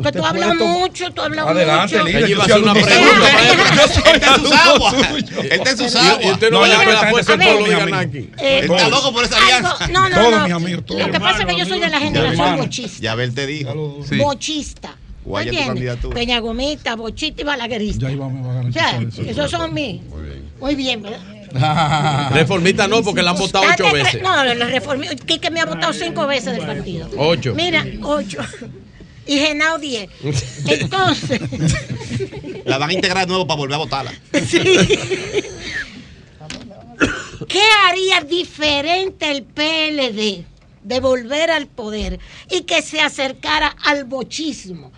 Que tú hablas mucho, tú hablas Adelante, mucho. líder. Ella iba a Yo hacer una soy pregunta, alumno suyo. Él está en sus aguas. Él está en sus Y- usted no No, vaya ya a me la está fuerza del diciendo pueblo, todo, digan mi aquí. Eh, Está loco por esa alianza. No, no, Todos no. mis amigos, todos. Lo que pasa es que yo soy de la generación bochista. Ya Abel te dijo. Bochista. Guaya tu candidatura. Peña Gomita, Bochista y Balaguerista. Ya íbamos a O garantizar sea, eso. esos son mis. Muy bien, ¿verdad? Reformista no, porque la han votado ocho veces. No, los reformistas. Quique me ha votado cinco veces del partido. Ocho. Mira, ocho. Y Genao diez. Entonces, La van a integrar de nuevo para volver a votarla. ¿qué haría diferente el PLD de volver al poder y que se acercara al bochismo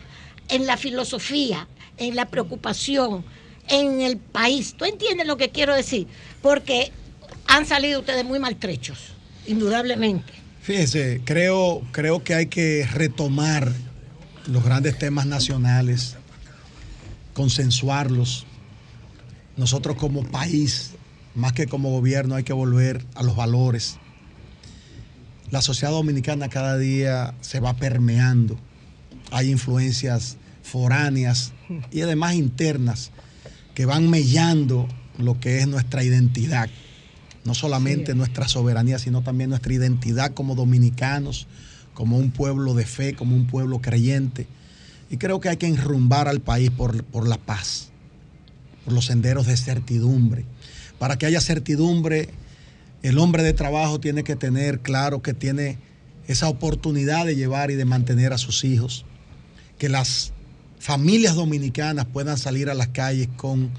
en la filosofía, en la preocupación, en el país? ¿Tú entiendes lo que quiero decir? Porque han salido ustedes muy maltrechos, indudablemente. Fíjese, creo, creo que hay que retomar los grandes temas nacionales, consensuarlos. Nosotros como país, más que como gobierno, hay que volver a los valores. La sociedad dominicana cada día se va permeando. Hay influencias foráneas y además internas que van mellando lo que es nuestra identidad no solamente nuestra soberanía, sino también nuestra identidad como dominicanos, como un pueblo de fe, como un pueblo creyente. Y creo que hay que enrumbar al país por, por la paz, por los senderos de certidumbre. Para que haya certidumbre, el hombre de trabajo tiene que tener claro que tiene esa oportunidad de llevar y de mantener a sus hijos, que las familias dominicanas puedan salir a las calles con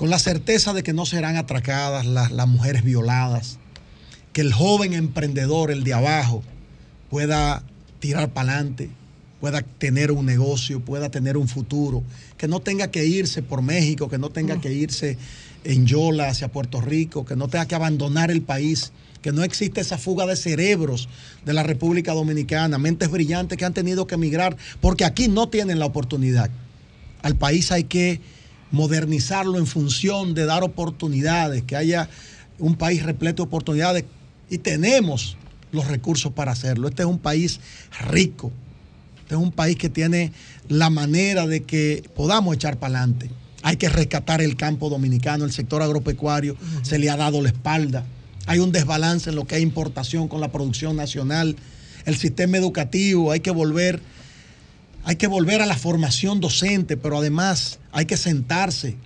con la certeza de que no serán atracadas las, las mujeres violadas, que el joven emprendedor, el de abajo, pueda tirar para adelante, pueda tener un negocio, pueda tener un futuro, que no tenga que irse por México, que no tenga que irse en Yola hacia Puerto Rico, que no tenga que abandonar el país, que no existe esa fuga de cerebros de la República Dominicana, mentes brillantes que han tenido que emigrar porque aquí no tienen la oportunidad. Al país hay que modernizarlo en función de dar oportunidades, que haya un país repleto de oportunidades y tenemos los recursos para hacerlo. Este es un país rico, este es un país que tiene la manera de que podamos echar para adelante. Hay que rescatar el campo dominicano, el sector agropecuario se le ha dado la espalda. Hay un desbalance en lo que es importación con la producción nacional. El sistema educativo, hay que volver hay que volver a la formación docente, pero además hay que sentarse,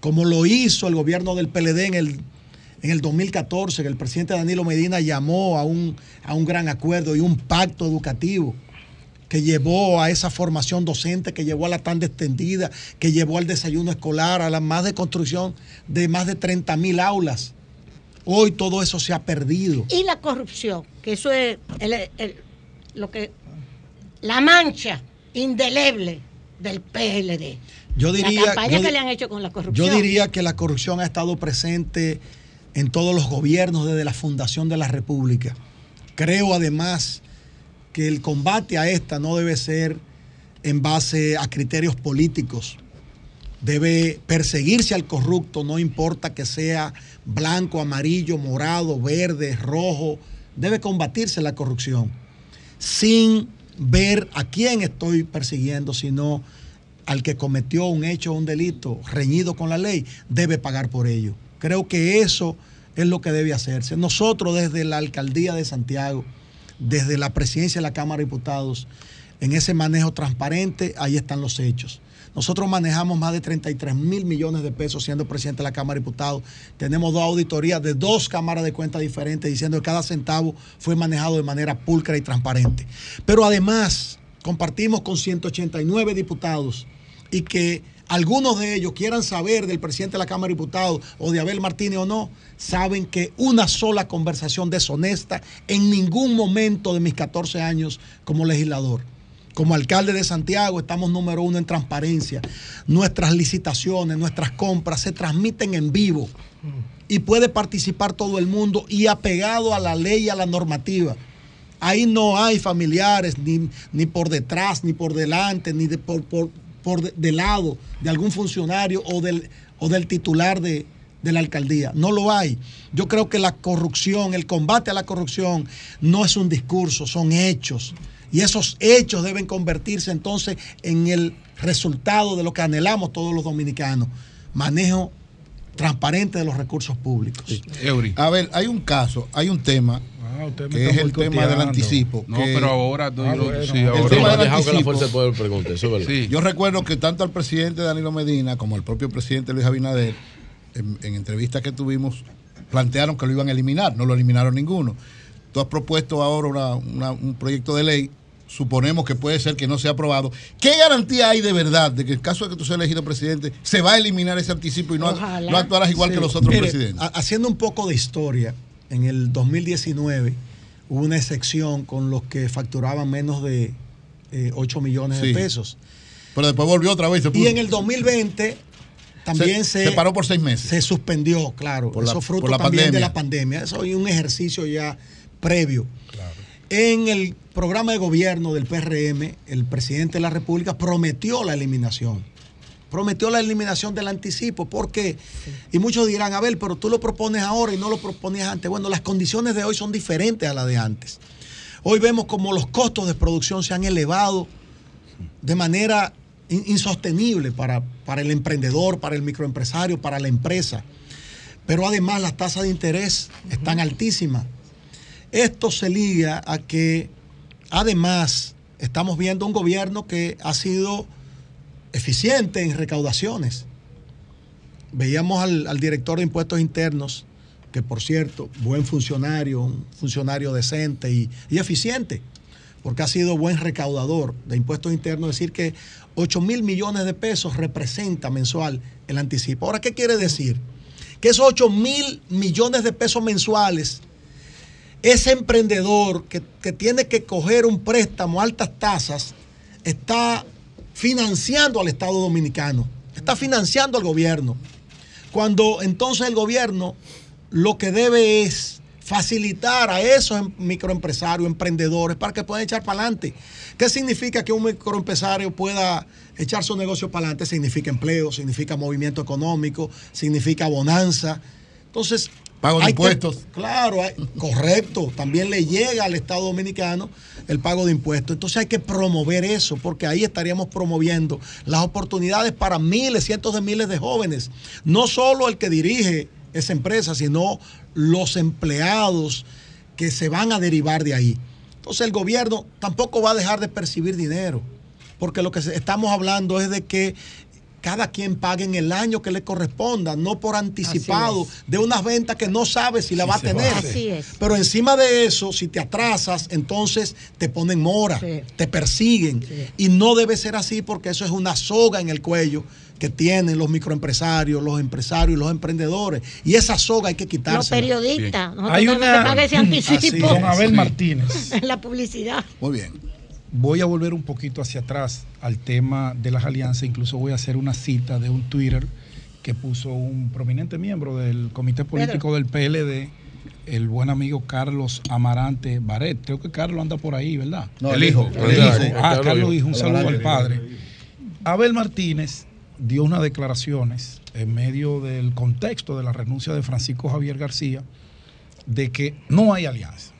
como lo hizo el gobierno del PLD en el, en el 2014, que el presidente Danilo Medina llamó a un, a un gran acuerdo y un pacto educativo que llevó a esa formación docente, que llevó a la tanda extendida, que llevó al desayuno escolar, a la más de construcción de más de 30 mil aulas. Hoy todo eso se ha perdido. Y la corrupción, que eso es el- el- lo que la mancha indeleble del PLD. Yo diría, la campaña yo que di- le han hecho con la corrupción. Yo diría que la corrupción ha estado presente en todos los gobiernos desde la fundación de la República. Creo además que el combate a esta no debe ser en base a criterios políticos. Debe perseguirse al corrupto, no importa que sea blanco, amarillo, morado, verde, rojo. Debe combatirse la corrupción sin ver a quién estoy persiguiendo, sino al que cometió un hecho o un delito reñido con la ley, debe pagar por ello. Creo que eso es lo que debe hacerse. Nosotros desde la alcaldía de Santiago, desde la presidencia de la Cámara de Diputados, en ese manejo transparente, ahí están los hechos. Nosotros manejamos más de 33 mil millones de pesos siendo presidente de la Cámara de Diputados. Tenemos dos auditorías de dos cámaras de cuentas diferentes diciendo que cada centavo fue manejado de manera pulcra y transparente. Pero además compartimos con 189 diputados y que algunos de ellos quieran saber del presidente de la Cámara de Diputados o de Abel Martínez o no, saben que una sola conversación deshonesta en ningún momento de mis 14 años como legislador. Como alcalde de Santiago estamos número uno en transparencia. Nuestras licitaciones, nuestras compras se transmiten en vivo y puede participar todo el mundo y apegado a la ley y a la normativa. Ahí no hay familiares, ni, ni por detrás, ni por delante, ni de, por, por, por de, lado de algún funcionario o del, o del titular de, de la alcaldía. No lo hay. Yo creo que la corrupción, el combate a la corrupción, no es un discurso, son hechos. Y esos hechos deben convertirse entonces en el resultado de lo que anhelamos todos los dominicanos. Manejo transparente de los recursos públicos. A ver, hay un caso, hay un tema usted me que es el tema del anticipo. No, que- pero ahora, no, Ah, yo- bueno. sí, El ahora. tema del Dejado que la anticipo- fuerza del poder pregunte, eso es verdad. Sí. Yo recuerdo que tanto al presidente Danilo Medina como al propio presidente Luis Abinader, en, en entrevistas que tuvimos, plantearon que lo iban a eliminar, no lo eliminaron ninguno. Tú has propuesto ahora una- una- un proyecto de ley, suponemos que puede ser que no sea aprobado. ¿Qué garantía hay de verdad de que en caso de que tú seas elegido presidente, se va a eliminar ese anticipo y no, actuarás igual Sí. que los otros Mire, presidentes? ha- Haciendo un poco de historia, en el 2019 hubo una excepción con los que facturaban menos de eh, 8 millones Sí. de pesos. Pero después volvió otra vez. y en el 2020 también se, se paró por seis meses. Se suspendió, claro. Por la- Eso fruto por la también de pandemia. la pandemia. Eso es un ejercicio ya previo. En el programa de gobierno del PRM, el presidente de la República prometió la eliminación. Prometió la eliminación del anticipo. ¿Por qué? Y muchos dirán, a ver, pero tú lo propones ahora y no lo proponías antes. Bueno, las condiciones de hoy son diferentes a las de antes. Hoy vemos como los costos de producción se han elevado de manera in- insostenible para, para el emprendedor, para el microempresario, para la empresa. Pero además las tasas de interés están altísimas. Esto se liga a que además estamos viendo un gobierno que ha sido eficiente en recaudaciones. Veíamos al, director de impuestos internos, que por cierto, buen funcionario, un funcionario decente y, y eficiente, porque ha sido buen recaudador de impuestos internos, decir que 8 mil millones de pesos representa mensual el anticipo. Ahora, ¿qué quiere decir? Que esos 8 mil millones de pesos mensuales, ese emprendedor que, que tiene que coger un préstamo a altas tasas, está financiando al Estado Dominicano, está financiando al gobierno. Cuando entonces el gobierno lo que debe es facilitar a esos em- microempresarios, emprendedores, para que puedan echar para adelante. ¿Qué significa que un microempresario pueda echar su negocio para adelante? Significa empleo, significa movimiento económico, significa bonanza. Entonces, Pago de hay que- impuestos. claro, hay- correcto. También le llega al Estado Dominicano el pago de impuestos. Entonces hay que promover eso, porque ahí estaríamos promoviendo las oportunidades para miles, cientos de miles de jóvenes. No solo el que dirige esa empresa, sino los empleados que se van a derivar de ahí. Entonces el gobierno tampoco va a dejar de percibir dinero. porque lo que estamos hablando es de que cada quien pague en el año que le corresponda, no por anticipado de unas ventas que no sabe si la va a se va a tener. hacer. Así es. Pero encima de eso, si te atrasas, entonces te ponen mora, te persiguen. Y no debe ser así porque eso es una soga en el cuello que tienen los microempresarios, los empresarios y los emprendedores. Y esa soga hay que Los quitársela. periodistas. Hay una- que pagar ese anticipo. Don Abel Martínez. En la publicidad. Muy bien. Voy a volver un poquito hacia atrás al tema de las alianzas. Incluso voy a hacer una cita de un Twitter que puso un prominente miembro del comité político del PLD, el buen amigo Carlos Amarante Baret. Creo que Carlos anda por ahí, ¿verdad? No, el hijo. El El hijo. hijo. Ah, Carlos Carlos hijo. dijo un saludo al padre. Abel Martínez dio unas declaraciones en medio del contexto de la renuncia de Francisco Javier García de que no hay alianza.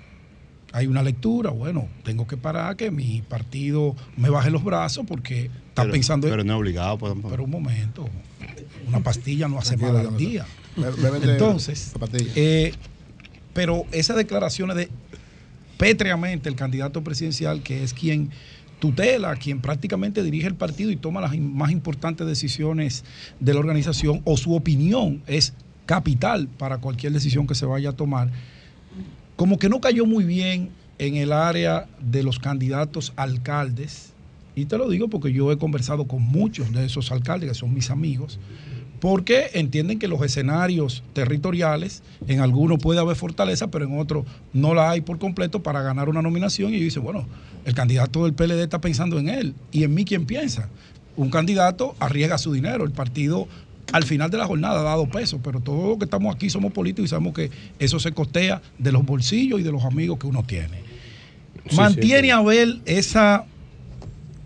Hay una lectura, bueno, tengo que parar que mi partido me baje los brazos porque está Pero- pensando... pero no es obligado, pues, Pero un momento, una pastilla no hace mal al día. Entonces, eh, pero esas declaraciones de pétreamente el candidato presidencial, que es quien tutela, quien prácticamente dirige el partido y toma las más importantes decisiones de la organización, o su opinión es capital para cualquier decisión que se vaya a tomar, como que no cayó muy bien en el área de los candidatos alcaldes, y te lo digo porque yo he conversado con muchos de esos alcaldes, que son mis amigos, porque entienden que los escenarios territoriales, en algunos puede haber fortaleza, pero en otros no la hay por completo para ganar una nominación. Y dicen, bueno, el candidato del PLD está pensando en él. ¿Y en mí quién piensa? Un candidato arriesga su dinero. El partido al final de la jornada ha dado peso, pero todos los que estamos aquí somos políticos y sabemos que eso se costea de los bolsillos y de los amigos que uno tiene. Sí, Mantiene sí. Abel esa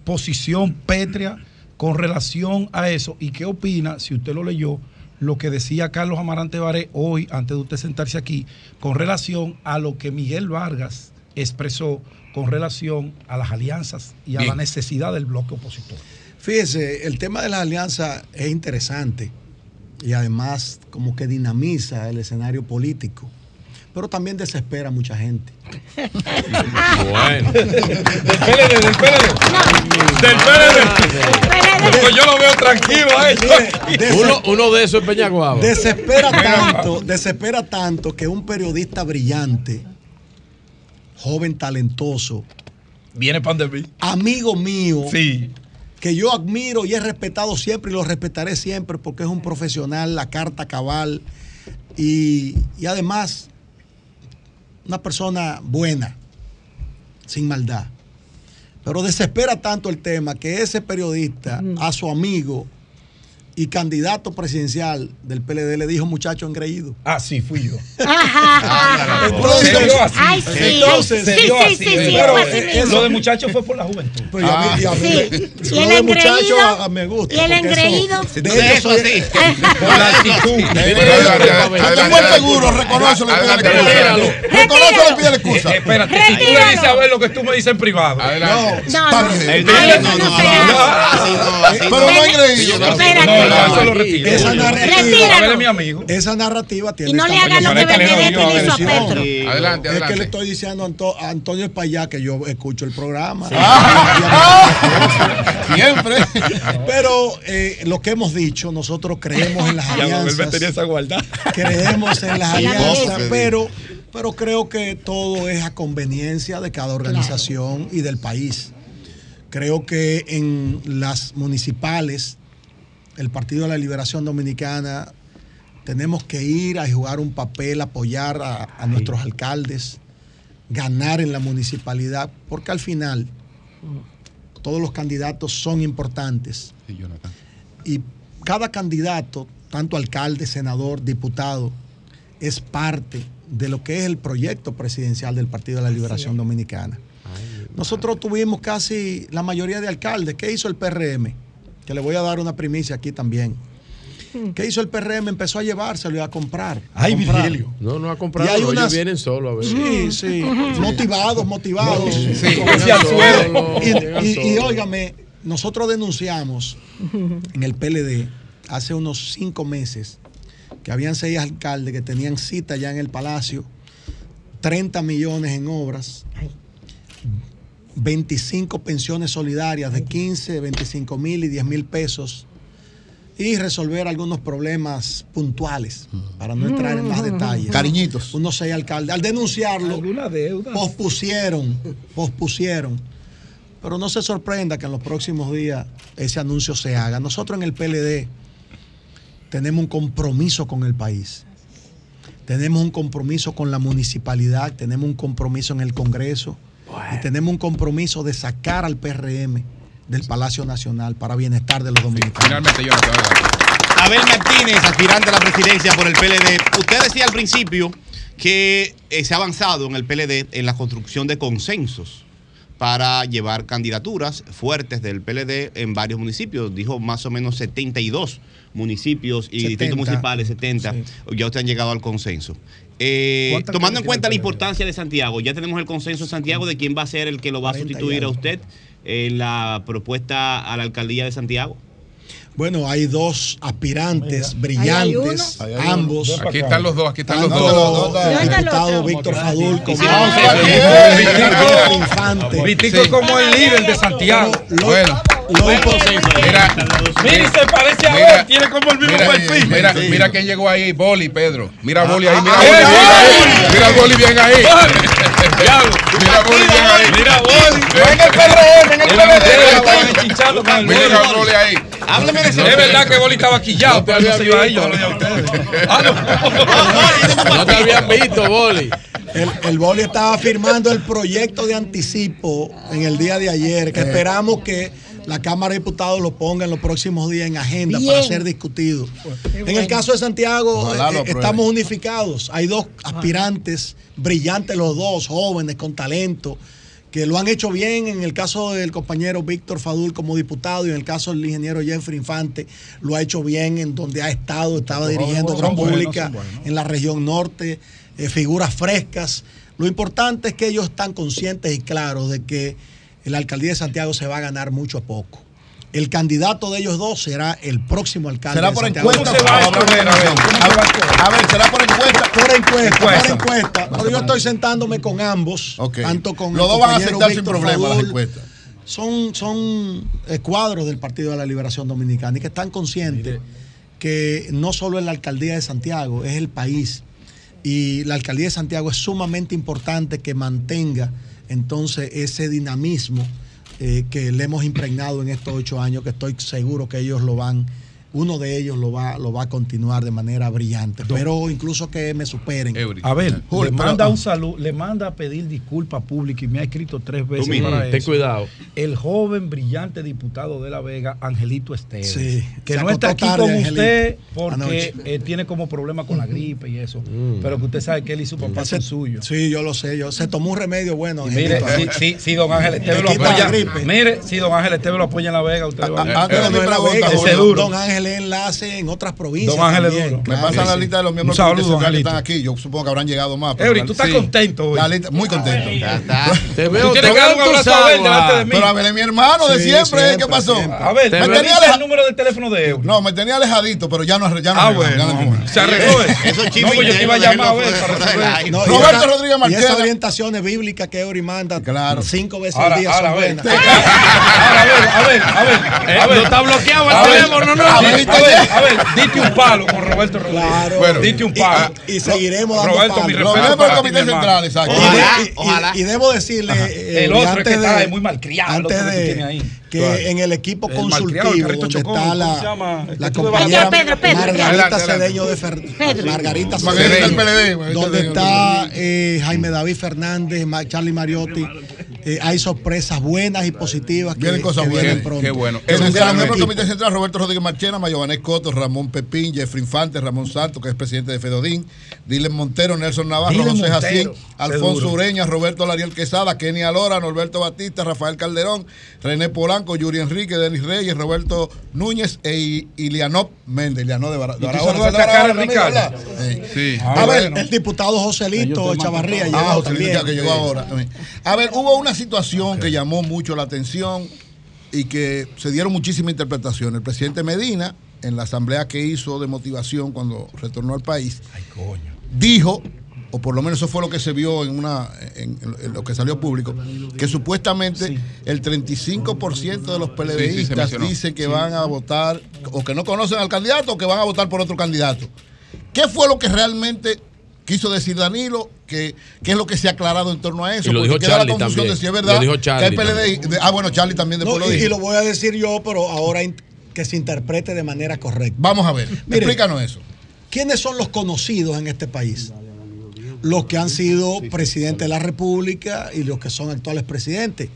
posición pétrea con relación a eso y qué opina, si usted lo leyó, lo que decía Carlos Amarante Baré hoy, antes de usted sentarse aquí, con relación a lo que Miguel Vargas expresó con relación a las alianzas y a Bien. la necesidad del bloque opositor. Fíjese, el tema de las alianzas es interesante y además como que dinamiza el escenario político, pero también desespera a mucha gente. Bueno. Del PLD, del PLD. Del PLD. Porque yo lo veo tranquilo a ellos. Uno, uno de esos es Peñaguaba. Desespera tanto, desespera tanto que un periodista brillante, joven talentoso, Viene pandemia. amigo mío, Sí. Que yo admiro y he respetado siempre y lo respetaré siempre porque es un profesional, la carta cabal y, y además una persona buena, sin maldad. Pero desespera tanto el tema que ese periodista a su amigo y candidato presidencial del PLD le dijo muchacho engreído. Ah, sí, fui yo. Entonces, Se dio así. Ay, sí, Entonces, ay, se sí, dio sí, así. sí, sí, Pero así eh, lo de muchacho fue por la juventud. Pero y a mí- y a mí- Sí. lo Y el de muchacho engreído, a- a me gusta. y el porque eso- engreído. de eso soy- Por la actitud. Estoy muy seguro, reconoce lo que pide excusa. Reconoce lo que pide excusa. Eh, Espérate, si tú le dices a ver lo que tú me dices en privado. No, no. No. Pero no hay engreído. Esa narrativa, Retíralo. Abel es mi amigo. esa narrativa tiene Y no le hagan lo que hizo a. Petro. Adelante, Es que le adelante. estoy diciendo a Anto- a Antonio Espaillá que yo escucho el programa. Siempre. Pero eh, lo que hemos dicho, nosotros creemos en las alianzas. creemos en las alianzas, pero, pero creo que todo es a conveniencia de cada organización y del país. Creo que en las municipales, el Partido de la Liberación Dominicana, tenemos que ir a jugar un papel, apoyar a, a nuestros alcaldes, ganar en la municipalidad, porque al final todos los candidatos son importantes y cada candidato, tanto alcalde, senador, diputado, es parte de lo que es el proyecto presidencial del Partido de la Liberación Dominicana. Nosotros tuvimos casi la mayoría de alcaldes. ¿Qué hizo el PRM? Que le voy a dar una primicia aquí también. ¿Qué hizo el PRM? Empezó a llevárselo y a comprar. a Ay, comprar. Virgilio. No, no ha Y comprado. hay ellos unas- vienen solo a ver. Sí, sí. Motivados, motivados. Sí. Anzuelo. solo, Y- y, y óigame, nosotros denunciamos en el PLD hace unos cinco meses que habían seis alcaldes que tenían cita ya en el Palacio, 30 millones en obras, 25 pensiones solidarias de 15, 25 mil y 10 mil pesos y resolver algunos problemas puntuales, para no entrar en más detalles. Cariñitos. Unos seis alcaldes. Al denunciarlo, ¿Alguna deuda? pospusieron, pospusieron. Pero no se sorprenda que en los próximos días ese anuncio se haga. Nosotros en el PLD tenemos un compromiso con el país. Tenemos un compromiso con la municipalidad, tenemos un compromiso en el Congreso y tenemos un compromiso de sacar al PRM del Palacio Nacional para bienestar de los dominicanos. Finalmente yo no. Abel Martínez, aspirante a la presidencia por el PLD. Usted decía al principio que eh, se ha avanzado en el PLD en la construcción de consensos para llevar candidaturas fuertes del PLD en varios municipios. Dijo más o menos 72 municipios y 70. distritos municipales, 70. Ya ustedes han llegado al consenso. Eh, ¿Cuántas tomando en cuenta la importancia de Santiago, ya tenemos el consenso en Santiago de quién va a ser el que lo va a 40 y sustituir a usted en la propuesta a la alcaldía de Santiago. Bueno, hay dos aspirantes brillantes, hay ambos. Aquí están los dos, aquí están Ah, los dos. no, no, ¿Dónde el diputado? Víctor Fadul como Ah, Infante. Vitico como el líder de Santiago. Lo- Mira, Mira, se parece a Mira, él, tiene como el mismo mira, perfil. mira, mira quién llegó ahí, Boli, Pedro. Mira Boli ahí, mira ah, Boli eh, bien Boli. ahí. Mira Boli bien ahí. Mira Boli bien ahí. Mira, Boli. En el PRM, en el Mira Boli. Ahí. Hábleme de ese Es verdad que Boli estaba quillado, pero no se iba ahí, yo lo dije a ustedes. Ah, No te habían visto, Boli. El, el Boli estaba firmando el proyecto de anticipo en el día de ayer, que esperamos que la Cámara de Diputados lo ponga en los próximos días en agenda para ser discutido. En el caso de Santiago, eh, apruebe. estamos unificados. Hay dos aspirantes, brillantes los dos, jóvenes, con talento, que lo han hecho bien. En el caso del compañero Víctor Fadul como diputado y en el caso del ingeniero Jeffrey Infante, lo ha hecho bien en donde ha estado, estaba dirigiendo son obra buenos, pública buenos. en la región norte, eh, figuras frescas. Lo importante es que ellos están conscientes y claros de que la alcaldía de Santiago se va a ganar mucho a poco. El candidato de ellos dos será el próximo alcalde. ¿Será de por Santiago. encuesta? ¿Cómo se va a de ver, ¿cómo se va a ver, ¿será por encuesta? Por encuesta, Encuesta. por encuesta. Pero yo estoy sentándome con ambos, tanto con Los dos van a aceptar sin problema las encuestas. Son, son cuadros del Partido de la Liberación Dominicana y que están conscientes que no solo es la alcaldía de Santiago, es el país. Y la alcaldía de Santiago es sumamente importante que mantenga entonces ese dinamismo eh, que le hemos impregnado en estos ocho años, que estoy seguro que ellos lo van, uno de ellos lo va, lo va a continuar de manera brillante. Pero incluso que me superen. A ver, le pero- manda un salud, le manda a pedir disculpas públicas y me ha escrito tres veces mismo. para Ten eso. cuidado. El joven brillante diputado de La Vega, Angelito Esteves, Sí, que no está aquí tarde, con Angelito, usted porque eh, tiene como problema con la gripe y eso, pero que usted sabe que él y su papá son suyos. Sí, yo lo sé. Yo, se tomó un remedio bueno. Mire, si, si, si don Ángel Esteves lo apoya, mire, si don Ángel Esteves lo apoya en La Vega, usted va a ver. Ah, Antes de Pero mi no es la pregunta, Es enlace en otras provincias. Don Ángel también, duro. Me claro pasan que la sí. lista de los miembros Un saludo, que están aquí. Yo supongo que habrán llegado más. pero Eury, la- tú estás Sí. contento hoy. la lista- muy contento. Ya está. Te veo Tú tienes que dar un abrazo a Abel delante de mí. Pero Abel es mi hermano de Sí, siempre. siempre, ¿Qué pasó? siempre. A ver, Te me dice el número del teléfono de Eury. No, me tenía alejadito, pero ya no, ya no Ah, bueno, se arregló eso. Eso No, pues yo te iba a llamar a ver Roberto Rodríguez Marchena. esas orientaciones bíblicas que Eury manda cinco veces al día ahora, son a ver. buenas. Ahora, a ver, a ver, a ver. Ver. No está bloqueado el teléfono, no. A ver, a ver, a ver, dite un palo con Roberto Rodríguez. Claro. Bueno. Dite un Y- palo. y, y seguiremos dando Roberto, mi palos. Los respeto para Comité mi. Central, exacto. Y, Ojalá, de- y- ojalá. y debo decirle, eh, El otro que antes está de- ahí muy malcriado, antes que de ahí. que Claro. en el equipo El malcriado, el consultivo donde chocón, está ¿cómo se la, Estuve compañera Pedro, Pedro, Pedro. Margarita. Cedeño de Fer- Pedro. Margarita Cedeño, donde del está eh, Jaime David Fernández, Charlie Mariotti, eh, hay sorpresas buenas y positivas que, Vienen cosas que buenas. vienen Qué- pronto. qué bueno. El. Comité Central, Roberto Rodríguez Marchena, Mayobanés Coto, Ramón Pepín, Jeffrey Infante, Ramón Santos, que es presidente de Fedodín, Dylan Montero, Nelson Navarro, Dylan José Montero, Jacín, Alfonso. Ureña, Roberto Lariel Quesada, Kenny Alora, Norberto Batista, Rafael Calderón, René Polanco, Yuri Enrique, Denis Reyes, Roberto Núñez e Ilianop Méndez. Ilianop de, Bara- de ¿Y tú Barahona. a. Ah, A ver, bueno. el diputado Joselito Chavarría Ah. Ricardo, que llegó ahora. A ver, hubo una situación que llamó mucho la atención y que se dieron muchísimas interpretaciones. El presidente Medina, en la asamblea que hizo de motivación cuando retornó al país, dijo o por lo menos eso fue lo que se vio en una en, en lo que salió público, que supuestamente el 35% de los PLDistas mencionó. dicen que Sí. van a votar o que no conocen al candidato o que van a votar por otro candidato. ¿Qué fue lo que realmente quiso decir Danilo? ¿Qué, qué es lo que se ha aclarado en torno a eso? Y lo Porque dijo Charlie la confusión también. de si es verdad Lo dijo que Charlie el PLD... de- ah, bueno, Charlie también después No, lo y, dijo. y lo voy a decir yo, pero ahora in- que se interprete de manera correcta. Vamos a ver, explícanos eso. ¿Quiénes son los conocidos en este país? Los que han sido presidentes de la República y los que son actuales presidentes.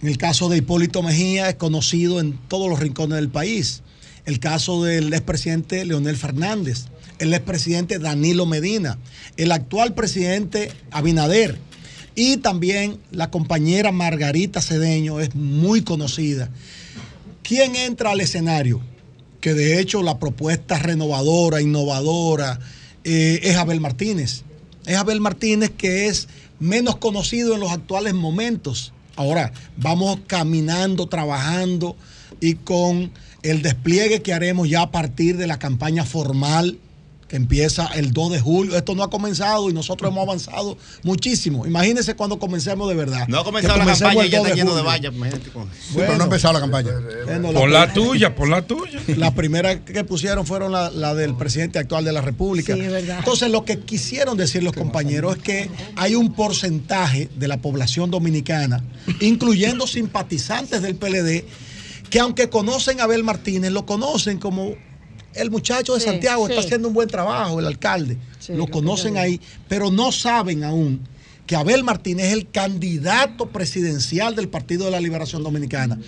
En el caso de Hipólito Mejía es conocido en todos los rincones del país. El caso del expresidente Leonel Fernández, el expresidente Danilo Medina, el actual presidente Abinader y también la compañera Margarita Cedeño es muy conocida. ¿Quién entra al escenario? Que de hecho la propuesta renovadora, innovadora, eh, es Abel Martínez. Es Abel Martínez que es menos conocido en los actuales momentos. Ahora, vamos caminando, trabajando y con el despliegue que haremos ya a partir de la campaña formal que empieza el 2 de julio. Esto no ha comenzado y nosotros hemos avanzado muchísimo. Imagínense cuando comencemos de verdad. No ha comenzado la campaña y ya 2 está lleno de vallas. pero no ha empezado la campaña. Bueno, Por la tuya, por la tuya. La primera que pusieron fueron la, la del presidente actual de la República. Sí, es verdad. Entonces, lo que quisieron decir los compañeros es que hay un porcentaje de la población dominicana, incluyendo simpatizantes del PLD, que aunque conocen a Abel Martínez, lo conocen como el muchacho de Sí, Santiago, sí. está haciendo un buen trabajo, el alcalde. Sí, lo conocen ahí, pero no saben aún que Abel Martínez es el candidato presidencial del Partido de la Liberación Dominicana.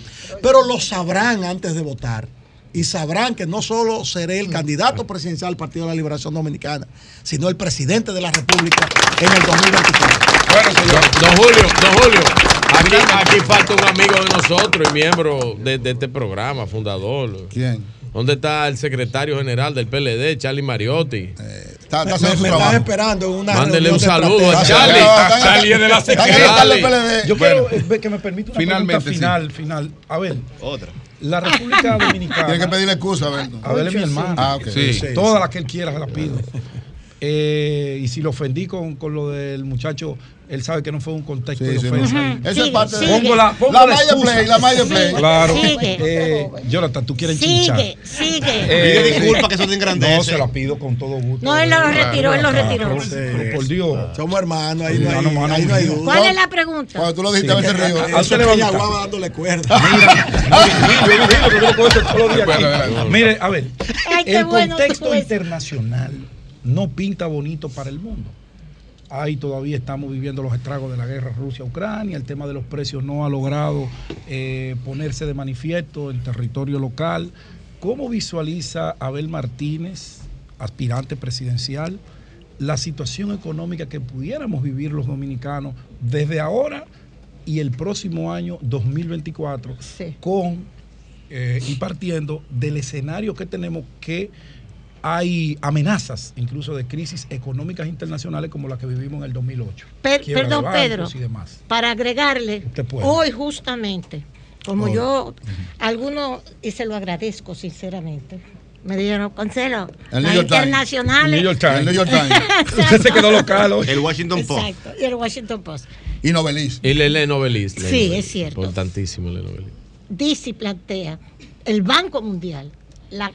Pero lo sabrán antes de votar. Y sabrán que no solo seré el candidato presidencial del Partido de la Liberación Dominicana, sino el presidente de la República en el 2024. Don Julio, don Julio, aquí, aquí falta un amigo de nosotros y miembro de, de este programa, fundador. ¿Quién? ¿Dónde está el secretario general del PLD, Charlie Mariotti? Está, Me, me- me están esperando en una Mándele un saludo a. Charlie. Charlie es de la Charlie. Yo quiero eh, que me permita una finalmente, pregunta final, final. A ver, Otra. la República Dominicana. Tiene que pedirle excusa, a ver. A ver, es mi hermano. Ah, ok. Sí. Todas las que él quiera se las pido. Eh, y si lo ofendí con, con lo del muchacho, él sabe que no fue un contexto Sí, de sí, ofensa. no. Esa es parte de- Pongo la, pongo La la Maya excusa. Play, la Maya Play. Claro. Sigue. Eh, Jonathan, tú quieres chinchar. Sigue, sigue. Eh, Pide disculpas, que eso te engrandece. No, se la pido con todo gusto. No, él lo retiró, él lo retiró. pero por Dios. Somos hermanos, ahí no hay, Mano, mano, ahí no hay mío. duda. ¿Cuál es la pregunta? Cuando tú lo dijiste, a veces río. Hazte levantar. Dándole cuerda. Mire, a ver, el contexto internacional no pinta bonito para el mundo. Ahí todavía estamos viviendo los estragos de la guerra Rusia-Ucrania, el tema de los precios no ha logrado eh, ponerse de manifiesto en territorio local. ¿Cómo visualiza Abel Martínez, aspirante presidencial, la situación económica que pudiéramos vivir los dominicanos desde ahora y el próximo año 2024 Sí. con eh, y partiendo del escenario que tenemos que hay amenazas incluso de crisis económicas internacionales como la que vivimos en el 2008. Per- Quiebra de perdón, Pedro. y demás. Para agregarle, Usted puede. hoy justamente, como yo, algunos, y se lo agradezco sinceramente, me dijeron, Cancelo, El New York Times. internacionales. New York Times. El New York Times. Usted se quedó local hoy. El Washington Post. Exacto, y el Washington Post. Y Novelis. Y le lee novelis. Sí, novelis. es cierto. Importantísimo le novelis. dice y plantea el Banco Mundial la,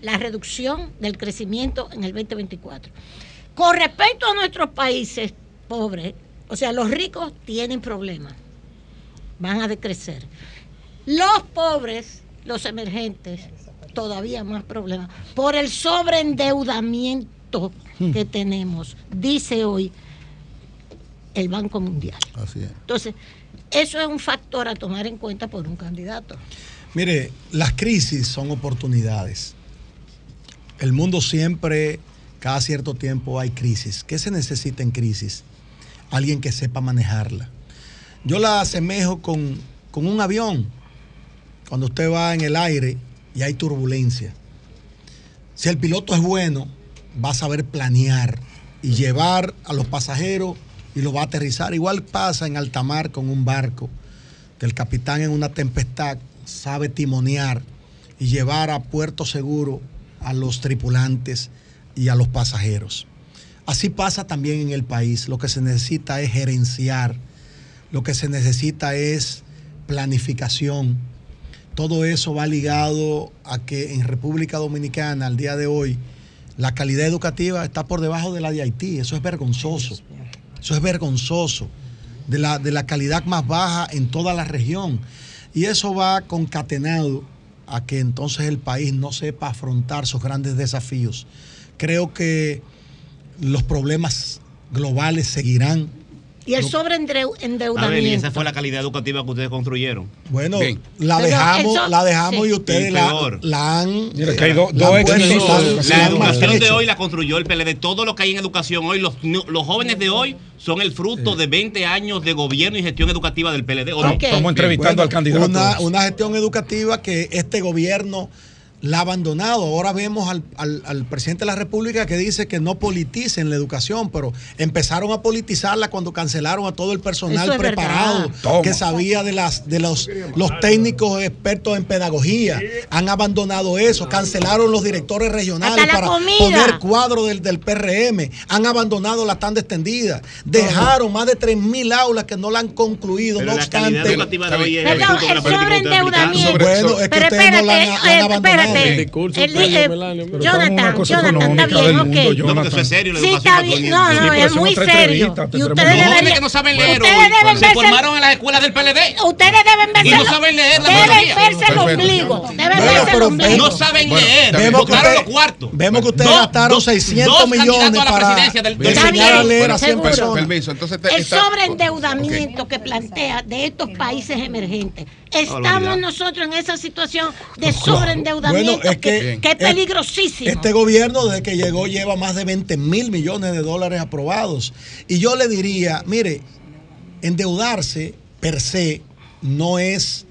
la reducción del crecimiento en el 2024. Con respecto a nuestros países pobres, o sea, los ricos tienen problemas, van a decrecer. Los pobres, los emergentes, todavía más problemas, por el sobreendeudamiento que tenemos, dice hoy el Banco Mundial. Así es. Entonces, eso es un factor a tomar en cuenta por un candidato. Mire, las crisis son oportunidades. El mundo siempre, cada cierto tiempo hay crisis. ¿Qué se necesita en crisis? Alguien que sepa manejarla. Yo la asemejo con, con un avión. Cuando usted va en el aire y hay turbulencia. Si el piloto es bueno, va a saber planear y llevar a los pasajeros y lo va a aterrizar. Igual pasa en alta mar con un barco, que el capitán en una tempestad sabe timonear y llevar a puerto seguro a los tripulantes y a los pasajeros. Así pasa también en el país. Lo que se necesita es gerenciar, lo que se necesita es planificación. Todo eso va ligado a que en República Dominicana al día de hoy la calidad educativa está por debajo de la de Haití. Eso es vergonzoso. Eso es vergonzoso. De la, de la calidad más baja en toda la región. Y eso va concatenado a que entonces el país no sepa afrontar sus grandes desafíos. Creo que los problemas globales seguirán. Y el A ver, y sobreendeudamiento. esa fue la calidad educativa que ustedes construyeron. Bueno, Bien. la dejamos, eso- la dejamos sí. y ustedes la, la han. Mira, que hay do- la han puesto- educación de hoy la construyó el PLD. Todo lo que hay en educación hoy, los, los jóvenes de hoy son el fruto de 20 años de gobierno y gestión educativa del PLD. ¿o no? Estamos entrevistando al candidato. Una, una gestión educativa que este gobierno la ha abandonado. Ahora vemos al, al- al presidente de la República que dice que no politicen la educación, pero empezaron a politizarla cuando cancelaron a todo el personal es preparado que sabía de las de los, los técnicos expertos en pedagogía. Han abandonado eso, cancelaron los directores regionales para comida. poner cuadro del, del PRM, han abandonado la tanda extendida, dejaron más de 3.000 aulas que no la han concluido, Pero no obstante. Perdón, el sobreendeudamiento. Bueno, es que Pero ustedes no la han, espérate, la han eh, abandonado. espérate. Discurso El- tuyo, eh, Melania, pero estamos en una Jonathan, está bien, ok. No, eso es serio, Sí, está no bien. No, es muy serio. Y ustedes deberían. que no saben leer ustedes hoy deben se formaron en las escuelas del PLD. Ustedes deben verse. Y no el- saben leer la Deben verse el ombligo. Deben verse el ombligo. No saben leer. Votaron los cuartos. Vemos que ustedes Dos- gastaron dos- 600 dos millones candidatos a la para presidencia del- del enseñar a leer a 100 seguro. personas. Permiso, entonces te- El sobreendeudamiento que plantea de estos países emergentes. Estamos nosotros en esa situación de sobreendeudamiento Bueno, es que, que- es- peligrosísimo. Este gobierno, desde que llegó, lleva más de 20 mil millones de dólares aprobados. Y yo le diría, mire, endeudarse per se no es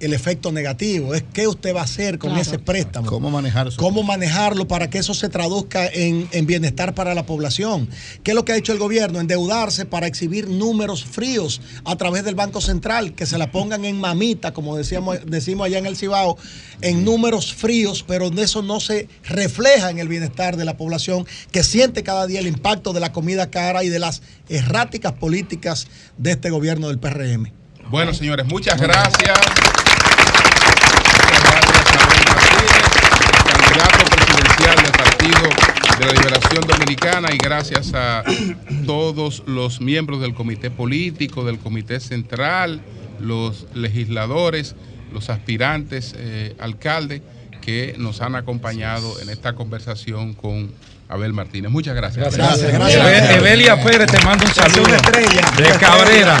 el efecto negativo, es qué usted va a hacer con Claro. ese préstamo. ¿Cómo manejar eso? cómo manejarlo para que eso se traduzca en, en bienestar para la población. ¿Qué es lo que ha hecho el gobierno? Endeudarse para exhibir números fríos a través del Banco Central, que se la pongan en mamita, como decíamos, decimos allá en el Cibao, en números fríos, pero eso no se refleja en el bienestar de la población que siente cada día el impacto de la comida cara y de las erráticas políticas de este gobierno del PRM. Bueno, señores, muchas gracias. Muchas gracias a Abel Martínez, candidato presidencial del Partido de la Liberación Dominicana y gracias a todos los miembros del comité político, del comité central, los legisladores, los aspirantes eh, alcaldes que nos han acompañado en esta conversación con Abel Martínez. Muchas gracias. Gracias, gracias. Eve- Evelia Pérez te manda un saludo. estrella, De Cabrera.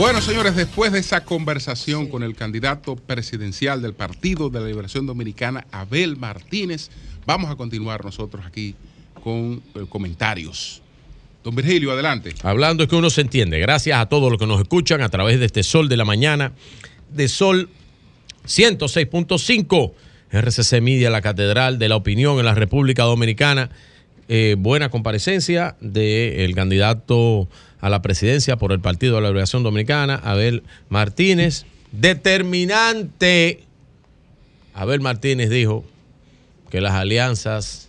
Bueno, señores, después de esa conversación con el candidato presidencial del Partido de la Liberación Dominicana, Abel Martínez, vamos a continuar nosotros aquí con eh, comentarios. Don Virgilio, adelante. Hablando es que uno se entiende. Gracias a todos los que nos escuchan a través de este Sol de la Mañana, de Sol 106.5, RCC Media, la Catedral de la Opinión en la República Dominicana. Eh, buena comparecencia del candidato a la presidencia por el Partido de la Liberación Dominicana, Abel Martínez. Determinante. Abel Martínez dijo que las alianzas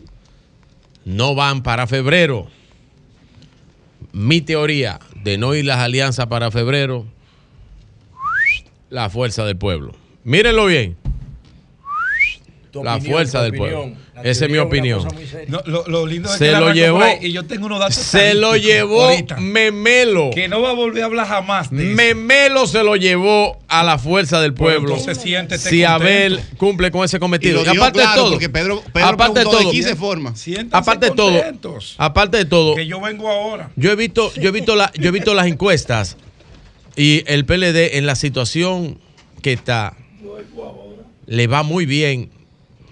no van para febrero mi teoría de no ir las alianzas para febrero, la fuerza del pueblo. Mírenlo bien. Tu la opinión, fuerza del opinión. pueblo. Esa es mi opinión. No, lo, lo lindo es Se que él lo llevó- y yo tengo unos datos Se lo llevó ahorita, Memelo. que no va a volver a hablar jamás de eso. Memelo se lo llevó a la fuerza del Pues pueblo. entonces si contento. Abel cumple con ese Y cometido. lo Y dijo aparte claro, de todo, porque Pedro, Pedro aparte de de todo, qué se forma. Siéntanse aparte de todo, aparte de todo, que yo vengo ahora. Yo he visto, yo he visto la, yo he visto las encuestas y el PLD en la situación que está le va muy bien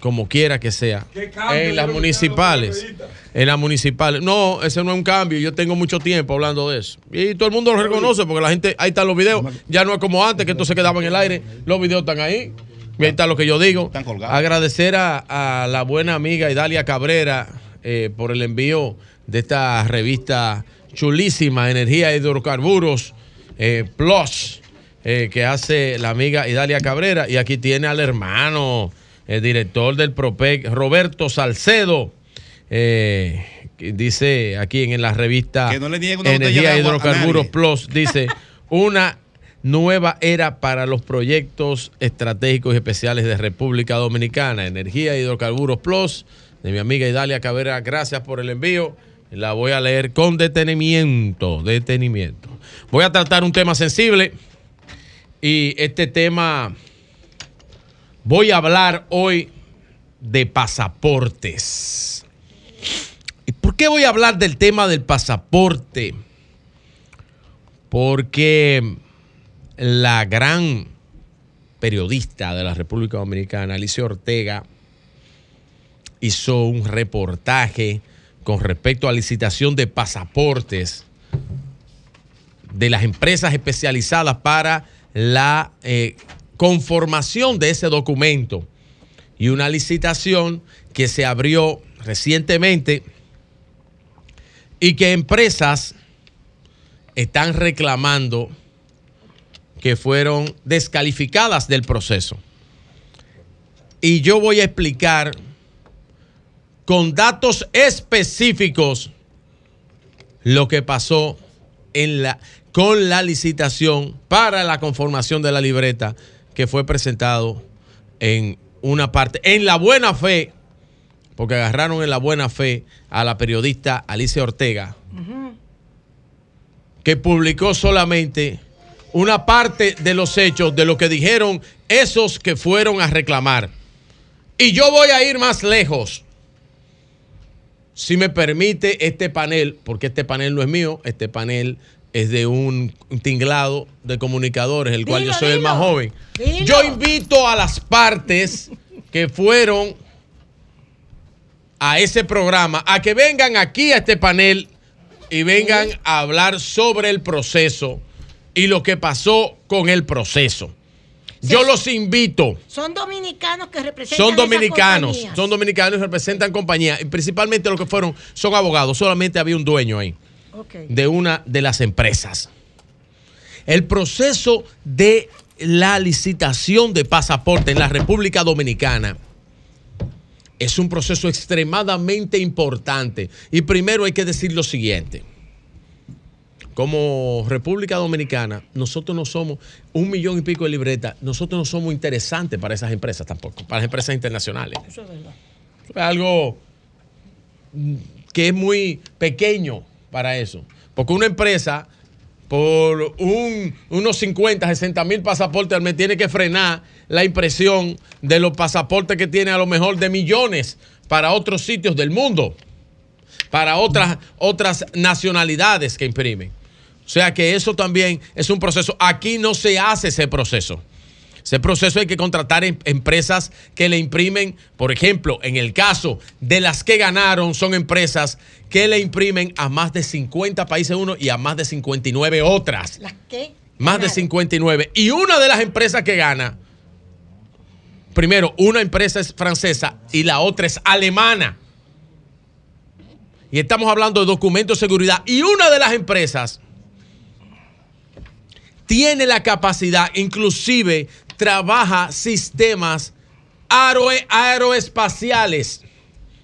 como quiera que sea en las municipales en las municipales no ese no es un cambio yo tengo mucho tiempo hablando de eso y todo el mundo lo reconoce porque la gente ahí están los videos ya no es como antes que esto se quedaba en el aire los videos están ahí Ahí está lo que yo digo. Agradecer a, a la buena amiga Idalia Cabrera eh, por el envío de esta revista chulísima, Energía e Hidrocarburos eh, Plus, eh, que hace la amiga Idalia Cabrera. Y aquí tiene al hermano, el director del PROPEC, Roberto Salcedo. eh, dice aquí en la revista Que no le niegue una botella Energía de Hidrocarburos. Plus, dice una nueva era para los proyectos estratégicos y especiales de República Dominicana, Energía Hidrocarburos Plus, de mi amiga Idalia Cabrera. Gracias por el envío. La voy a leer con detenimiento, detenimiento. Voy a tratar un tema sensible y este tema voy a hablar hoy de pasaportes. ¿Y por qué voy a hablar del tema del pasaporte? Porque la gran periodista de la República Dominicana, Alicia Ortega, hizo un reportaje con respecto a licitación de pasaportes de las empresas especializadas para la eh, conformación de ese documento y una licitación que se abrió recientemente y que empresas están reclamando que fueron descalificadas del proceso. Y yo voy a explicar con datos específicos lo que pasó en la, con la licitación para la conformación de la libreta que fue presentado en una parte, en la buena fe, porque agarraron en la buena fe a la periodista Alicia Ortega, que publicó solamente una parte de los hechos de lo que dijeron esos que fueron a reclamar. Y yo voy a ir más lejos. Si me permite este panel, porque este panel no es mío, este panel es de un, tinglado de comunicadores, el cual yo soy el más joven. Yo invito a las partes que fueron a ese programa a que vengan aquí a este panel y vengan a hablar sobre el proceso y lo que pasó con el proceso. Yo los invito. Son dominicanos que representan Son dominicanos, son dominicanos y representan compañías. Y principalmente lo que fueron son abogados. Solamente había un dueño ahí Ok. de una de las empresas. El proceso de la licitación de pasaporte en la República Dominicana es un proceso extremadamente importante. Y primero hay que decir lo siguiente. Como República Dominicana, nosotros no somos un millón y pico de libretas, nosotros no somos interesantes para esas empresas tampoco, para las empresas internacionales. Eso es verdad. Algo que es muy pequeño para eso. Porque una empresa, por un- unos 50, 60 mil pasaportes al mes, tiene que frenar la impresión de los pasaportes que tiene a lo mejor de millones para otros sitios del mundo, para otras, otras nacionalidades que imprimen. O sea que eso también es un proceso. Aquí no se hace ese proceso. Ese proceso hay que contratar em- empresas que le imprimen, por ejemplo, en el caso de las que ganaron, son empresas que le imprimen a más de 50 países uno y a más de 59 otras. ¿Las qué? Más de 59. Y una de las empresas que gana, primero, una empresa es francesa y la otra es alemana. Y estamos hablando de documentos de seguridad. Y una de las empresas tiene la capacidad, inclusive trabaja sistemas aeroe- aeroespaciales.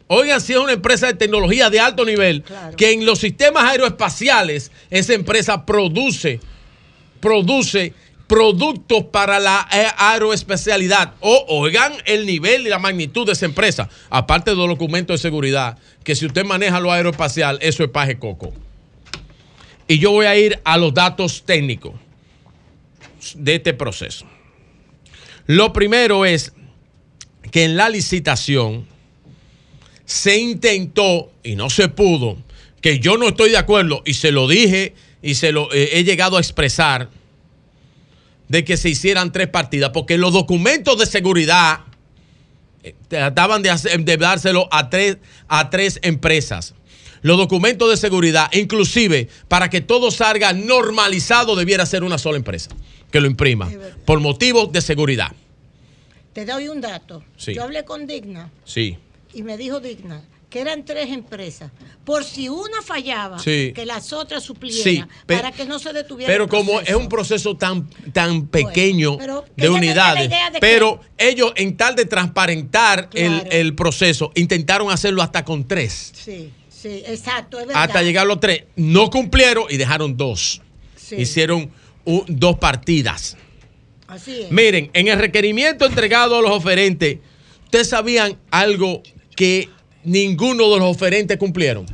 Oigan, si es una empresa de tecnología de alto nivel, que en los sistemas aeroespaciales esa empresa produce, produce productos para la eh, aeroespecialidad. O oigan el nivel y la magnitud de esa empresa. Aparte de los documentos de seguridad, que si usted maneja lo aeroespacial, eso es paje coco. Y yo voy a ir a los datos técnicos de este proceso. Lo primero es que en la licitación se intentó y no se pudo, que yo no estoy de acuerdo y se lo dije y se lo eh, he llegado a expresar, de que se hicieran tres partidas, porque los documentos de seguridad eh, trataban de, de dárselo a tres, a tres empresas. Los documentos de seguridad, inclusive para que todo salga normalizado, debiera ser una sola empresa que lo imprima, por motivos de seguridad. Te doy un dato. Sí. Yo hablé con Digna Sí. y me dijo Digna que eran tres empresas. Por si una fallaba, Sí. que las otras suplieran Sí, para que no se detuviera. Pero el como es un proceso tan, tan pequeño de unidades, que- pero ellos en tal de transparentar el, Claro. el proceso, intentaron hacerlo hasta con tres, Sí, sí, exacto, es verdad. hasta llegar a los tres. No cumplieron y dejaron dos. Hicieron dos partidas. Así es. Miren, en el requerimiento entregado a los oferentes, ¿ustedes sabían algo que ninguno de los oferentes cumplieron?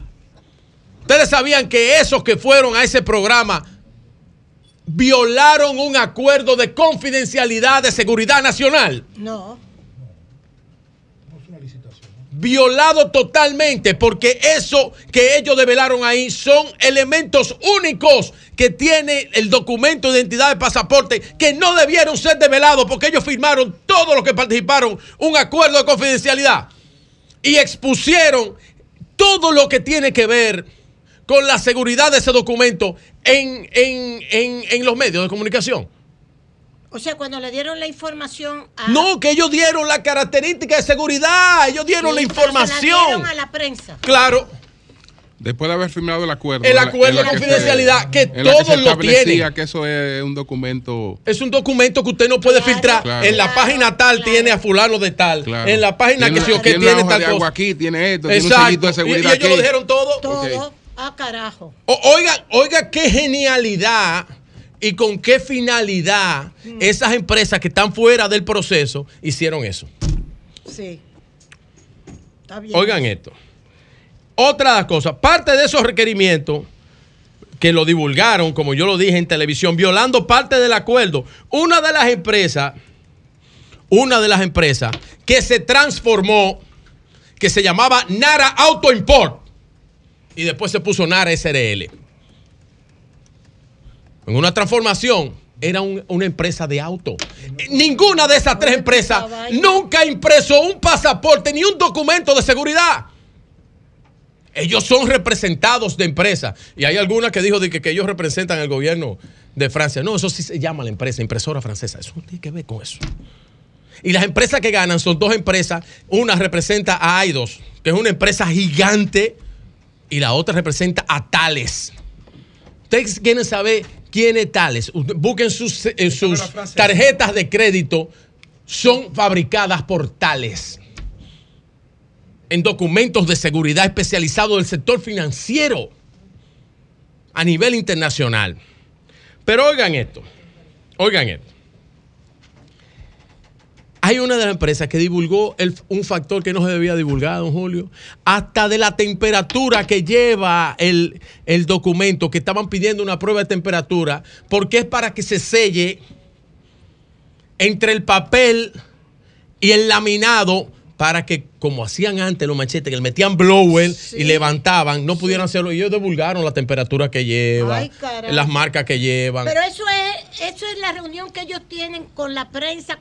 ¿Ustedes sabían que esos que fueron a ese programa violaron un acuerdo de confidencialidad de seguridad nacional? No. Violado totalmente, porque eso que ellos develaron ahí son elementos únicos que tiene el documento de identidad de pasaporte que no debieron ser develados porque ellos firmaron todos los que participaron un acuerdo de confidencialidad y expusieron todo lo que tiene que ver con la seguridad de ese documento en, en- en- en los medios de comunicación. O sea, cuando le dieron la información a. No, que ellos dieron la característica de seguridad, ellos dieron la Sí, información. dieron a la prensa. Claro. Después de haber firmado el acuerdo. El la- acuerdo la de confidencialidad, que la todos lo tienen. que eso es un documento. Es un documento que usted no puede filtrar. Claro. en la página tal tiene a fulano de tal. Claro. En la página Tiene que sí o que tiene tal de cosa. agua aquí, tiene esto, tiene un Exacto. de Y- seguridad y ellos aquí. lo dijeron todo. Todo a carajo. O- oiga, oiga qué genialidad y con qué finalidad Mm. esas empresas que están fuera del proceso hicieron eso. Sí. Está bien. Oigan esto. Otra cosas, parte de esos requerimientos que lo divulgaron, como yo lo dije en televisión, violando parte del acuerdo, una de las empresas, una de las empresas que se transformó, que se llamaba Nara Auto Import, y después se puso Nara SRL. En una transformación era un- una empresa de auto. Ninguna de esas tres empresas nunca impreso un pasaporte ni un documento de seguridad. Ellos son representados de empresas. Y hay algunas que dijo de que, que ellos representan el gobierno de Francia. No, eso sí se llama la empresa, impresora francesa. Eso no tiene que ver con eso. Y las empresas que ganan son dos empresas. Una representa a Aidos, que es una empresa gigante, y la otra representa a Tales. Ustedes quieren saber es Tales. Busquen sus, eh, sus tarjetas de crédito. Son fabricadas por Tales. En documentos de seguridad especializados del sector financiero a nivel internacional. Pero oigan esto. Oigan esto. Hay una de las empresas que divulgó el- un factor que no se debía divulgar, don Julio, hasta de la temperatura que lleva el, el documento, que estaban pidiendo una prueba de temperatura, porque es para que se selle entre el papel y el laminado, para que, como hacían antes los machetes, que le metían blower y levantaban, no pudieran hacerlo. Y ellos divulgaron la temperatura que lleva, Ay, las marcas que llevan. Pero eso es, eso es la reunión que ellos tienen con la prensa.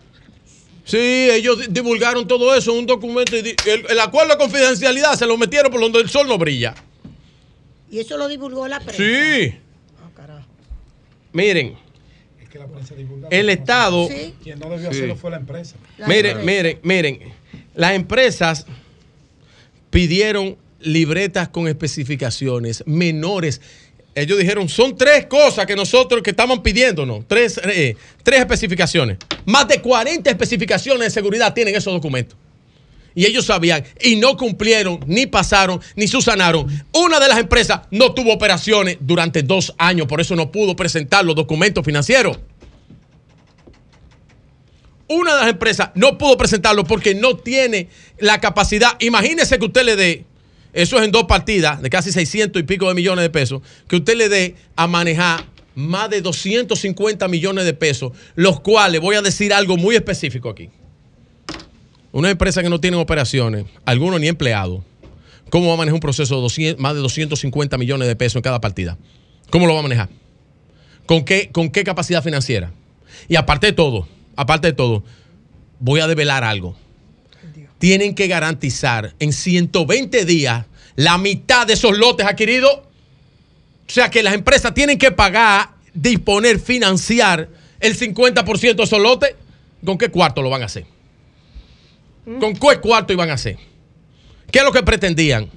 Sí, ellos di- divulgaron todo eso en un documento. Y el, el acuerdo de confidencialidad se lo metieron por donde el sol no brilla. Y eso lo divulgó la prensa. Sí. Ah, carajo. Miren, que la prensa divulga. el Estado. Sí. Quien no debió Sí. hacerlo fue la empresa. Miren, miren, miren. Las empresas pidieron libretas con especificaciones menores. Ellos dijeron, son tres cosas que nosotros que estaban pidiéndonos, tres, eh, tres especificaciones. Más de 40 especificaciones de seguridad tienen esos documentos. Y ellos sabían y no cumplieron, ni pasaron, ni subsanaron. Una de las empresas no tuvo operaciones durante dos años, por eso no pudo presentar los documentos financieros. Una de las empresas no pudo presentarlo porque no tiene la capacidad. Imagínese que usted le dé, eso es en dos partidas de casi 600 y pico de millones de pesos, que usted le dé a manejar más de 250 millones de pesos, los cuales voy a decir algo muy específico aquí. Una empresa que no tiene operaciones, algunos ni empleados, ¿cómo va a manejar un proceso de 200 más de 250 millones de pesos en cada partida? ¿Cómo lo va a manejar? ¿Con qué, con qué capacidad financiera? Y aparte de todo, aparte de todo, voy a develar algo. Tienen que garantizar en 120 días la mitad de esos lotes adquiridos. O sea que las empresas tienen que pagar, disponer, financiar el 50% de esos lotes. ¿Con qué cuarto lo van a hacer? ¿Con qué cuarto iban a hacer? ¿Qué es lo que pretendían?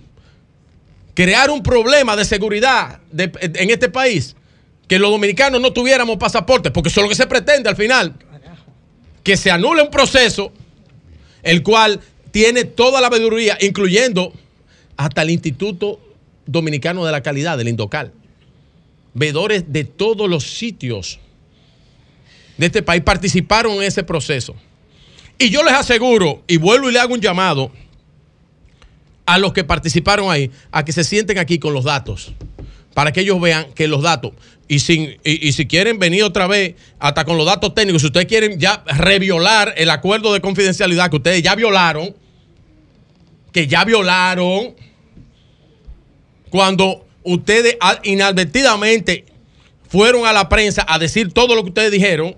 Crear un problema de seguridad de- en este país. Que los dominicanos no tuviéramos pasaporte, porque eso es lo que se pretende al final. Que se anule un proceso el cual tiene toda la veeduría, incluyendo hasta el Instituto Dominicano de la Calidad, del Indocal. Veedores de todos los sitios de este país participaron en ese proceso. Y yo les aseguro, y vuelvo y le hago un llamado a los que participaron ahí, a que se sienten aquí con los datos, para que ellos vean que los datos, y, sin, y, y si quieren venir otra vez, hasta con los datos técnicos, si ustedes quieren ya reviolar el acuerdo de confidencialidad que ustedes ya violaron, que ya violaron, cuando ustedes inadvertidamente fueron a la prensa a decir todo lo que ustedes dijeron,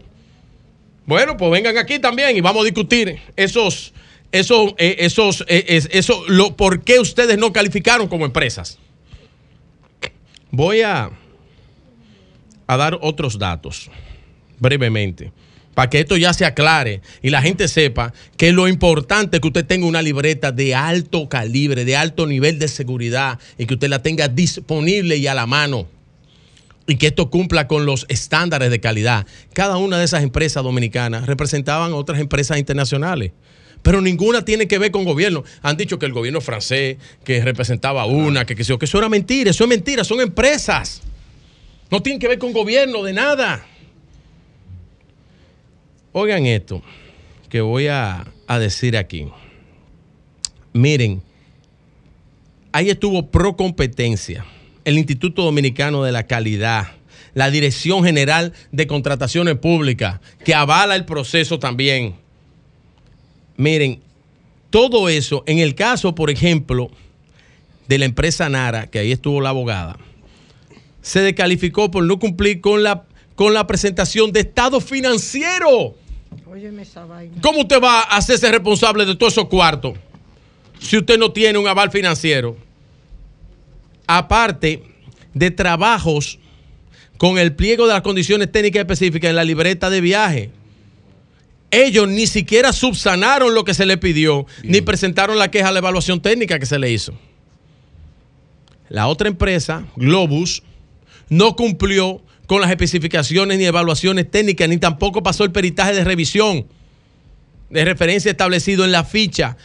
bueno, pues vengan aquí también y vamos a discutir esos, esos, eh, esos, eh, es- eso, lo, por qué ustedes no calificaron como empresas. Voy a, a dar otros datos brevemente para que esto ya se aclare y la gente sepa que lo importante es que usted tenga una libreta de alto calibre, de alto nivel de seguridad y que usted la tenga disponible y a la mano y que esto cumpla con los estándares de calidad. Cada una de esas empresas dominicanas representaban a otras empresas internacionales. Pero ninguna tiene que ver con gobierno. Han dicho que el gobierno francés, que representaba una, que, que, que eso era mentira. Eso es mentira, son empresas. No tienen que ver con gobierno de nada. Oigan esto que voy a, a decir aquí. Miren, ahí estuvo pro competencia, el Instituto Dominicano de la Calidad, la Dirección General de Contrataciones Públicas, que avala el proceso también. Miren, todo eso, en el caso, por ejemplo, de la empresa Nara, que ahí estuvo la abogada, se descalificó por no cumplir con la, con la presentación de estado financiero. Óyeme esa vaina. ¿Cómo usted va a hacerse responsable de todos esos cuartos si usted no tiene un aval financiero? Aparte de trabajos con el pliego de las condiciones técnicas específicas en la libreta de viaje. Ellos ni siquiera subsanaron lo que se le pidió, ni presentaron la queja a la evaluación técnica que se le hizo. La otra empresa, Globus, no cumplió con las especificaciones ni evaluaciones técnicas, ni tampoco pasó el peritaje de revisión de referencia establecido en la ficha,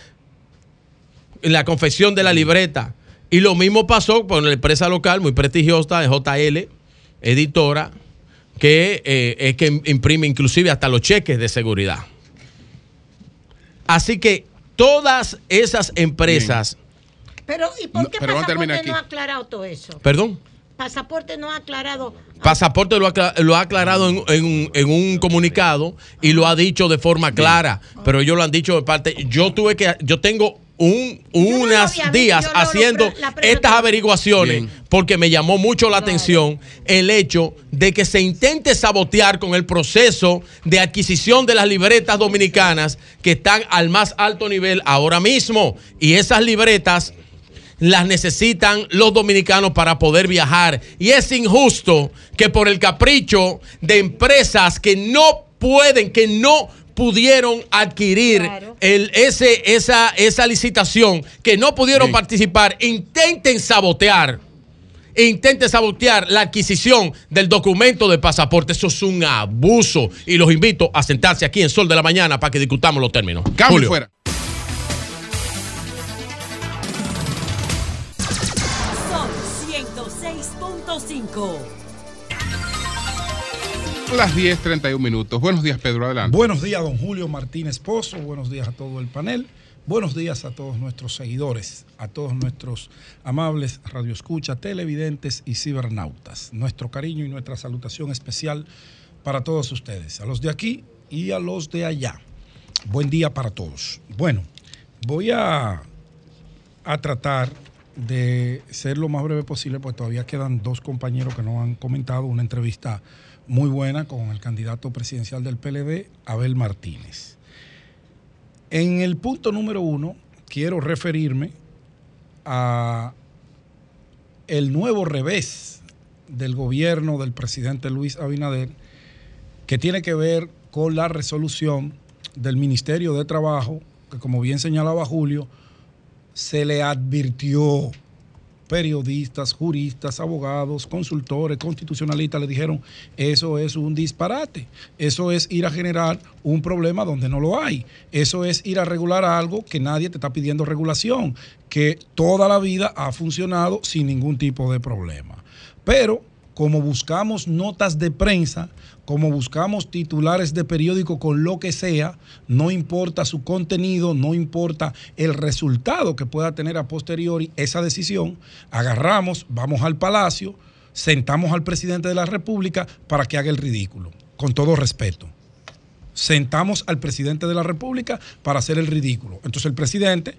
en la confección de la libreta. Y lo mismo pasó con la empresa local muy prestigiosa de JL, editora, que eh, es que imprime inclusive hasta los cheques de seguridad. Así que todas esas empresas, Pero, ¿y por No, qué pero Pasaporte no ha aclarado todo eso? perdón, Pasaporte no ha aclarado. Pasaporte lo ha, lo ha aclarado en, en un, en un comunicado y lo ha dicho de forma clara, pero ellos lo han dicho de parte. Yo tuve que, yo tengo un, unas días haciendo estas averiguaciones porque me llamó mucho la atención el hecho de que se intente sabotear con el proceso de adquisición de las libretas dominicanas que están al más alto nivel ahora mismo. Y esas libretas las necesitan los dominicanos para poder viajar. Y es injusto que por el capricho de empresas que no pueden, que no pudieron adquirir el, ese, esa, esa licitación, que no pudieron participar, intenten sabotear. Intenten sabotear la adquisición del documento de pasaporte. Eso es un abuso. Y los invito a sentarse aquí en Sol de la Mañana para que discutamos los términos. Cambio Julio. fuera. 106.5. Las 10.31 minutos. Buenos días, Pedro. Adelante. Buenos días, don Julio Martínez Pozo. Buenos días a todo el panel. Buenos días a todos nuestros seguidores, a todos nuestros amables radioescuchas, televidentes y cibernautas. Nuestro cariño y nuestra salutación especial para todos ustedes, a los de aquí y a los de allá. Buen día para todos. Bueno, voy a, a tratar de ser lo más breve posible, porque todavía quedan dos compañeros que no han comentado una entrevista muy buena con el candidato presidencial del PLD, Abel Martínez. En el punto número uno, quiero referirme a el nuevo revés del gobierno del presidente Luis Abinader, que tiene que ver con la resolución del Ministerio de Trabajo que como bien señalaba Julio, se le advirtió. Periodistas, juristas, abogados, consultores, constitucionalistas le dijeron, eso es un disparate, eso es ir a generar un problema donde no lo hay, eso es ir a regular algo que nadie te está pidiendo regulación, que toda la vida ha funcionado sin ningún tipo de problema. Pero como buscamos notas de prensa, como buscamos titulares de periódico con lo que sea, no importa su contenido, no importa el resultado que pueda tener a posteriori esa decisión, agarramos, vamos al palacio, sentamos al presidente de la República para que haga el ridículo, con todo respeto. Sentamos al presidente de la República para hacer el ridículo. Entonces el presidente,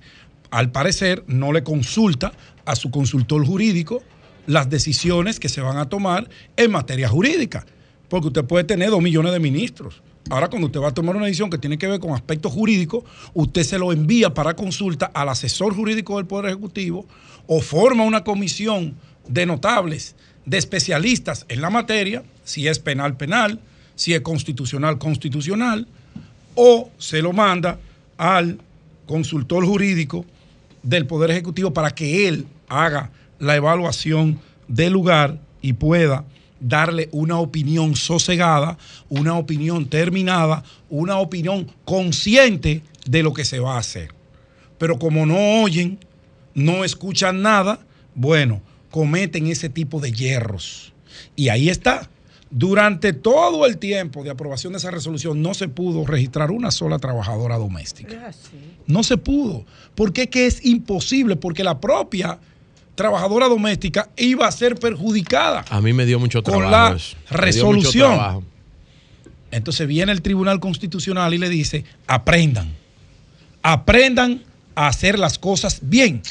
al parecer, no le consulta a su consultor jurídico las decisiones que se van a tomar en materia jurídica. Porque usted puede tener dos millones de ministros. Ahora, cuando usted va a tomar una decisión que tiene que ver con aspectos jurídicos, usted se lo envía para consulta al asesor jurídico del Poder Ejecutivo o forma una comisión de notables, de especialistas en la materia, si es penal, penal, si es constitucional, constitucional, o se lo manda al consultor jurídico del Poder Ejecutivo para que él haga la evaluación del lugar y pueda darle una opinión sosegada, una opinión terminada, una opinión consciente de lo que se va a hacer. Pero como no oyen, no escuchan nada, bueno, cometen ese tipo de hierros. Y ahí está. Durante todo el tiempo de aprobación de esa resolución no se pudo registrar una sola trabajadora doméstica. No se pudo. ¿Por qué que es imposible? Porque la propia trabajadora doméstica iba a ser perjudicada A mí me dio mucho con trabajo. la eso. Dio mucho resolución. Entonces viene el Tribunal Constitucional y le dice, aprendan, aprendan a hacer las cosas bien.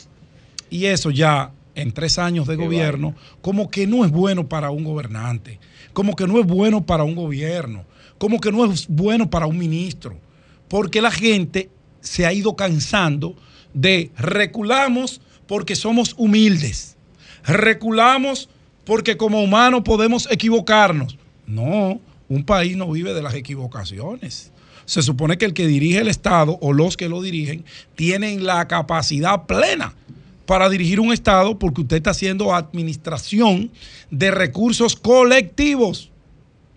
Y eso ya en tres años de gobierno, como que no es bueno para un gobernante, como que no es bueno para un gobierno, como que no es bueno para un ministro, porque la gente se ha ido cansando de reculamos porque somos humildes, reculamos porque como humanos podemos equivocarnos. No, un país no vive de las equivocaciones. Se supone que el que dirige el Estado o los que lo dirigen tienen la capacidad plena para dirigir un Estado porque usted está haciendo administración de recursos colectivos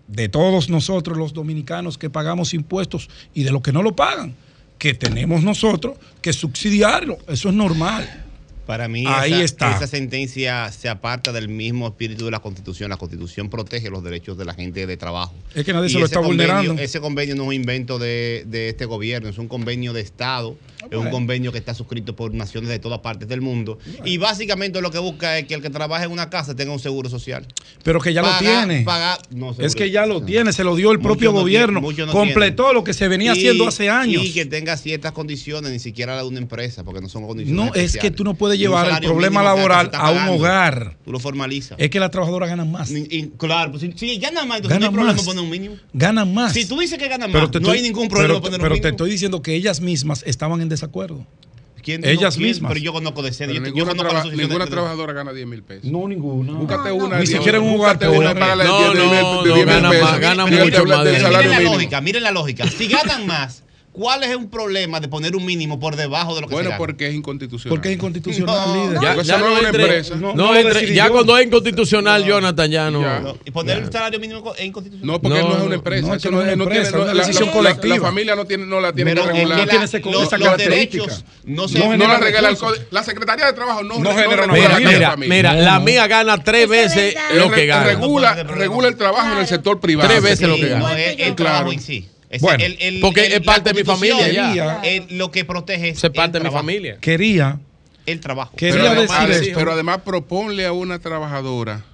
de todos nosotros los dominicanos que pagamos impuestos y de los que no lo pagan, que tenemos nosotros que subsidiarlo. Eso es normal. Para mí, Ahí esa, está. esa sentencia se aparta del mismo espíritu de la Constitución. La Constitución protege los derechos de la gente de trabajo. Es que nadie Y se lo está convenio- vulnerando. Ese convenio no es un invento de, de este gobierno, es un convenio de Estado, es un convenio que está suscrito por naciones de todas partes del mundo. Y básicamente lo que busca es que el que trabaje en una casa tenga un seguro social. Pero que ya lo tiene. no, es que ya lo tiene, se lo dio el propio no gobierno. no completó lo que se venía Y- haciendo hace años. Y que tenga ciertas condiciones, ni siquiera la de una empresa, porque no son condiciones No, es que tú no puedes llevar el problema laboral a un hogar. Tú lo formalizas. Es que las trabajadoras ganan más. Y- y claro, pues si, ganan más, entonces no Ganan hay problema más. poner un mínimo. Ganan más. Si tú dices que ganan Pero más, te no estoy- hay ningún problema pero, poner pero un te mínimo. estoy diciendo que ellas mismas estaban en desacuerdo. ¿Quién dijo ellas quién? mismas. Pero yo conozco de sede. Yo, ninguna, conozco traba- la asociación ninguna de- trabajadora gana 10 mil pesos. No, ninguna. Búscate una. Ni siquiera en un hogar búscate una para No, 10 mil- no, no, 10 mil gana más, mucho más Miren salario la lógica, miren la lógica. Si ganan más, ¿cuál es un problema de poner un mínimo por debajo de lo que Bueno, se gana? porque es inconstitucional. Porque es inconstitucional, No. líder. Ya, Porque ya eso no no es una entre- empresa. no, No lo entre- decidí ya yo. cuando es inconstitucional, Jonathan, ya no. Ya. No, y poner Ya. el salario mínimo es inconstitucional. No, porque No, no, es una empresa. no, eso que no es una tiene- empresa, no- es una la- decisión la- colectiva. La familia no tiene, no la tiene Pero que es que regular. la- tiene ese- los, esa los característica. derechos no se No la regala el código. La Secretaría de Trabajo no, genera Mira, la Mira, mira, la mía gana tres veces lo que gana. Regula, el trabajo en el sector privado. Tres veces lo que gana. no, es el Claro. trabajo en sí. Bueno, el- el- porque el- es parte de mi familia el- lo que protege es parte el de mi trabajo. familia. Quería, El trabajo. quería Pero decir además, esto. pero además proponle a una trabajadora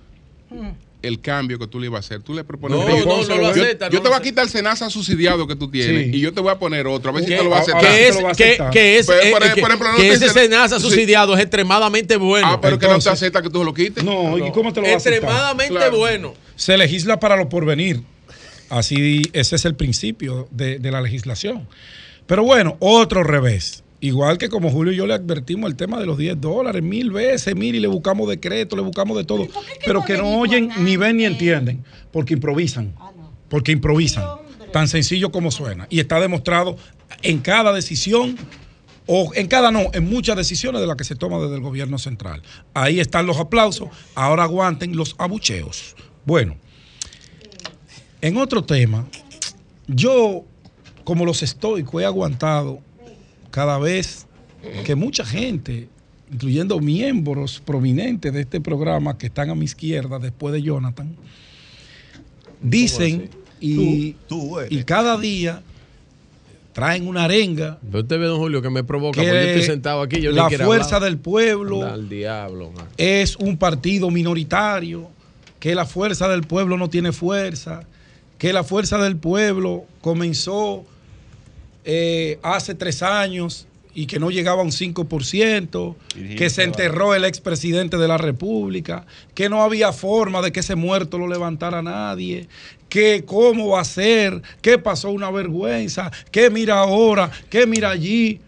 el cambio que tú le ibas a hacer. Tú le propones No, no, no lo acepta, yo no te voy a quitar el SENASA subsidiado que tú tienes Sí. y yo te voy a poner otro. A ver si te lo vas a aceptar. que es, te lo va a que, aceptar. que es, Pues, eh, por- que- por ejemplo, no que te ese SENASA sí. subsidiado es extremadamente bueno. Ah, pero que no te Entonces- acepta que tú lo quites. No, ¿y cómo te lo va a aceptar? extremadamente Claro. bueno. Se legisla para lo porvenir. Así, ese es el principio de, de la legislación. Pero bueno, otro revés. Igual que como Julio y yo le advertimos el tema de los 10 dólares mil veces, mil y le buscamos decreto, le buscamos de todo. que Pero no que no oyen, ni ven ni entienden, porque improvisan. Ah, no. Porque improvisan. Tan sencillo como suena. Y está demostrado en cada decisión o en cada no, en muchas decisiones de las que se toman desde el gobierno central. Ahí están los aplausos, ahora aguanten los abucheos. Bueno, en otro tema, yo, como los estoicos, he aguantado cada vez que mucha gente, incluyendo miembros prominentes de este programa que están a mi izquierda después de Jonathan, dicen y, y cada día traen una arenga Pero usted ve, don Julio, que me provoca. que porque yo estoy sentado aquí. Yo la fuerza hablar. del pueblo Al diablo, man. es un partido minoritario, que la fuerza del pueblo no tiene fuerza, que la fuerza del pueblo comenzó eh, hace tres años y que no llegaba a un 5%, que se enterró el expresidente de la República, que no había forma de que ese muerto lo levantara nadie, que cómo va a ser, que pasó una vergüenza, que mira ahora, que mira allí.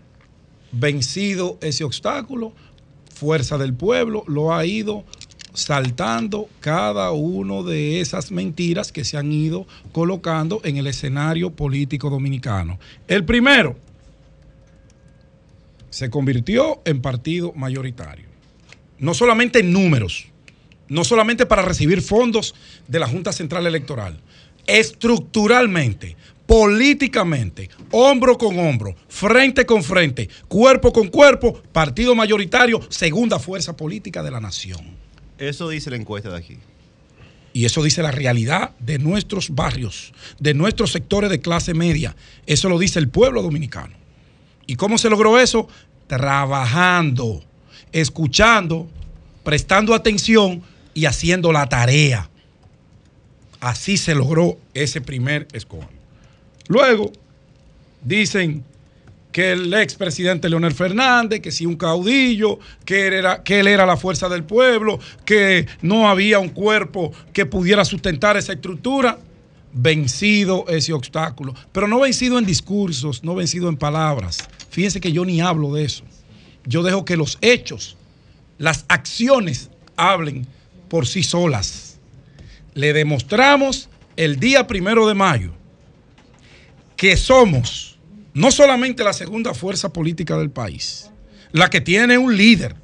Vencido ese obstáculo, Fuerza del Pueblo lo ha ido saltando cada uno de esas mentiras que se han ido colocando en el escenario político dominicano. El primero, se convirtió en partido mayoritario. No solamente en números, no solamente para recibir fondos de la Junta Central Electoral, estructuralmente, políticamente, hombro con hombro, frente con frente, cuerpo con cuerpo, partido mayoritario, segunda fuerza política de la nación. Eso dice la encuesta de aquí. Y eso dice la realidad de nuestros barrios, de nuestros sectores de clase media. Eso lo dice el pueblo dominicano. ¿Y cómo se logró eso? Trabajando, escuchando, prestando atención y haciendo la tarea. Así se logró ese primer escono. Luego dicen que el expresidente Leonel Fernández, que si un caudillo, que era, que él era la fuerza del pueblo, que no había un cuerpo que pudiera sustentar esa estructura. Vencido ese obstáculo, pero no vencido en discursos, no vencido en palabras. Fíjense que yo ni hablo de eso. Yo dejo que los hechos, las acciones hablen por sí solas. Le demostramos el día primero de mayo que somos no solamente la segunda fuerza política del país, la que tiene un líder,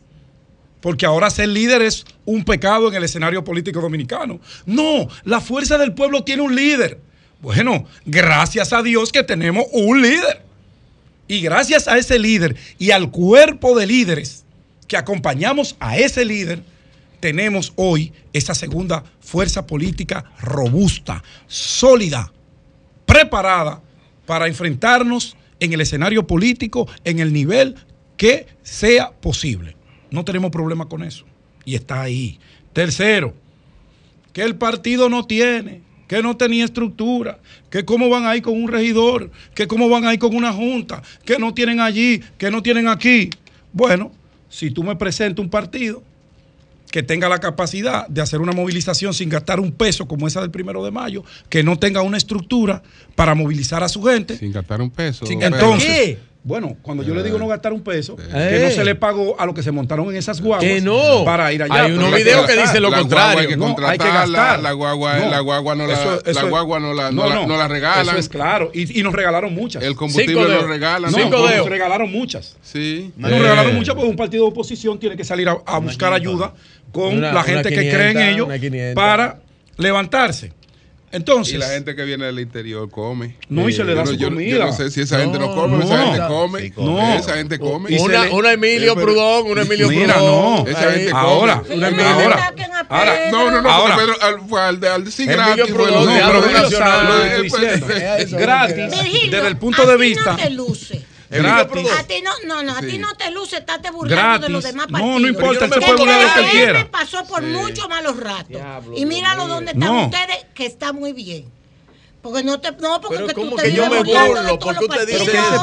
porque ahora ser líder es un pecado en el escenario político dominicano. No, la fuerza del pueblo tiene un líder. Bueno, gracias a Dios que tenemos un líder. Y gracias a ese líder y al cuerpo de líderes que acompañamos a ese líder, tenemos hoy esa segunda fuerza política robusta, sólida, preparada para enfrentarnos en el escenario político en el nivel que sea posible. No tenemos problema con eso. Y está ahí. Tercero, que el partido no tiene, que no tenía estructura, que cómo van ahí con un regidor, que cómo van ahí con una junta, que no tienen allí, que no tienen aquí. Bueno, si tú me presentas un partido que tenga la capacidad de hacer una movilización sin gastar un peso como esa del primero de mayo, que no tenga una estructura para movilizar a su gente. Sin gastar un peso. Sin- entonces, Pedro. bueno, cuando yo le digo no gastar un peso, que Eh. no se le pagó a lo que se montaron en esas guaguas Que no. para ir allá. Hay unos videos que gastar. dicen lo contrario. hay que No, hay que gastar. la guagua- la guagua no la- la guagua no la- no la- no la regalan. Eso es claro. Y, y nos regalaron muchas. El combustible lo regalan. No, Cinco nos regalaron muchas. Sí. Nos regalaron muchas porque un partido de oposición tiene que salir a, a buscar ayuda con Una- la gente que 500, cree en ellos una 500. para levantarse. Entonces, y la gente que viene del interior come. No, y se le da Yo su no- yo- comida. Yo no sé si esa gente no No, come, esa gente come. Sí, come. Esa gente come. Y Una- le- una Emilio Eh, pero- Prudón, una Emilio Mira, Prudón. no. Esa Ahí. gente come. Ahora, Una Emilio- ahora. ahora, No, no, no. ahora. Pedro, al, fue al de al decir Emilio gratis. Prudón, no, pero- Gratis, desde el punto de vista. Gratis. A ti no, no, no, a ti no te luce, estate burlando de los demás No, partidos. no importa, él se puede burlar de lo que quiera. pasó por Sí. muchos malos ratos. y míralo donde están No. ustedes, que está muy bien. Porque no te, no, porque Pero tú ¿cómo te que yo se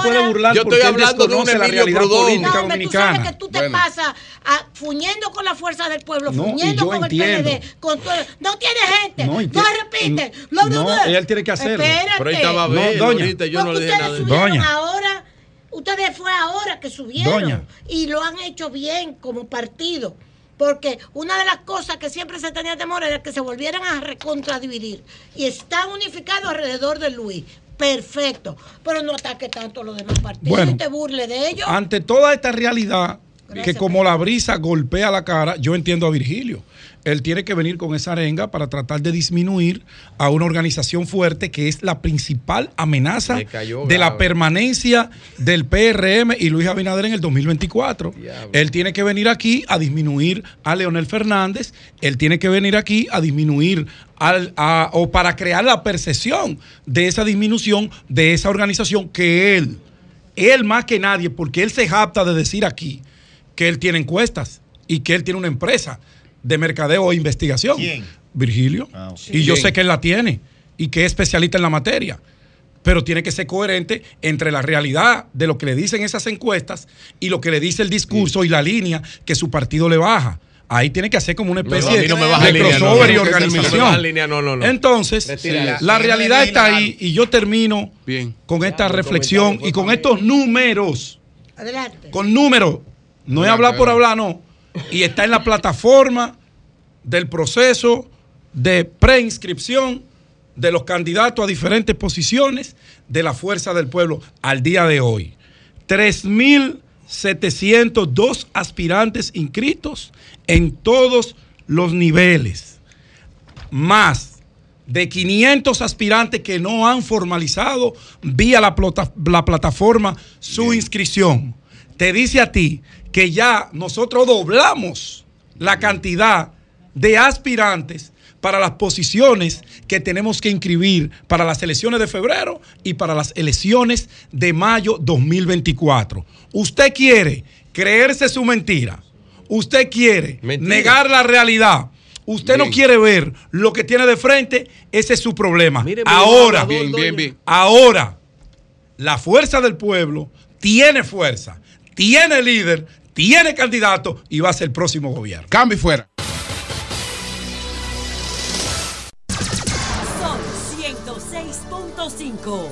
puede burlar Yo estoy hablando de un Emilio Prudón. No, tú sabes que tú te Bueno. pasas ah, fuñendo con la fuerza del pueblo, No, fuñendo con entiendo. el PLD, con no tiene gente, No, no, no, no, no, él tiene que hacerlo. Espérate. Pero ahí estaba No, bien, doña. ahorita yo no Porque le dije nada. Doña. ahora, ustedes fue ahora que subieron Doña. y lo han hecho bien como partido. Porque una de las cosas que siempre se tenía temor era que se volvieran a recontradividir. Y están unificados alrededor de Luis. perfecto. Pero no ataque tanto a los demás partidos Bueno. y te burle de ellos. Ante toda esta realidad que como la brisa golpea la cara, yo entiendo a Virgilio. Él tiene que venir con esa arenga para tratar de disminuir a una organización fuerte que es la principal amenaza cayó de la permanencia del PRM y Luis Abinader en el 2024. Él tiene que venir aquí a disminuir a Leonel Fernández, él tiene que venir aquí a disminuir al, a- o para crear la percepción de esa disminución de esa organización que él, él más que nadie, porque él se jacta de decir aquí que él tiene encuestas y que él tiene una empresa de mercadeo e investigación. ¿Quién? Virgilio. Ah. Y yo Bien. sé que él la tiene y que es especialista en la materia. Pero tiene que ser coherente entre la realidad de lo que le dicen esas encuestas y lo que le dice el discurso y la línea que su partido le baja. Ahí tiene que hacer como una No, no, especie no me de no, crossover no, y no, organización. No no, no, no. Entonces, Retira. la realidad está ahí y yo termino con esta reflexión y con estos números Adelante. con números. No es hablar por hablar, no. Y está en la plataforma del proceso de preinscripción de los candidatos a diferentes posiciones de la Fuerza del Pueblo al día de hoy. 3.702 aspirantes inscritos en todos los niveles. Más de 500 aspirantes que no han formalizado vía la, plata- la plataforma su inscripción. Te dice a ti que ya nosotros doblamos la cantidad de aspirantes para las posiciones que tenemos que inscribir para las elecciones de febrero y para las elecciones de mayo 2024. Usted quiere creerse su mentira. Usted quiere negar la realidad. Usted no quiere ver lo que tiene de frente, ese es su problema. ahora, Bien, bien. ahora, la fuerza del pueblo tiene fuerza, tiene líder, tiene candidato y va a ser el próximo gobierno. Cambio y fuera. Sol 106.5.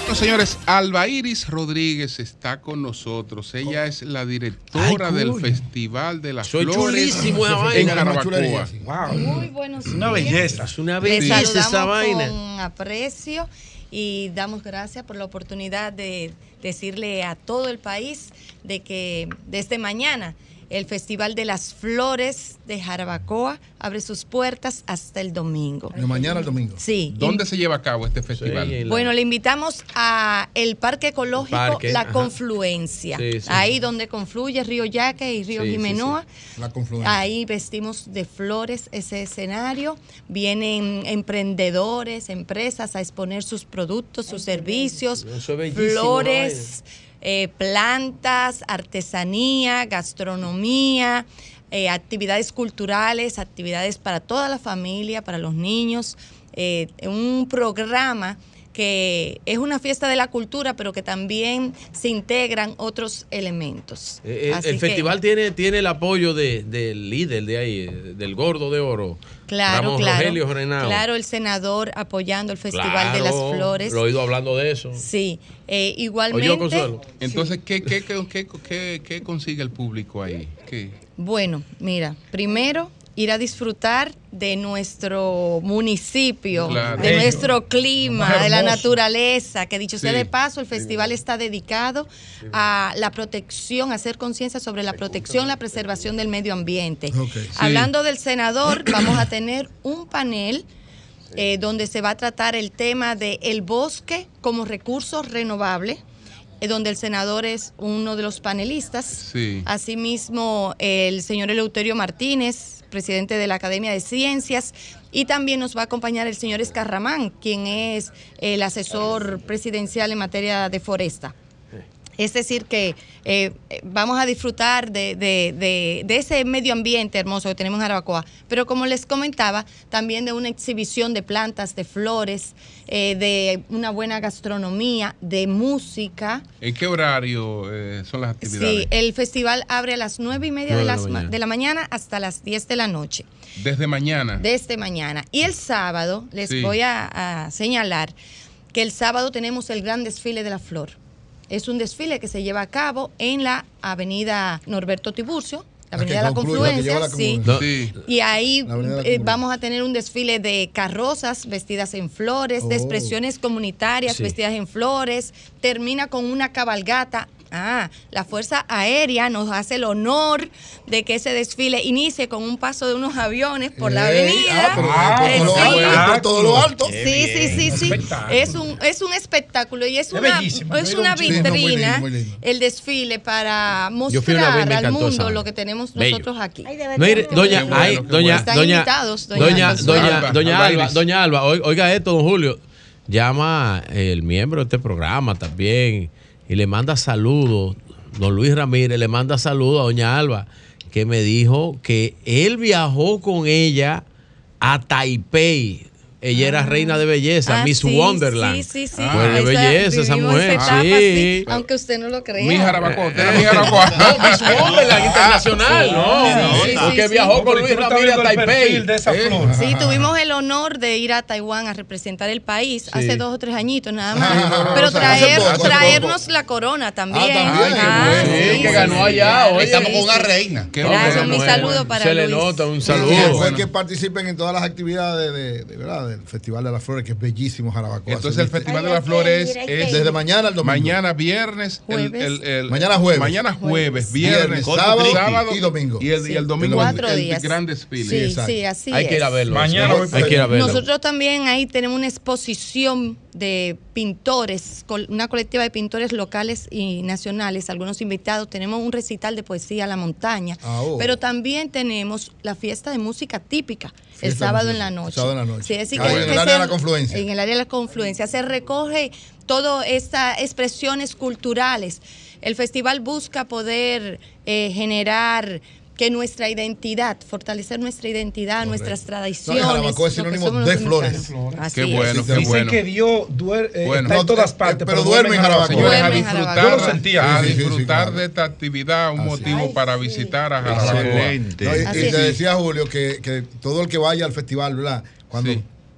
Bueno, señores, Alba Iris Rodríguez está con nosotros. Ella es la directora Ay, del. Festival de las Soy Flores chulísimo esa en vaina. Jarabacoa. Muy buenos Una días. belleza. Es una belleza esa vaina. con aprecio y damos gracias por la oportunidad de decirle a todo el país de que desde mañana el Festival de las Flores de Jarabacoa abre sus puertas hasta el domingo. De mañana al domingo. Sí. ¿Dónde se lleva a cabo este festival? Bueno, le invitamos a el Parque Ecológico Parque, La ajá. Confluencia, Sí, sí. ahí donde confluye Río Yaque y Río Jimenoa. sí. La confluencia. Ahí vestimos de flores ese escenario. Vienen emprendedores, empresas a exponer sus productos, sus servicios, Eso es bellísimo, flores, eh, plantas, artesanía, gastronomía, eh, actividades culturales, actividades para toda la familia, para los niños. eh, un programa que es una fiesta de la cultura, pero que también se integran otros elementos. Eh, El, Así el que- festival tiene, tiene el apoyo de- del líder de ahí, eh, del gordo de oro. Claro, Ramón claro. Rogelio Renao. Claro, el senador apoyando el Festival de las Flores. Lo he oído hablando de eso. Sí, eh, Oye, igualmente. Consuelo. Entonces, ¿qué, qué, qué, qué, qué- qué consigue el público ahí? ¿Qué? Bueno, mira, primero ir a disfrutar de nuestro municipio, Claro. de nuestro clima, de la naturaleza, que dicho sea Sí. de paso, el festival está dedicado a la protección, a hacer conciencia sobre la protección, la preservación del medio ambiente. Hablando del senador, vamos a tener un panel eh, donde se va a tratar el tema del el bosque como recurso renovable, eh, donde el senador es uno de los panelistas. Sí. Asimismo, el señor Eleuterio Martínez, presidente de la Academia de Ciencias, y también nos va a acompañar el señor Escarramán, quien es el asesor presidencial en materia de foresta. Es decir, que eh, eh, vamos a disfrutar de, de- de- de ese medio ambiente hermoso que tenemos en Jarabacoa, pero como les comentaba, también de una exhibición de plantas, de flores, eh, de una buena gastronomía, de música. ¿En qué horario eh, son las actividades? Sí, el festival abre a las nueve y media de, la las mañana. de la mañana hasta las 10 de la noche, Desde mañana. desde mañana. Y el sábado, les Sí. voy a, a señalar que el sábado tenemos el gran desfile de la flor. Es un desfile que se lleva a cabo en la avenida Norberto Tiburcio, la Avenida de la concluye, Confluencia, la sí. Confluencia. Y ahí eh, vamos a tener un desfile de carrozas vestidas en flores, de Oh. expresiones comunitarias Sí. vestidas en flores. Termina con una cabalgata. Ah, la Fuerza Aérea nos hace el honor de que ese desfile inicie con un paso de unos aviones por la avenida. ah, pero por todo lo sí. alto, por todo lo alto. Sí, sí, sí. Es un, es un espectáculo y es Es una, bellísimo. es una muchísimo. Sí, no, muy vitrina, lindo, muy lindo. el desfile para mostrar al mundo lo que tenemos Bello. nosotros aquí. Mire, doña, ay, doña, Están doña, invitados, doña doña, Alba. doña, Alba, doña Alba doña Alba, oi- oiga esto, don Julio, llama el miembro de este programa también y le manda saludos, don Luis Ramírez le manda saludos a doña Alba, que me dijo que él viajó con ella a Taipei. Ella era reina de belleza, Ah, Miss sí, Wonderland. Sí, sí, sí. Pues de Esa- belleza esa mujer, etapa, sí. Aunque usted no lo crea. Mi Jarabacoa, usted era mi Jarabacoa. No, Miss Wonderland Internacional, no. Sí, sí, porque viajó con Luis Ramírez a Taipei. Sí, tuvimos el honor de ir a Taiwán a representar el país hace dos o tres añitos nada más. Ah, Pero traer, traernos la corona también. también, Ah, qué bueno. sí, Sí, que ganó allá, oye. Estamos con una reina. Gracias, mi saludo para Se le Luis. nota, un saludo. después que participen en todas las actividades de, de- ¿verdad? Del Festival de las Flores, que es bellísimo Jarabacoa. Entonces el. Festival de las Flores es desde mañana al domingo. Mañana viernes, el- Jueves. el- el- Mañana jueves. Mañana jueves, Viernes, viernes, sábado y domingo. Y el, y el domingo Cuatro el, días. gran desfile. Sí, sí, así Hay que ir a verlo. Hay que ir a verlo. Nosotros también ahí tenemos una exposición de pintores, una colectiva de pintores locales y nacionales, algunos invitados. Tenemos un recital de poesía a la montaña, Ah, oh. pero también tenemos la fiesta de música típica el Fiesta sábado en la noche. sábado en la noche. Sí, Ah, que en el que área de la confluencia. En el área de la confluencia. Se recoge todas estas expresiones culturales. El festival busca poder eh, generar que nuestra identidad, fortalecer nuestra identidad, nuestras tradiciones. Jarabacoa es sinónimo de flores. Así Qué es. bueno, qué Dicen bueno. que Dios duer- eh, Bueno. está en todas No, partes, eh, pero duerme en Jarabacoa. Señores, a disfrutar, Yo lo sentía. a Sí, sí, sí, disfrutar de esta actividad, un motivo para visitar a Jarabacoa. No, y, te es. decía Julio que, que todo el que vaya al festival, ¿verdad? Cuando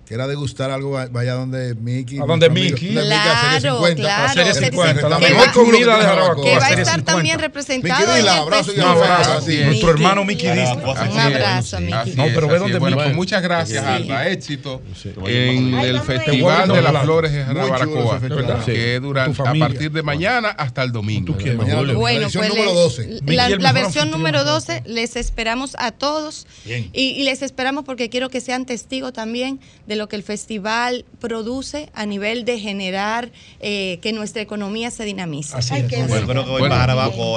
quiera degustar algo, va- vaya donde Mickey. A donde amigo, Mickey. donde Mickey, a Serie Claro, 50. claro. Serie Serie 50, la que mejor va- comida de Jarabacoa. Que va a estar 50. también representado en el abrazo y abrazo. Nuestro hermano Mickey Diz. Un abrazo, Mickey. No, pero ve donde Mickey. pues muchas gracias, Sí. Alba. Éxito en el. Festival de las. Flores chulo Jarabacoa, que durante a partir de mañana hasta el domingo. Bueno, pues número le- 12. la, versión número 12 les esperamos a todos Bien. y, y les esperamos porque quiero que sean testigos también de lo que el festival produce a nivel de generar eh, que nuestra economía se dinamice. Así es. Bueno, creo que voy Bueno. para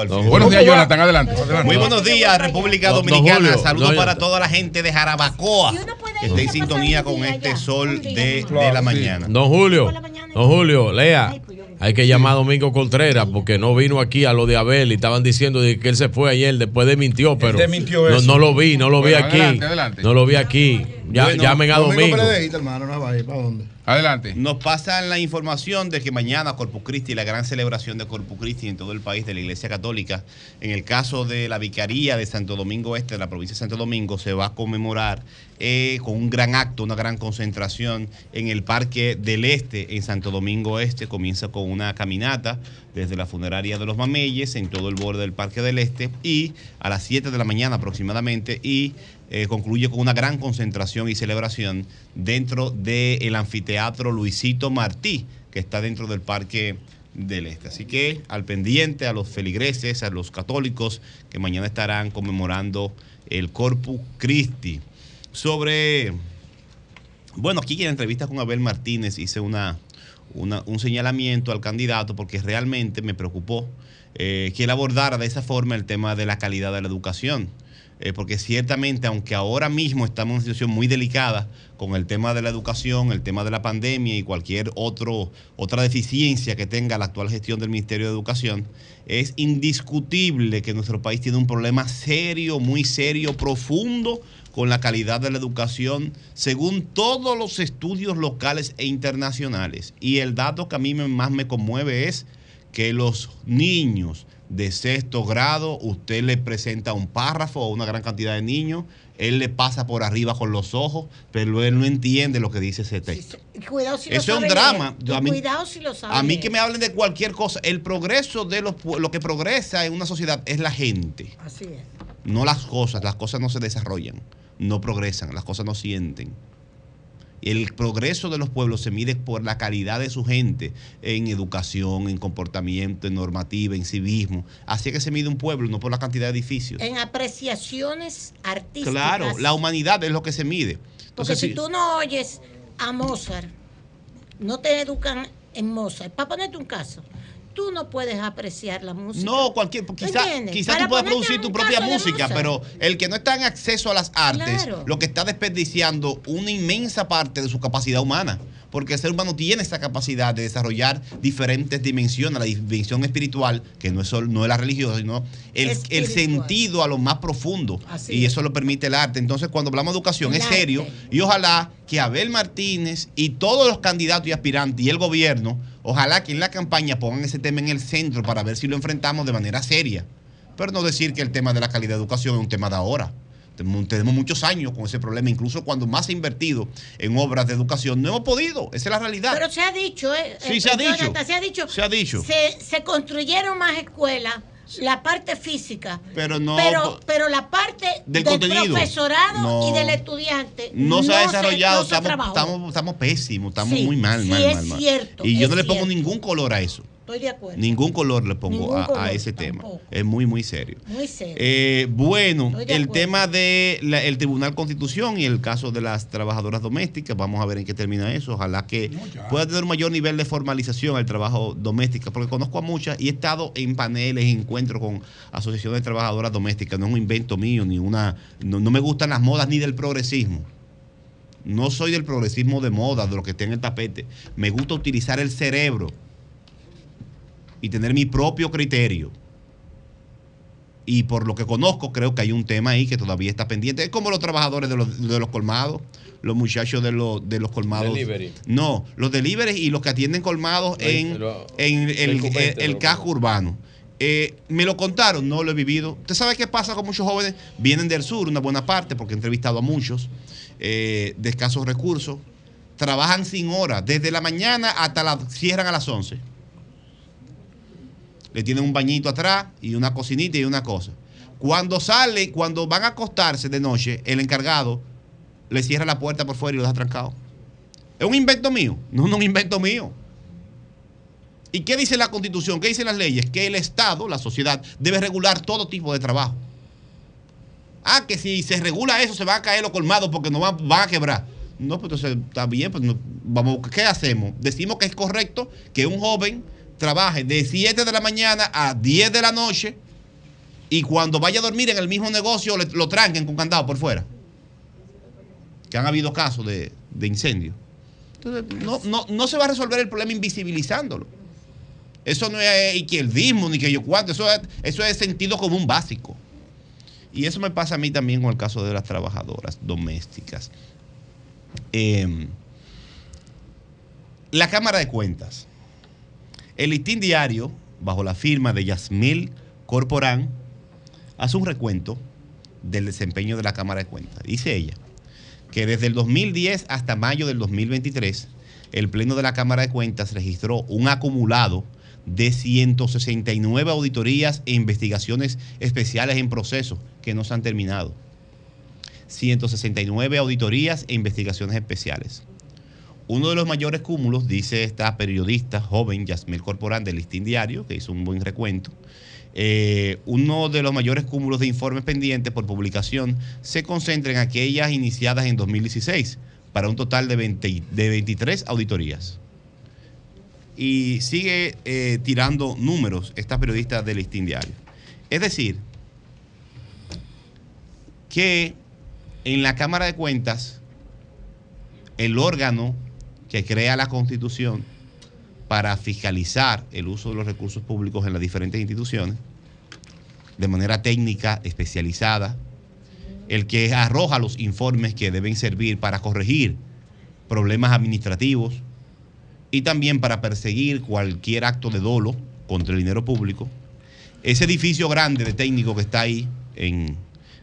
No, fin. Buenos días, Jonathan. Adelante. Muy buenos días, República Dominicana. Saludos para toda la gente de Jarabacoa que en sintonía con este sol de, de la mañana. Don Julio, don Julio, lea. Hay que llamar a Domingo Contreras porque no vino aquí a lo de Abel y estaban diciendo de que él se fue ayer, después de mintió, pero desmintió no, eso. no lo vi, no lo vi Bueno, aquí. adelante, adelante. No lo vi aquí. Ya, Bueno, llamen a Domingo. PLDista, hermano, no va a ir. ¿Para dónde? Adelante. Nos pasan la información de que mañana Corpus Christi, la gran celebración de Corpus Christi en todo el país de la Iglesia Católica, en el caso de la Vicaría de Santo Domingo Este, de la provincia de Santo Domingo, se va a conmemorar eh, con un gran acto, una gran concentración en el Parque del Este, en Santo Domingo Este. Comienza con una caminata desde la funeraria de los Mameyes en todo el borde del Parque del Este y a las 7 de la mañana aproximadamente y eh, concluye con una gran concentración y celebración dentro del anfiteatro Luisito Martí, que está dentro del Parque del Este. Así que al pendiente a los feligreses, a los católicos que mañana estarán conmemorando el Corpus Christi. Sobre, bueno, aquí en la entrevista con Abel Martínez hice una, un señalamiento al candidato porque realmente me preocupó eh, que él abordara de esa forma el tema de la calidad de la educación. Eh, porque ciertamente, aunque ahora mismo estamos en una situación muy delicada con el tema de la educación, el tema de la pandemia y cualquier otro, otra deficiencia que tenga la actual gestión del Ministerio de Educación, es indiscutible que nuestro país tiene un problema serio, muy serio, profundo con la calidad de la educación, según todos los estudios locales e internacionales. Y el dato que a mí más me conmueve es que los niños de sexto grado, usted le presenta un párrafo a una gran cantidad de niños él le pasa por arriba con los ojos, pero él no entiende lo que dice ese texto. Cuidado si lo Eso es un drama. a mí- cuidado si lo sabe A mí que me hablen de cualquier cosa, el progreso de los lo que progresa en una sociedad es la gente, Así es. no las cosas. Las cosas no se desarrollan, no progresan, las cosas no sienten. El progreso de los pueblos se mide por la calidad de su gente en educación, en comportamiento, en normativa, en civismo. Así es que se mide un pueblo, no por la cantidad de edificios. En apreciaciones artísticas. Claro, la humanidad es lo que se mide. Porque si si- tú no oyes a Mozart, no te educan en Mozart. Para ponerte un caso, tú no puedes apreciar la música. No, cualquier, quizás entiendes? quizá tú puedas producir tu propia música, pero el que no está en acceso a las artes, Claro. lo que está desperdiciando una inmensa parte de su capacidad humana. Porque el ser humano tiene esa capacidad de desarrollar diferentes dimensiones, la dimensión espiritual, que no es, solo, no es la religiosa, sino el, el sentido a lo más profundo. Así y es. eso lo permite el arte. Entonces, cuando hablamos de educación, El es serio. Y ojalá que Abel Martínez y todos los candidatos y aspirantes y el gobierno, ojalá que en la campaña pongan ese tema en el centro para ver si lo enfrentamos de manera seria. Pero no decir que el tema de la calidad de educación es un tema de ahora. Tenemos, muchos años con ese problema, incluso cuando más se ha invertido en obras de educación, no hemos podido, esa es la realidad. Pero se ha dicho, ¿eh? Sí, eh, se ha dicho. Se ha dicho. Se ha dicho. Se, se construyeron más escuelas, la parte física. Pero no- Pero, pero la parte Del profesorado No. y del estudiante no, se ha desarrollado, no se estamos, estamos, estamos pésimos, estamos Sí, muy mal, sí, mal, es mal, mal. cierto, y yo no le pongo ningún color a eso. Estoy de acuerdo. Ningún color le pongo a, ese tema. Es muy, muy serio. Muy serio. Eh, bueno, de el acuerdo. tema del Tribunal Constitución y el caso de las trabajadoras domésticas, vamos a ver en qué termina eso. Ojalá que pueda tener un mayor nivel de formalización al trabajo doméstico, porque conozco a muchas y he estado en paneles, en encuentros con asociaciones de trabajadoras domésticas. No es un invento mío, ni una. No, no me gustan las modas ni del progresismo. No soy del progresismo de moda, de lo que esté en el tapete. Me gusta utilizar el cerebro y tener mi propio criterio. Y por lo que conozco, creo que hay un tema ahí que todavía está pendiente. Es como los trabajadores de los, de los colmados, los muchachos de los, de los colmados. Delivery. No, los delivery y los que atienden colmados en, en el, el el- casco urbano. Eh, me lo contaron, no lo he vivido. ¿Usted sabe qué pasa con muchos jóvenes? Vienen del sur, una buena parte, porque he entrevistado a muchos eh, de escasos recursos. Trabajan sin horas, desde la mañana hasta la cierran a las 11 le tienen un bañito atrás y una cocinita y una cosa. Cuando sale, cuando van a acostarse de noche, el encargado le cierra la puerta por fuera y lo deja trancado. ¿Es un invento mío? No, no es un invento mío. ¿Y qué dice la constitución? ¿Qué dicen las leyes? Que el Estado, la sociedad, debe regular todo tipo de trabajo. Ah, que si se regula eso se van a caer los colmados porque no van, van a quebrar. No, pues entonces está bien, pues no- vamos, ¿qué hacemos? Decimos que es correcto que un joven trabaje de 7 de la mañana a 10 de la noche y cuando vaya a dormir en el mismo negocio lo tranquen con candado por fuera. Que han habido casos de, de incendio. Entonces, no, no, no se va a resolver el problema invisibilizándolo. Eso no es izquierdismo ni que yo cuánto, eso es, eso es sentido común básico. Y eso me pasa a mí también con el caso de las trabajadoras domésticas. Eh, la Cámara de Cuentas. El listín diario, bajo la firma de Yasmil Corporán, hace un recuento del desempeño de la Cámara de Cuentas. Dice ella que desde el 2010 hasta mayo del 2023, el Pleno de la Cámara de Cuentas registró un acumulado de 169 auditorías e investigaciones especiales en proceso que no se han terminado. 169 auditorías e investigaciones especiales. Uno de los mayores cúmulos, dice esta periodista joven, Yasmil Corporán, del Listín Diario, que hizo un buen recuento, eh, uno de los mayores cúmulos de informes pendientes por publicación se concentra en aquellas iniciadas en 2016, para un total de, 20 de 23 auditorías. Y sigue eh, tirando números esta periodista del Listín Diario. Es decir, que en la Cámara de Cuentas, el órgano que crea la Constitución para fiscalizar el uso de los recursos públicos en las diferentes instituciones, de manera técnica, especializada, el que arroja los informes que deben servir para corregir problemas administrativos y también para perseguir cualquier acto de dolo contra el dinero público. Ese edificio grande de técnico que está ahí, en,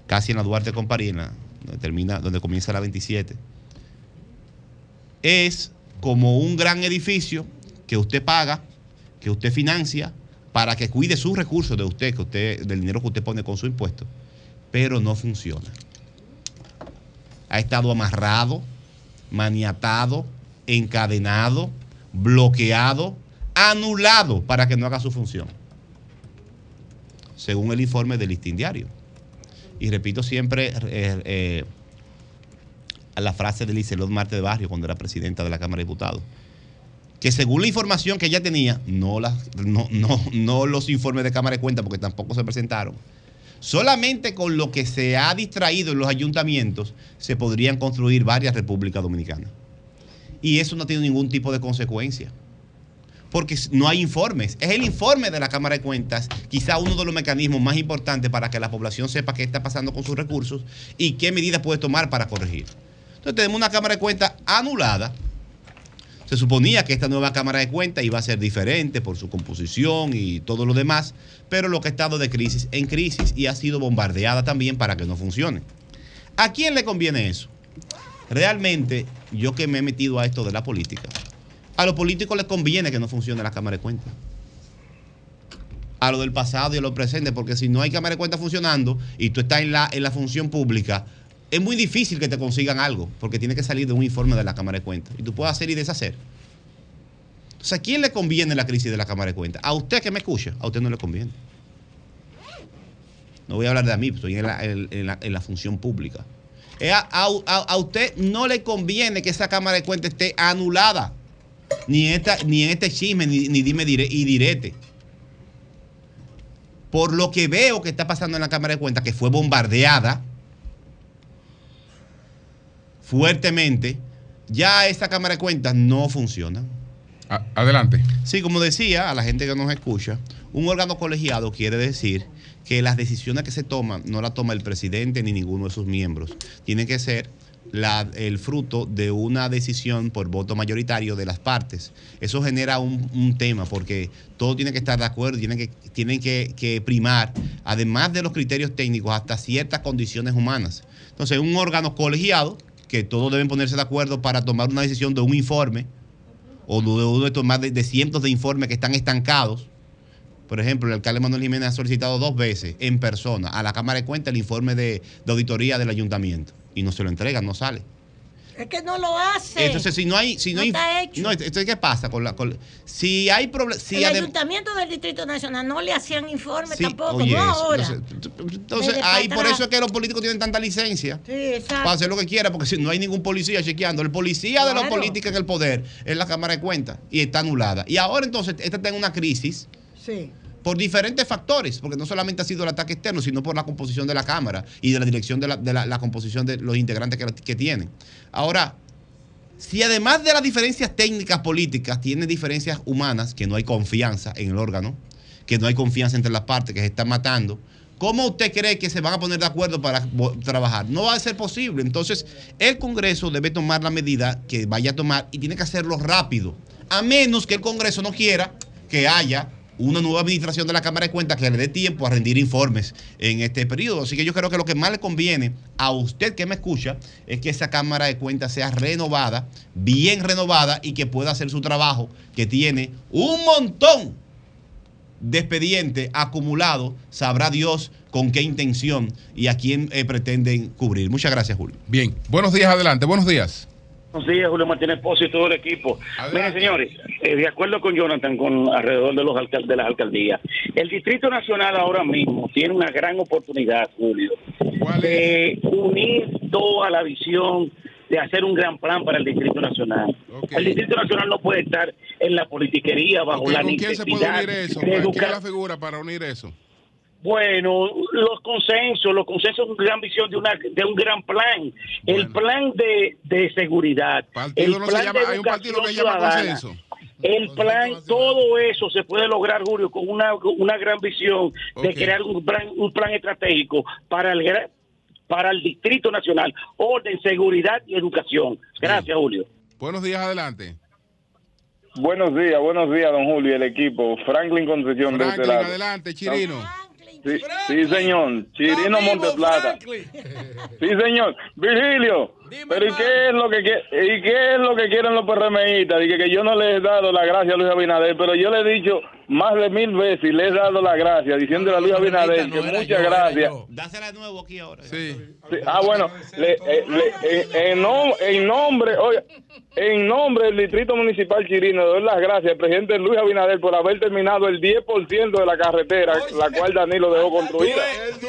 casi en la Duarte la donde, termina, donde comienza la 27, es como un gran edificio que usted paga, que usted financia, para que cuide sus recursos de usted, que usted, del dinero que usted pone con su impuesto, pero no funciona. Ha estado amarrado, maniatado, encadenado, bloqueado, anulado para que no haga su función, según el informe del listín diario. Y repito siempre eh, eh, la frase de Licelot Marte de Barrio cuando era presidenta de la Cámara de Diputados, que según la información que ella tenía, no, las- no, no, no los informes de Cámara de Cuentas, porque tampoco se presentaron, solamente con lo que se ha distraído en los ayuntamientos se podrían construir varias repúblicas dominicanas. Y eso no tiene ningún tipo de consecuencia. Porque no hay informes. Es el informe de la Cámara de Cuentas, quizá uno de los mecanismos más importantes para que la población sepa qué está pasando con sus recursos y qué medidas puede tomar para corregir. Entonces tenemos una Cámara de Cuentas anulada. Se suponía que esta nueva Cámara de Cuentas iba a ser diferente por su composición y todo lo demás, pero lo que ha estado de crisis en crisis y ha sido bombardeada también para que no funcione. ¿A quién le conviene eso? Realmente, yo que me he metido a esto de la política, a los políticos les conviene que no funcione la Cámara de Cuentas. A lo del pasado y a lo presente, porque si no hay Cámara de Cuentas funcionando y tú estás en la, en la función pública, es muy difícil que te consigan algo, porque tiene que salir de un informe de la Cámara de Cuentas. Y tú puedes hacer y deshacer. Entonces, ¿a quién le conviene la crisis de la Cámara de Cuentas? A usted que me escucha, a usted no le conviene. No voy a hablar de a mí, estoy en la, función pública. A, usted no le conviene que esa Cámara de Cuentas esté anulada. Ni, esta, ni en este chisme, ni, dime y direte. Por lo que veo que está pasando en la Cámara de Cuentas, que fue bombardeada fuertemente, ya esta Cámara de Cuentas no funciona. adelante. Sí, como decía, a la gente que nos escucha, un órgano colegiado quiere decir que las decisiones que se toman no las toma el presidente ni ninguno de sus miembros. Tiene que ser la- el fruto de una decisión por voto mayoritario de las partes. Eso genera un, un tema porque todo tiene que estar de acuerdo, tienen que, tienen que, que primar, además de los criterios técnicos, hasta ciertas condiciones humanas. Entonces, un órgano colegiado, todos deben ponerse de acuerdo para tomar una decisión de un informe, o de uno de más de, de cientos de informes que están estancados. Por ejemplo, el alcalde Manuel Jiménez ha solicitado dos veces en persona a la Cámara de Cuentas el informe de, de auditoría del ayuntamiento y no se lo entregan, no sale. Es que no lo hace. Entonces, si no hay, si no, No hay, está hecho. no, entonces, ¿qué pasa con la, con- si hay problemas, si el Ayuntamiento del Distrito Nacional no le hacían informe Sí, tampoco, oye, no ahora. Entonces, ahí por eso es que los políticos tienen tanta licencia. Sí, exacto. Para hacer lo que quiera, porque si no hay ningún policía chequeando. El policía de la Claro. política en el poder es la Cámara de Cuentas y está anulada. Y ahora entonces esta está en una crisis Sí. Por diferentes factores, porque no solamente ha sido el ataque externo, sino por la composición de la Cámara y de la dirección de la, composición de los integrantes que, que tienen. Ahora, si además de las diferencias técnicas políticas, tiene diferencias humanas, que no hay confianza en el órgano, que no hay confianza entre las partes, que se están matando, ¿cómo usted cree que se van a poner de acuerdo para trabajar? No va a ser posible. Entonces, el Congreso debe tomar la medida que vaya a tomar y tiene que hacerlo rápido, a menos que el Congreso no quiera que haya una nueva administración de la Cámara de Cuentas que le dé tiempo a rendir informes en este periodo. Así que yo creo que lo que más le conviene a usted que me escucha es que esa Cámara de Cuentas sea renovada, bien renovada y que pueda hacer su trabajo, que tiene un montón de expedientes acumulados, sabrá Dios con qué intención y a quién eh, pretenden cubrir. Muchas gracias, Julio. Bien, buenos días, adelante, buenos días. Buenos días, Julio Martínez Pozo y todo el equipo. Miren, señores, eh, de acuerdo con Jonathan, con alrededor de los alcal- de las alcaldías, el Distrito Nacional ahora mismo tiene una gran oportunidad, Julio, de unir toda la visión de hacer un gran plan para el Distrito Nacional. El Distrito Nacional no puede estar en la politiquería bajo Ok, la ¿Con quién se puede necesidad unir eso? de ¿Quién es educar- la figura para unir eso? Bueno, los consensos, los consensos son gran visión de, una, de un gran plan. El plan de, de seguridad. Partido el no se plan llama- de hay un partido que educación llama ciudadana. consenso. El plan, todo eso se puede lograr, Julio, con una, una gran visión de crear un plan, un plan estratégico para el, para el Distrito Nacional, orden, seguridad y educación. Gracias, Julio. Buenos días, adelante. Buenos días, buenos días, don Julio y el equipo. Franklin Concepción de este Franklin, lado. adelante, Chirino. Sí, sí, señor. Chirino Monteplata. Sí, señor. Virgilio, pero ¿y qué es lo que y qué es lo que quieren los PRMistas? Dije que yo no les he dado la gracia a Luis Abinader, pero yo le he dicho más de mil veces y le he dado la gracia, diciéndole a Luis Abinader que muchas gracias. Dásela de nuevo aquí ahora. Sí. Sí, Ah, bueno, le- eh, le- en, en nom- en nombre, oye, en nombre del Distrito Municipal Chirino, le doy las gracias al presidente Luis Abinader por haber terminado el 10% de la carretera, la cual Danilo dejó construida. Tú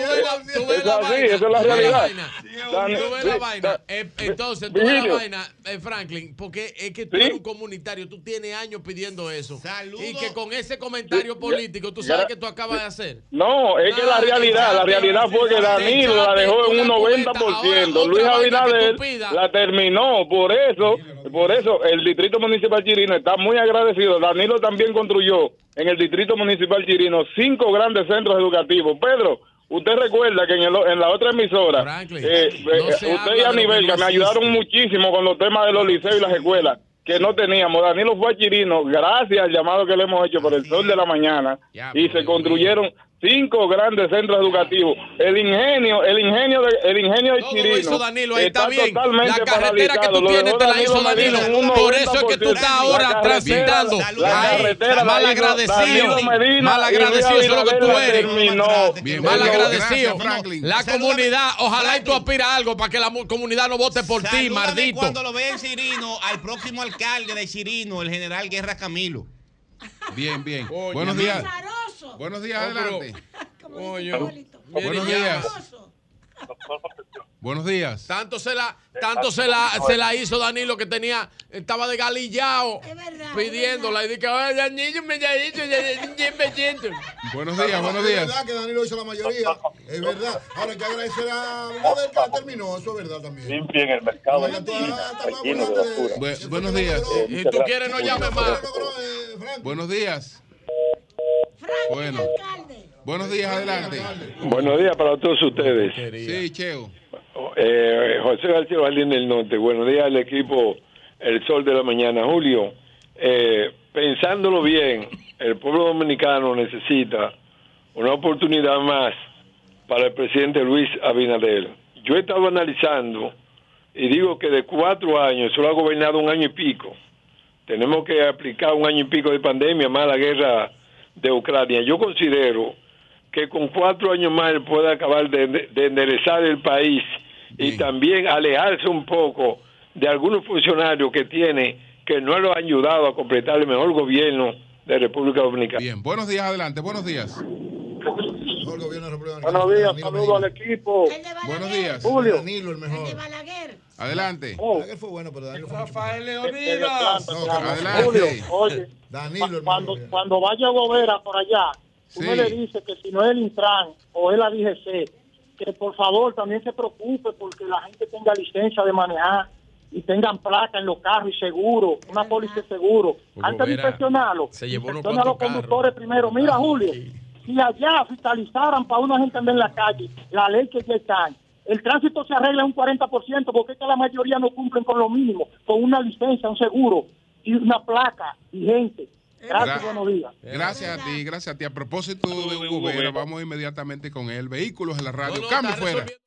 ves Es la así, vaina, esa es la tú ves la realidad. vaina. Dan- Tú ves la sí, vaina. Eh, Entonces, tú la vaina, eh, Franklin, porque es que tú eres un comunitario, tú tienes años pidiendo eso. Y que con ese comentario político, tú sabes Ya- que tú acabas de hacer. No, es que la realidad, la realidad fue que Danilo la dejó en un 90%. Luis Abinader la terminó. Por eso, por eso el Distrito Municipal Chirino está muy agradecido. Danilo también construyó en el Distrito Municipal Chirino cinco grandes centros educativos. Pedro, usted recuerda que en, el- en la otra emisora, eh, eh, no usted y que me ayudaron muchísimo con los temas de los liceos y las escuelas que no teníamos. Danilo fue a Chirino gracias al llamado que le hemos hecho por el sol de la mañana y se construyeron cinco grandes centros educativos. El ingenio, el ingenio de, el ingenio de Chirino Lo hizo Danilo, ahí está bien. totalmente La carretera que tú tienes te la hizo Danilo. Por eso es que tú 90%. estás ahora transitando. Mal agradecido. Mal agradecido, eso es lo que tú eres. terminó. Mal agradecido. La comunidad, ojalá y tú aspiras a algo para que la mu- comunidad no vote por ti, maldito. cuando lo vea en Chirino al próximo alcalde de Chirino, el general Guerra Camilo. Bien, bien. Buenos amigo. Buenos días, adelante. Coño. Buenos días. Buenos días. Tanto se la, tanto se la, se la hizo Danilo que tenía, estaba de galillao pidiéndola y dije, ay, Danilo me ha dicho, me siento. Buenos días, buenos Es días. verdad que Danilo hizo la mayoría. Es verdad. Ahora hay que agradecer a Abinader que la terminó. Eso es verdad también. Limpien el mercado buenos días. Y tú quieres no llames más. Buenos días. Bueno. Buenos días, adelante. Buenos días para todos ustedes. Sí, Cheo. Eh, José García Valdín del Norte. Buenos días al equipo El Sol de la Mañana. Julio, eh, pensándolo bien, el pueblo dominicano necesita una oportunidad más para el presidente Luis Abinader. Yo he estado analizando y digo que de cuatro años, solo ha gobernado un año y pico. Tenemos que aplicar un año y pico de pandemia más la guerra de Ucrania. Yo considero que con cuatro años más él puede acabar de, de enderezar el país y también alejarse un poco de algunos funcionarios que tiene que no lo han ayudado a completar el mejor gobierno de República Dominicana. Bien, buenos días, adelante. Buenos días. Buenos días, saludo al equipo. Buenos días. Julio. Danilo el mejor. Adelante. Balaguer fue bueno, pero Danilo fue Rafael Leonidas. No, Carlos. Adelante. Julio, oye, Danilo cuando, cuando vaya a Gobera por allá, tú Sí. me le dices que si no es el Intran o es la DGC, que por favor también se preocupe porque la gente tenga licencia de manejar y tengan placa en los carros y seguro, una póliza de seguro. Antes de inspeccionarlo, se llevó unos inspecciona a los conductores primero. Mira, Julio, si allá fiscalizaran para una gente andar en la calle, la ley que ya está, el tránsito se arregla un 40% porque es que la mayoría no cumplen con lo mínimo, con una licencia, un seguro y una placa vigente. Gracias, Gra- buenos días. Gracias a ti, gracias a ti. A propósito de Hugo Vera, vamos inmediatamente con él. Vehículos en la radio. No, no, Cambio fuera. resolviendo-